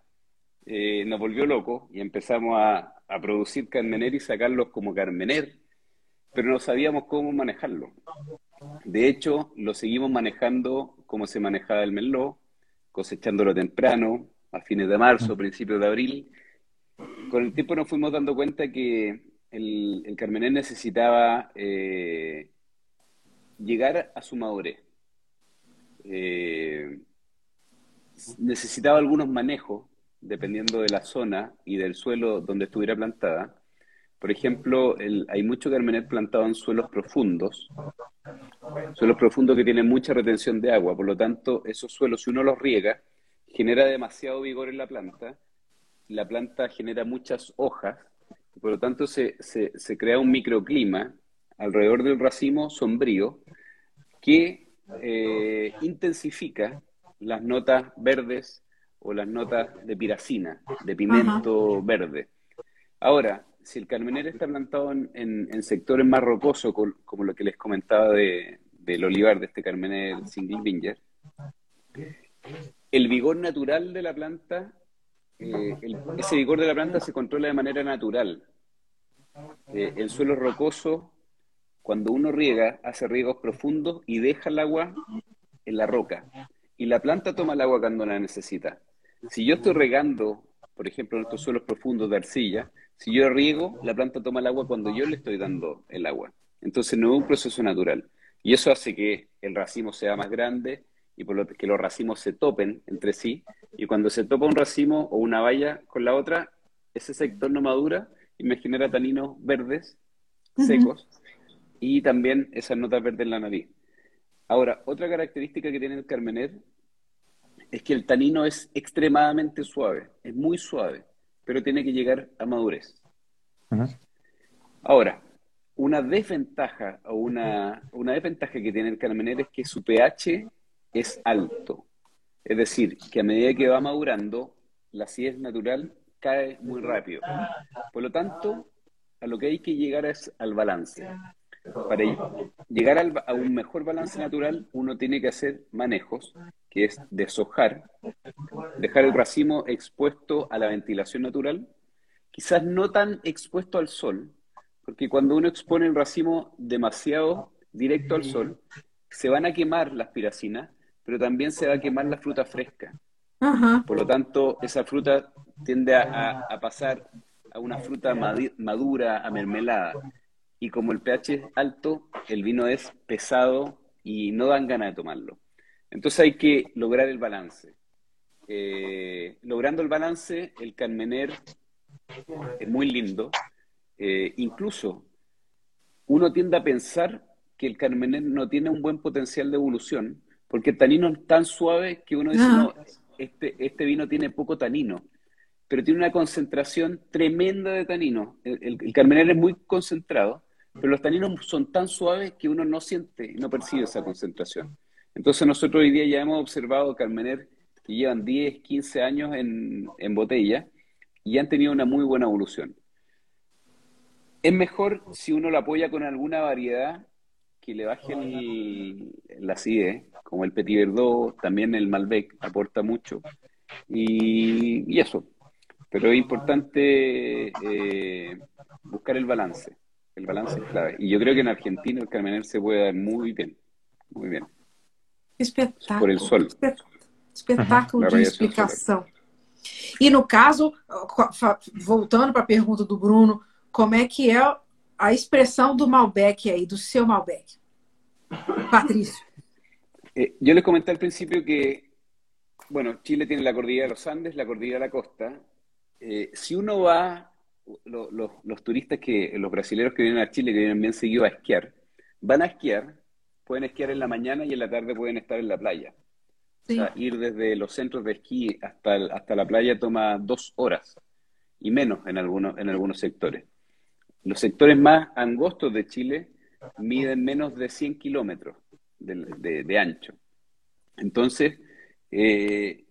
eh, nos volvió loco y empezamos a, a, producir Carmener y sacarlos como Carmener, pero no sabíamos cómo manejarlo. De hecho, lo seguimos manejando como se manejaba el Merlot, cosechándolo temprano, a fines de marzo, principios de abril. Con el tiempo nos fuimos dando cuenta que el, el Carmener necesitaba eh, llegar a su madurez. Eh, necesitaba algunos manejos dependiendo de la zona y del suelo donde estuviera plantada, Por ejemplo, hay mucho carmener plantado en suelos profundos, suelos profundos que tienen mucha retención de agua, por lo tanto, esos suelos, si uno los riega, genera demasiado vigor en la planta, la planta genera muchas hojas, por lo tanto se, se crea un microclima alrededor del racimo sombrío que eh, intensifica las notas verdes o las notas de piracina, de pimiento verde. Ahora, si el carmener está plantado en, sectores más rocosos, como, lo que les comentaba de, del olivar, de este carmener single vinger, el vigor natural de la planta, eh, ese vigor de la planta se controla de manera natural. Eh, el suelo rocoso cuando uno riega, hace riegos profundos y deja el agua en la roca. Y la planta toma el agua cuando la necesita. Si yo estoy regando, por ejemplo, en estos suelos profundos de arcilla, si yo riego, la planta toma el agua cuando yo le estoy dando el agua. Entonces no es un proceso natural. Y eso hace que el racimo sea más grande y por lo que los racimos se topen entre sí. Y cuando se topa un racimo o una valla con la otra, ese sector no madura y me genera taninos verdes, secos, y también esas notas verdes en la nariz. Ahora, otra característica que tiene el Carmener es que el tanino es extremadamente suave, es muy suave, pero tiene que llegar a madurez. Ahora, una desventaja o una, una desventaja que tiene el Carmener es que su pH es alto. Es decir, que a medida que va madurando, la acidez natural cae muy rápido. Por lo tanto, a lo que hay que llegar es al balance. Para llegar a un mejor balance natural, uno tiene que hacer manejos, que es deshojar, dejar el racimo expuesto a la ventilación natural, quizás no tan expuesto al sol, porque cuando uno expone el racimo demasiado directo al sol, se van a quemar las piracinas, pero también se va a quemar la fruta fresca. Por lo tanto, esa fruta tiende a, a pasar a una fruta madura, a mermelada y como el pH es alto, el vino es pesado y no dan ganas de tomarlo. Entonces hay que lograr el balance. Eh, logrando el balance, el Carmener es muy lindo. Eh, incluso uno tiende a pensar que el Carmener no tiene un buen potencial de evolución, porque el tanino es tan suave que uno dice, no, este, este vino tiene poco tanino, pero tiene una concentración tremenda de tanino. El, el Carmener es muy concentrado pero los taninos son tan suaves que uno no siente, no percibe esa concentración. Entonces nosotros hoy día ya hemos observado Carmener que llevan 10, 15 años en, botella y han tenido una muy buena evolución. Es mejor si uno lo apoya con alguna variedad que le baje la acidez, como el Petit Verdot, también el Malbec aporta mucho. Y, eso. Pero es importante eh, buscar el balance. El balance es clave. Y yo creo que en Argentina el Carmener se puede dar muy bien. Muy bien. Espetáculo. Por el sol. Espetáculo de explicação. E no caso, voltando para a pergunta do Bruno, como é que é a expressão do Malbec aí, do seu Malbec? Patrício. Eh, yo les comenté al principio que, bueno, Chile tiene la cordillera de los Andes, la cordillera de la costa. Eh, si uno va los turistas que, los brasileños que vienen a Chile, que vienen bien seguido a esquiar, van a esquiar, pueden esquiar en la mañana y en la tarde pueden estar en la playa. O sea, ir desde los centros de esquí hasta, hasta la playa toma dos horas y menos en algunos, en algunos sectores. Los sectores más angostos de Chile miden menos de 100 kilómetros de, ancho. Entonces, eh,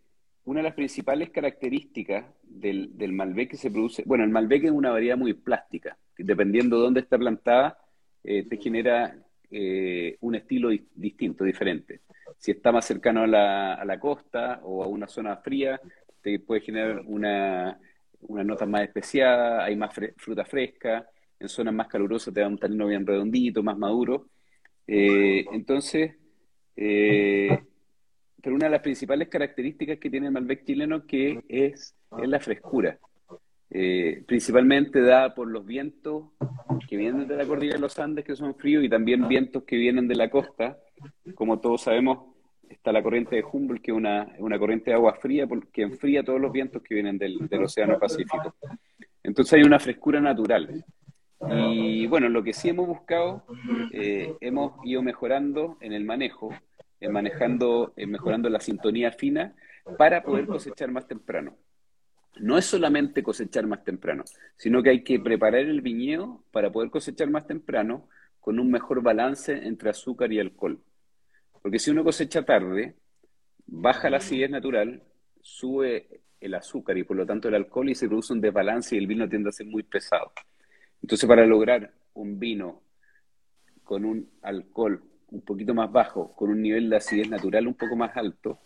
una de las principales características del, Malbec que se produce, bueno, el Malbec es una variedad muy plástica, dependiendo de dónde está plantada, eh, te genera eh, un estilo distinto, diferente. Si está más cercano a la, costa o a una zona fría, te puede generar una, una nota más especiada, hay más fruta fresca, en zonas más calurosas te da un tanino bien redondito, más maduro. Eh, entonces, pero una de las principales características que tiene el Malbec chileno que es, es la frescura. Eh, principalmente dada por los vientos que vienen de la cordillera de los Andes, que son fríos, y también vientos que vienen de la costa. Como todos sabemos, está la corriente de Humboldt, que es una, corriente de agua fría, que enfría todos los vientos que vienen del, del Océano Pacífico. Entonces hay una frescura natural. Y bueno, lo que sí hemos buscado, eh, hemos ido mejorando en el manejo, en manejando, en mejorando la sintonía fina para poder cosechar más temprano. No es solamente cosechar más temprano, sino que hay que preparar el viñedo para poder cosechar más temprano con un mejor balance entre azúcar y alcohol. Porque si uno cosecha tarde, baja la acidez natural, sube el azúcar y por lo tanto el alcohol y se produce un desbalance y el vino tiende a ser muy pesado. Entonces, para lograr un vino con un alcohol un poquito más bajo, con un nivel de acidez natural un poco más alto,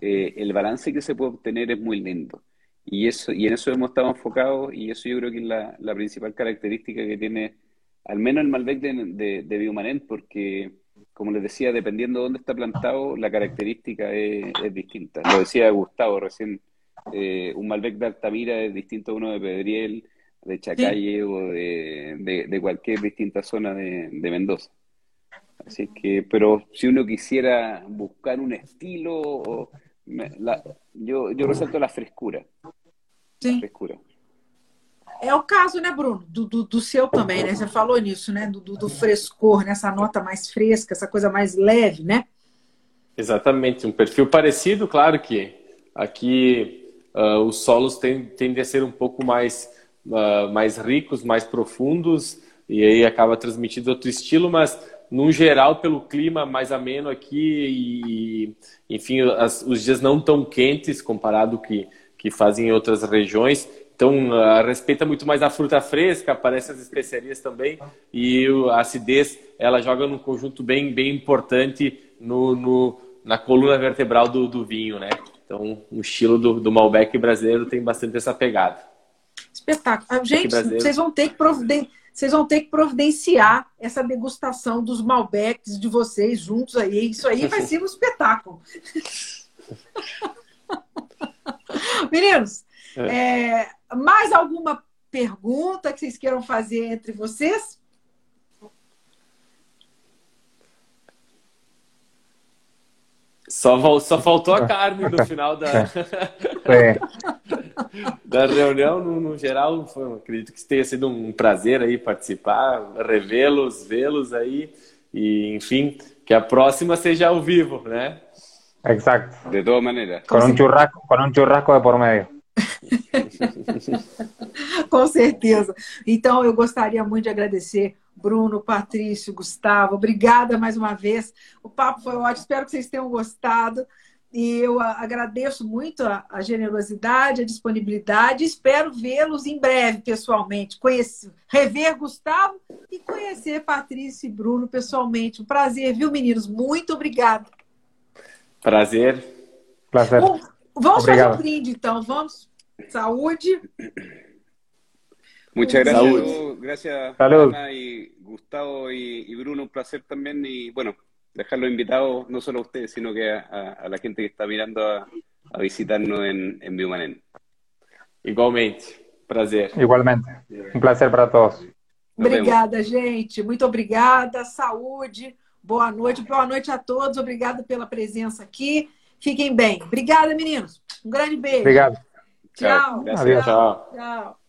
eh, el balance que se puede obtener es muy lindo. Y, eso, y en eso hemos estado enfocados y eso yo creo que es la, la principal característica que tiene al menos el Malbec de, de, porque, como les decía, dependiendo de dónde está plantado, la característica es, distinta. Lo decía Gustavo recién, eh, un Malbec de Altamira es distinto a uno de Pedriel, de Chacalle o de, cualquier distinta zona de, Mendoza. Así que, pero si uno quisiera buscar un estilo, yo, yo resalto la frescura. La frescura. É o caso, né, Bruno? Do, do, do seu também, né? Você falou nisso, né? Do, do, frescor, nessa nota mais fresca, essa coisa mais leve, né? Exatamente, um perfil parecido, claro que aqui uh, os solos tendem a ser um pouco mais, uh, mais ricos, mais profundos, e aí acaba transmitindo outro estilo, mas no geral, pelo clima mais ameno aqui e, enfim, as, os dias não tão quentes comparado que que fazem em outras regiões, então, uh, respeita muito mais a fruta fresca, aparecem as especiarias também, e a acidez, ela joga num conjunto bem, bem importante no, no na coluna vertebral do, do, vinho, né? Então, o estilo do, do Malbec brasileiro tem bastante essa pegada. Espetáculo. Ah, gente, vocês vão ter que providen... vocês vão ter que providenciar essa degustação dos Malbecs de vocês juntos aí. Isso aí vai ser um espetáculo. Meninos, é. É, mais alguma pergunta que vocês queiram fazer entre vocês? Só, só faltou a carne no final da, é. da reunião. No, no, geral, foi, acredito que tenha sido um prazer aí participar, revê-los, vê-los aí. E, enfim, que a próxima seja ao vivo, né? Exato. De todas maneiras. Com um churrasco, com um churrasco de por meio. Com certeza. Então, eu gostaria muito de agradecer Bruno, Patrício, Gustavo. Obrigada mais uma vez. O papo foi ótimo. Espero que vocês tenham gostado. E eu agradeço muito a, a generosidade, a disponibilidade. Espero vê-los em breve, pessoalmente. Conhecer, rever Gustavo e conhecer Patrícia e Bruno pessoalmente. Um prazer, viu, meninos? Muito obrigada. Prazer. Prazer. Bom, vamos Obrigado. fazer um brinde, então. Vamos. Saúde. Muchas gracias, Salud. gracias Salud. Ana y Gustavo y, y, Bruno, un placer también y bueno, dejarlos invitados no solo a ustedes, sino que a, a, a la gente que está mirando a, a visitarnos en, en Biomanen. Igualmente, prazer. Igualmente, um prazer para todos. Obrigada, gente. Muito obrigada. Saúde. Boa noite. Boa noite a todos. Obrigada pela presença aqui. Fiquem bem. Obrigada, meninos. Um grande beijo. Obrigado. Tchau. Tchau. Tchau. Tchau.